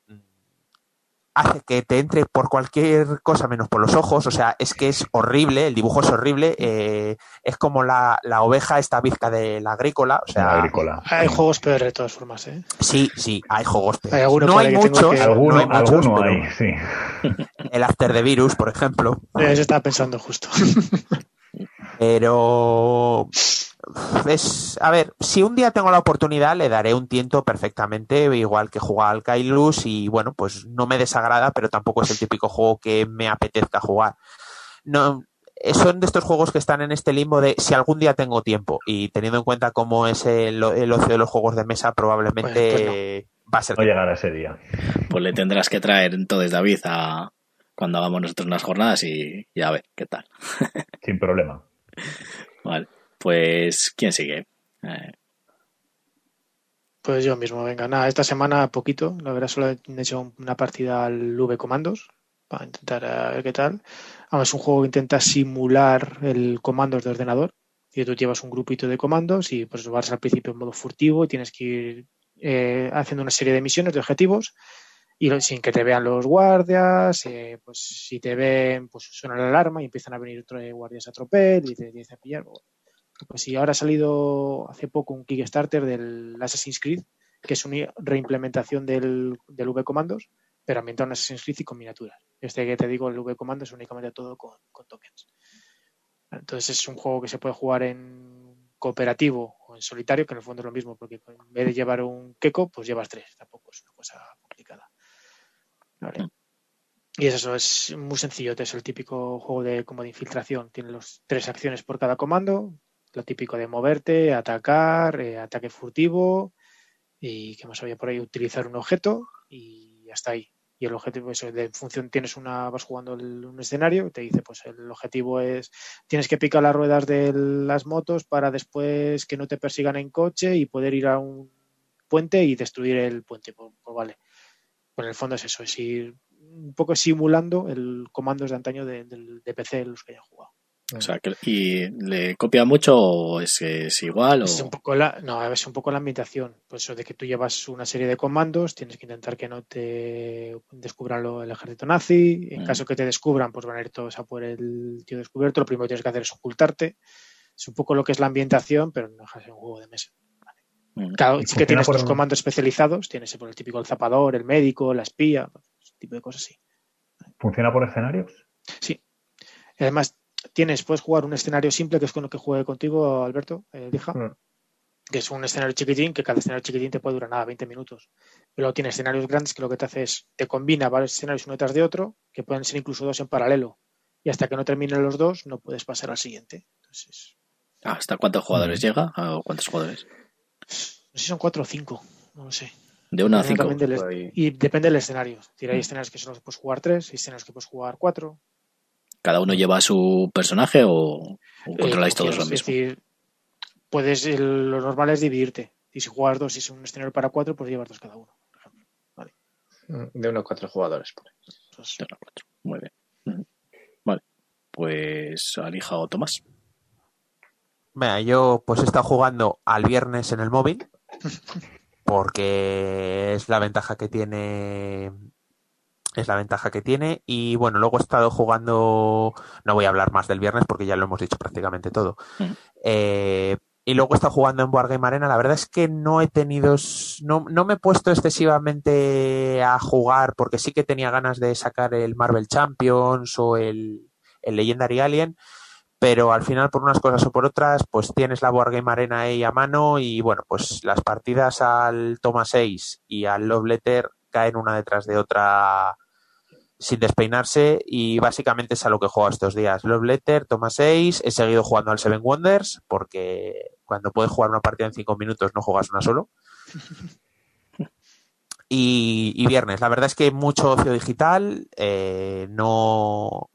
hace que te entre por cualquier cosa menos por los ojos, o sea, es que es horrible, el dibujo es horrible, eh, es como la, la oveja esta bizca de la agrícola, o sea, la agrícola. Hay Sí. juegos peores de todas formas, ¿eh? sí, sí, hay juegos peores. Hay no hay muchos, que- Alguno, no hay muchos, alguno hay, sí. (laughs) el After the Virus, por ejemplo, Eso estaba pensando justo. Pero es, a ver, si un día tengo la oportunidad le daré un tiento perfectamente, igual que jugar al Kailus y bueno, pues no me desagrada, pero tampoco es el típico juego que me apetezca jugar. No, eh, son de estos juegos que están en este limbo de si algún día tengo tiempo y teniendo en cuenta cómo es el, el ocio de los juegos de mesa, probablemente Pues- pues va a ser No llegará ese día. pues le tendrás que traer entonces David a cuando hagamos nosotros unas jornadas y, y a ver qué tal. Sin problema. (laughs) Vale, pues ¿quién sigue? Eh, Pues yo mismo, venga, nada, esta semana poquito, la verdad solo he hecho una partida al V Comandos para intentar a ver qué tal. Vamos, es un juego que intenta simular el comandos de ordenador y tú llevas un grupito de comandos y pues vas al principio en modo furtivo y tienes que ir eh, haciendo una serie de misiones, de objetivos y sin que te vean los guardias, eh, pues si te ven, pues suena la alarma y empiezan a venir otros guardias a tropel y te tienes que pillar. Pues sí, ahora ha salido hace poco un Kickstarter del Assassin's Creed, que es una reimplementación del, del V-Comandos, pero ambientado en Assassin's Creed y con miniaturas. Este que te digo, el V-Comandos es únicamente todo con, con tokens. Entonces es un juego que se puede jugar en cooperativo o en solitario, que en el fondo es lo mismo, porque en vez de llevar un Keko, pues llevas tres. Tampoco es una cosa complicada. Vale. Y es eso, es muy sencillo. Es el típico juego de como de infiltración. Tiene los tres acciones por cada comando. Lo típico de moverte, atacar, eh, ataque furtivo y qué más había por ahí, utilizar un objeto y hasta ahí. Y el objetivo es de función tienes una, vas jugando un escenario y te dice, pues el objetivo es tienes que picar las ruedas de las motos para después que no te persigan en coche y poder ir a un puente y destruir el puente. Pues, pues vale. Pues en el fondo es eso, es ir un poco simulando el comandos de antaño de, del- de PC los que haya jugado. O sea, que, ¿y le copia mucho o es, es igual? O... Es un poco la, no, es un poco la ambientación. Pues eso de que tú llevas una serie de comandos, tienes que intentar que no te descubran lo- el ejército nazi. En Mm. caso que te descubran, pues van a ir todos a por el tío descubierto. Lo primero que tienes que hacer es ocultarte. Es un poco lo que es la ambientación, pero no deja de ser un juego de mesa. Mm. Claro, sí que tienes tus comandos especializados. Tienes por el típico el zapador, el médico, la espía, ese tipo de cosas así. ¿Funciona por escenarios? Sí. Y además, tienes, puedes jugar un escenario simple, que es con lo que jugué contigo, Alberto, eh, Dija. Mm. que es un escenario chiquitín, que cada escenario chiquitín te puede durar nada, 20 minutos. Pero luego tiene escenarios grandes que lo que te hace es, te combina varios escenarios uno detrás de otro, que pueden ser incluso dos en paralelo. Y hasta que no terminen los dos, no puedes pasar al siguiente. Entonces, ¿Hasta cuántos jugadores llega? ¿O cuántos jugadores? no sé si son cuatro o cinco, no lo sé. De uno a cinco. del y depende del escenario. Es decir, hay Mm. escenarios que solo puedes jugar tres, hay escenarios que puedes jugar cuatro. ¿Cada uno lleva su personaje o, o Eh, controláis todos lo mismo? Es decir, puedes, el- lo normal es dividirte. Y si juegas dos y es un escenario para cuatro, pues llevar dos cada uno. por ejemplo. De uno a cuatro jugadores. por ahí. Entonces, De uno a cuatro. Muy bien. Vale. Pues Alija o Tomás. Mira, yo pues he estado jugando al viernes en el móvil (laughs) porque es la ventaja que tiene es la ventaja que tiene. Y bueno luego he estado jugando no voy a hablar más del viernes porque ya lo hemos dicho prácticamente todo. Eh, y luego he estado jugando en Board Game Arena. La verdad es que no he tenido no, no me he puesto excesivamente a jugar porque sí que tenía ganas de sacar el Marvel Champions o el, el Legendary Alien pero al final por unas cosas o por otras pues tienes la Board Game Arena ahí a mano y bueno pues las partidas al Toma 6 y al Love Letter caen una detrás de otra sin despeinarse y básicamente es a lo que he jugado estos días. Love Letter, Toma 6 he seguido jugando al Seven Wonders porque cuando puedes jugar una partida en 5 minutos no juegas una solo. (laughs) Y, y viernes la verdad es que mucho ocio digital eh, no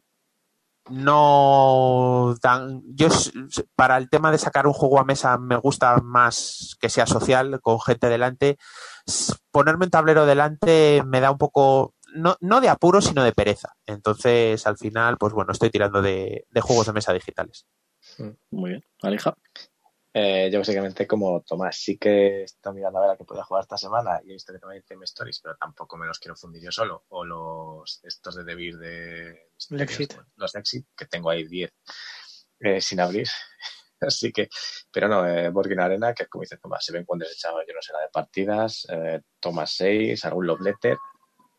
no dan yo para el tema de sacar un juego a mesa me gusta más que sea social con gente delante. Ponerme un tablero delante me da un poco no, no de apuro sino de pereza entonces al final pues bueno estoy tirando de, de juegos de mesa digitales Muy bien. Alija. Eh, yo básicamente como Tomás, sí que estoy mirando a ver a qué puedo jugar esta semana y he visto que también hay Theme Stories, pero tampoco me los quiero fundir yo solo. O los estos de Debir de Lexit. Los Lexit, que tengo ahí 10 eh, sin abrir. (laughs) Así que, pero no, eh, Borgin Arena, que como dice Tomás, se ven cuando he echado yo no sé nada de partidas, eh, Tomás 6, algún Love Letter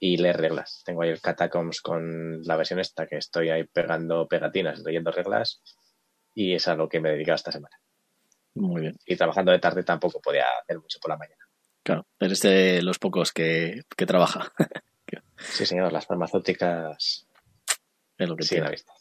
y leer reglas. Tengo ahí el Catacombs con la versión esta que estoy ahí pegando pegatinas, leyendo reglas y es a lo que me he dedicado esta semana Muy bien. y trabajando de tarde tampoco podía hacer mucho por la mañana. Claro. Eres de los pocos que, que trabaja. (laughs) Sí, señor, las farmacéuticas Es lo que a tiene. vista.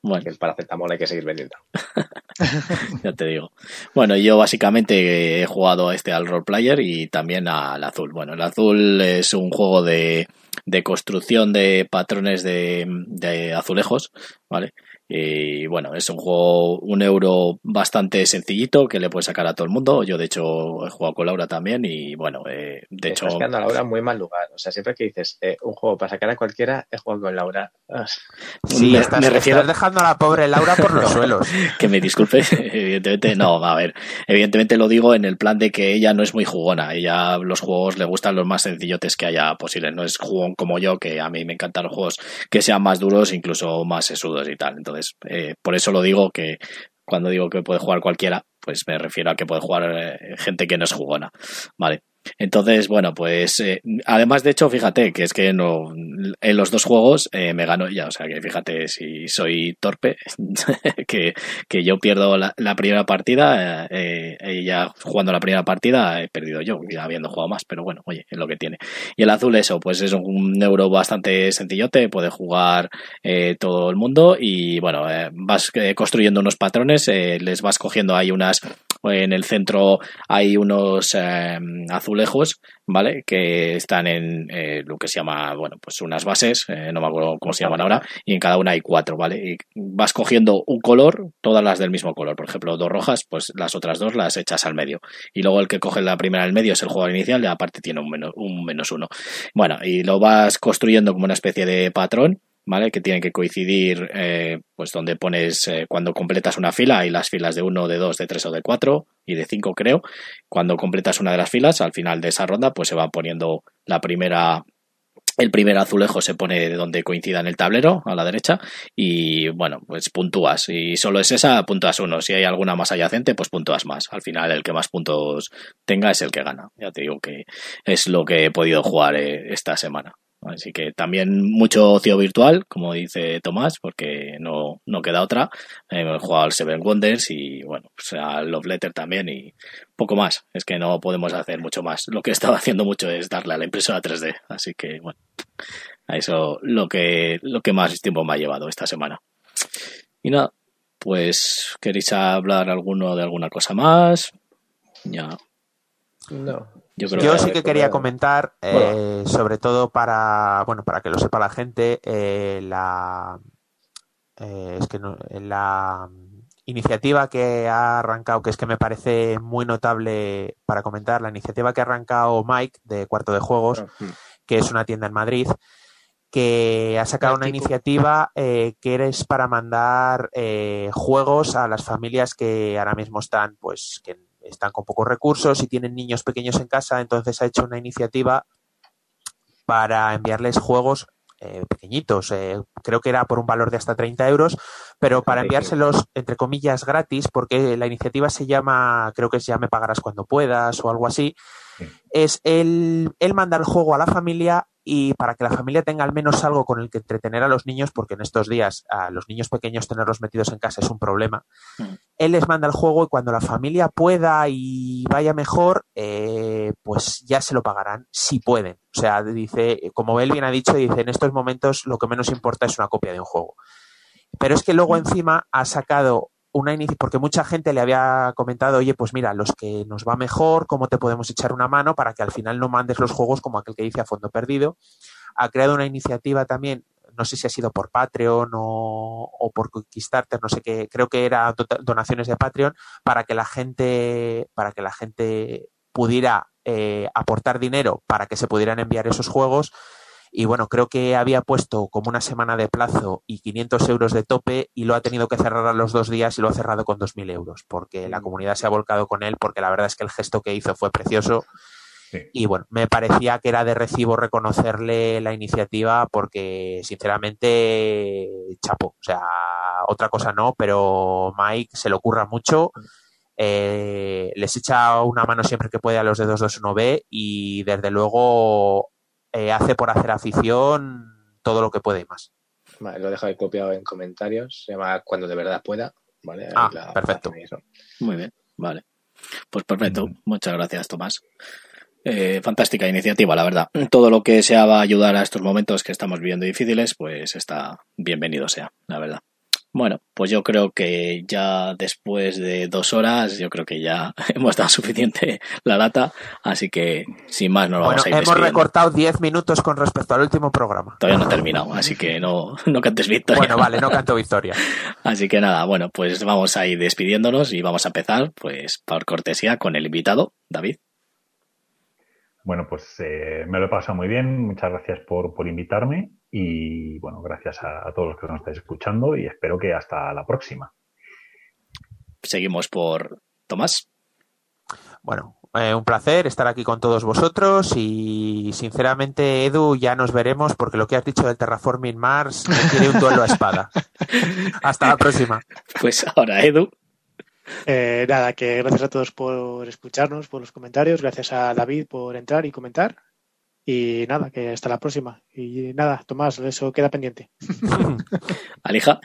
Bueno. El paracetamol hay que seguir vendiendo. (laughs) ya te digo. Bueno, yo básicamente he jugado a este al role player y también al azul. Bueno, el azul es un juego de, de construcción de patrones de, de azulejos, ¿vale? Y bueno, es un juego, un euro bastante sencillito que le puede sacar a todo el mundo. Yo, de hecho, he jugado con Laura también y bueno, eh, de hecho, Estás quedando a Laura muy mal lugar. O sea, siempre que dices eh, un juego para sacar a cualquiera, he jugado con Laura. (laughs) Sí me, estás, me refiero estás dejando a la pobre Laura por los (laughs) suelos (laughs) que me disculpe, evidentemente no, a ver, evidentemente lo digo en el plan de que ella no es muy jugona, ella los juegos le gustan los más sencillotes que haya posibles, no es jugón como yo, que a mí me encantan los juegos que sean más duros, incluso más sesudos y tal, entonces, eh, por eso lo digo que cuando digo que puede jugar cualquiera, pues me refiero a que puede jugar eh, gente que no es jugona, vale. Entonces, bueno, pues eh, además de hecho, fíjate que es que no en los dos juegos eh, me ganó ella, o sea que fíjate si soy torpe, (laughs) que, que yo pierdo la, primera partida, eh, ella jugando la primera partida he perdido yo, habiendo jugado más, pero bueno, oye, es lo que tiene. Y el azul eso, pues es un euro bastante sencillote, puede jugar eh, todo el mundo y bueno, eh, vas eh, construyendo unos patrones, eh, les vas cogiendo ahí unas en el centro hay unos eh, azulejos, ¿vale? Que están en eh, lo que se llama, bueno, pues unas bases, eh, no me acuerdo cómo se llaman ahora, y en cada una hay cuatro, ¿vale? Y vas cogiendo un color, todas las del mismo color. Por ejemplo, dos rojas, pues las otras dos las echas al medio. Y luego el que coge la primera al medio es el jugador inicial y aparte tiene un menos, un menos uno. Bueno, y lo vas construyendo como una especie de patrón. ¿Vale? Que tienen que coincidir, eh, pues donde pones, eh, cuando completas una fila, hay las filas de 1, de 2, de 3 o de 4 y de 5 creo. Cuando completas una de las filas, al final de esa ronda, pues se va poniendo la primera, el primer azulejo se pone donde coincida en el tablero, a la derecha, y bueno, pues puntúas. Y solo es esa, puntúas uno. Si hay alguna más adyacente, pues puntúas más. Al final, el que más puntos tenga es el que gana. Ya te digo que es lo que he podido jugar eh, esta semana. Así que también mucho ocio virtual, como dice Tomás, porque no, no queda otra. Hemos jugado al Seven Wonders y, bueno, pues al Love Letter también y poco más. Es que no podemos hacer mucho más. Lo que he estado haciendo mucho es darle a la impresora 3D. Así que, bueno, a eso lo que, lo que más tiempo me ha llevado esta semana. Y nada, pues, ¿queréis hablar alguno de alguna cosa más? Ya. No. Yo, creo sí que quería comentar, eh, sobre todo para, bueno, para que lo sepa la gente, eh, la, eh, es que no, la iniciativa que ha arrancado, que es que me parece muy notable para comentar, la iniciativa que ha arrancado Mike de Cuarto de Juegos, que es una tienda en Madrid, que ha sacado una iniciativa eh, que es para mandar eh, juegos a las familias que ahora mismo están, pues, que están con pocos recursos y tienen niños pequeños en casa, entonces ha hecho una iniciativa para enviarles juegos eh, pequeñitos, eh, creo que era por un valor de hasta 30 euros, pero para enviárselos, entre comillas, gratis, porque la iniciativa se llama, creo que es Ya me pagarás cuando puedas o algo así, Sí. es él, él manda el juego a la familia y para que la familia tenga al menos algo con el que entretener a los niños, porque en estos días a los niños pequeños tenerlos metidos en casa es un problema, Mm. él les manda el juego y cuando la familia pueda y vaya mejor, eh, pues ya se lo pagarán si pueden. O sea, dice, como él bien ha dicho, dice, en estos momentos lo que menos importa es una copia de un juego. Pero es que luego encima ha sacado una iniciativa, porque mucha gente le había comentado, oye, pues mira, los que nos va mejor, ¿cómo te podemos echar una mano para que al final no mandes los juegos como aquel que dice a fondo perdido? Ha creado una iniciativa también, no sé si ha sido por Patreon o, o por Kickstarter, no sé qué, creo que era do- donaciones de Patreon, para que la gente, para que la gente pudiera eh, aportar dinero para que se pudieran enviar esos juegos. Y bueno, creo que había puesto como una semana de plazo y 500 euros de tope y lo ha tenido que cerrar a los dos días y lo ha cerrado con 2.000 euros porque la Mm. comunidad se ha volcado con él porque la verdad es que el gesto que hizo fue precioso Sí. y bueno, me parecía que era de recibo reconocerle la iniciativa porque sinceramente chapo, o sea, otra cosa no, pero Mike se le ocurra mucho. eh, les echa una mano siempre que puede a los dedos 2-1B y desde luego eh, hace por hacer afición todo lo que puede y más. Vale, lo dejo ahí copiado en comentarios. Se llama Cuando de verdad pueda. ¿vale? Ah, la- perfecto. Muy bien, vale. Pues perfecto, Mm. muchas gracias, Tomás. Eh, fantástica iniciativa, la verdad. Todo lo que sea va a ayudar a estos momentos que estamos viviendo difíciles, pues está bienvenido sea, la verdad. Bueno, pues yo creo que ya después de dos horas, yo creo que ya (laughs) hemos dado suficiente la lata, así que sin más no lo Bueno, vamos a ir hemos despidiendo. recortado 10 minutos con respecto al último programa. Todavía no he terminado, así que no, no cantes victoria. Bueno, vale, no canto (laughs) victoria. Así que nada, bueno, pues vamos a ir despidiéndonos y vamos a empezar, pues por cortesía, con el invitado, David. Bueno, pues eh, me lo he pasado muy bien. Muchas gracias por, por invitarme y bueno, gracias a, a todos los que nos estáis escuchando y espero que hasta la próxima. Seguimos por Tomás. Bueno, eh, un placer estar aquí con todos vosotros y sinceramente, Edu, ya nos veremos porque lo que has dicho del Terraforming Mars quiere un duelo a espada. (laughs) Hasta la próxima. Pues ahora Edu. Eh, nada, que gracias a todos por escucharnos, por los comentarios, gracias a David por entrar y comentar. Y nada, que hasta la próxima. Y nada, Tomás, eso queda pendiente. (laughs) Alija.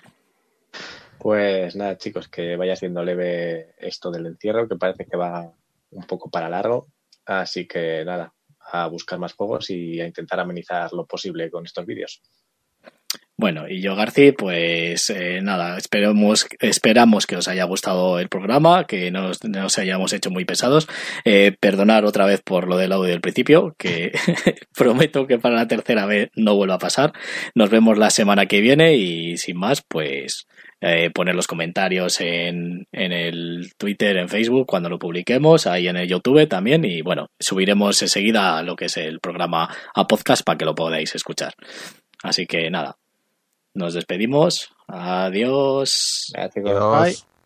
Pues nada, chicos, que vaya siendo leve esto del encierro, que parece que va un poco para largo. Así que nada, a buscar más juegos y a intentar amenizar lo posible con estos vídeos. Bueno, y yo, Garci, pues eh, nada, esperemos, esperamos que os haya gustado el programa, que no os, no os hayamos hecho muy pesados. Eh, perdonar otra vez por lo del audio del principio, que (laughs) prometo que para la tercera vez no vuelva a pasar. Nos vemos la semana que viene y sin más, pues eh, poner los comentarios en, en el Twitter, en Facebook, cuando lo publiquemos, ahí en el YouTube también. Y bueno, subiremos enseguida lo que es el programa a podcast para que lo podáis escuchar. Así que nada, nos despedimos. Adiós. Chicos. Adiós. Bye.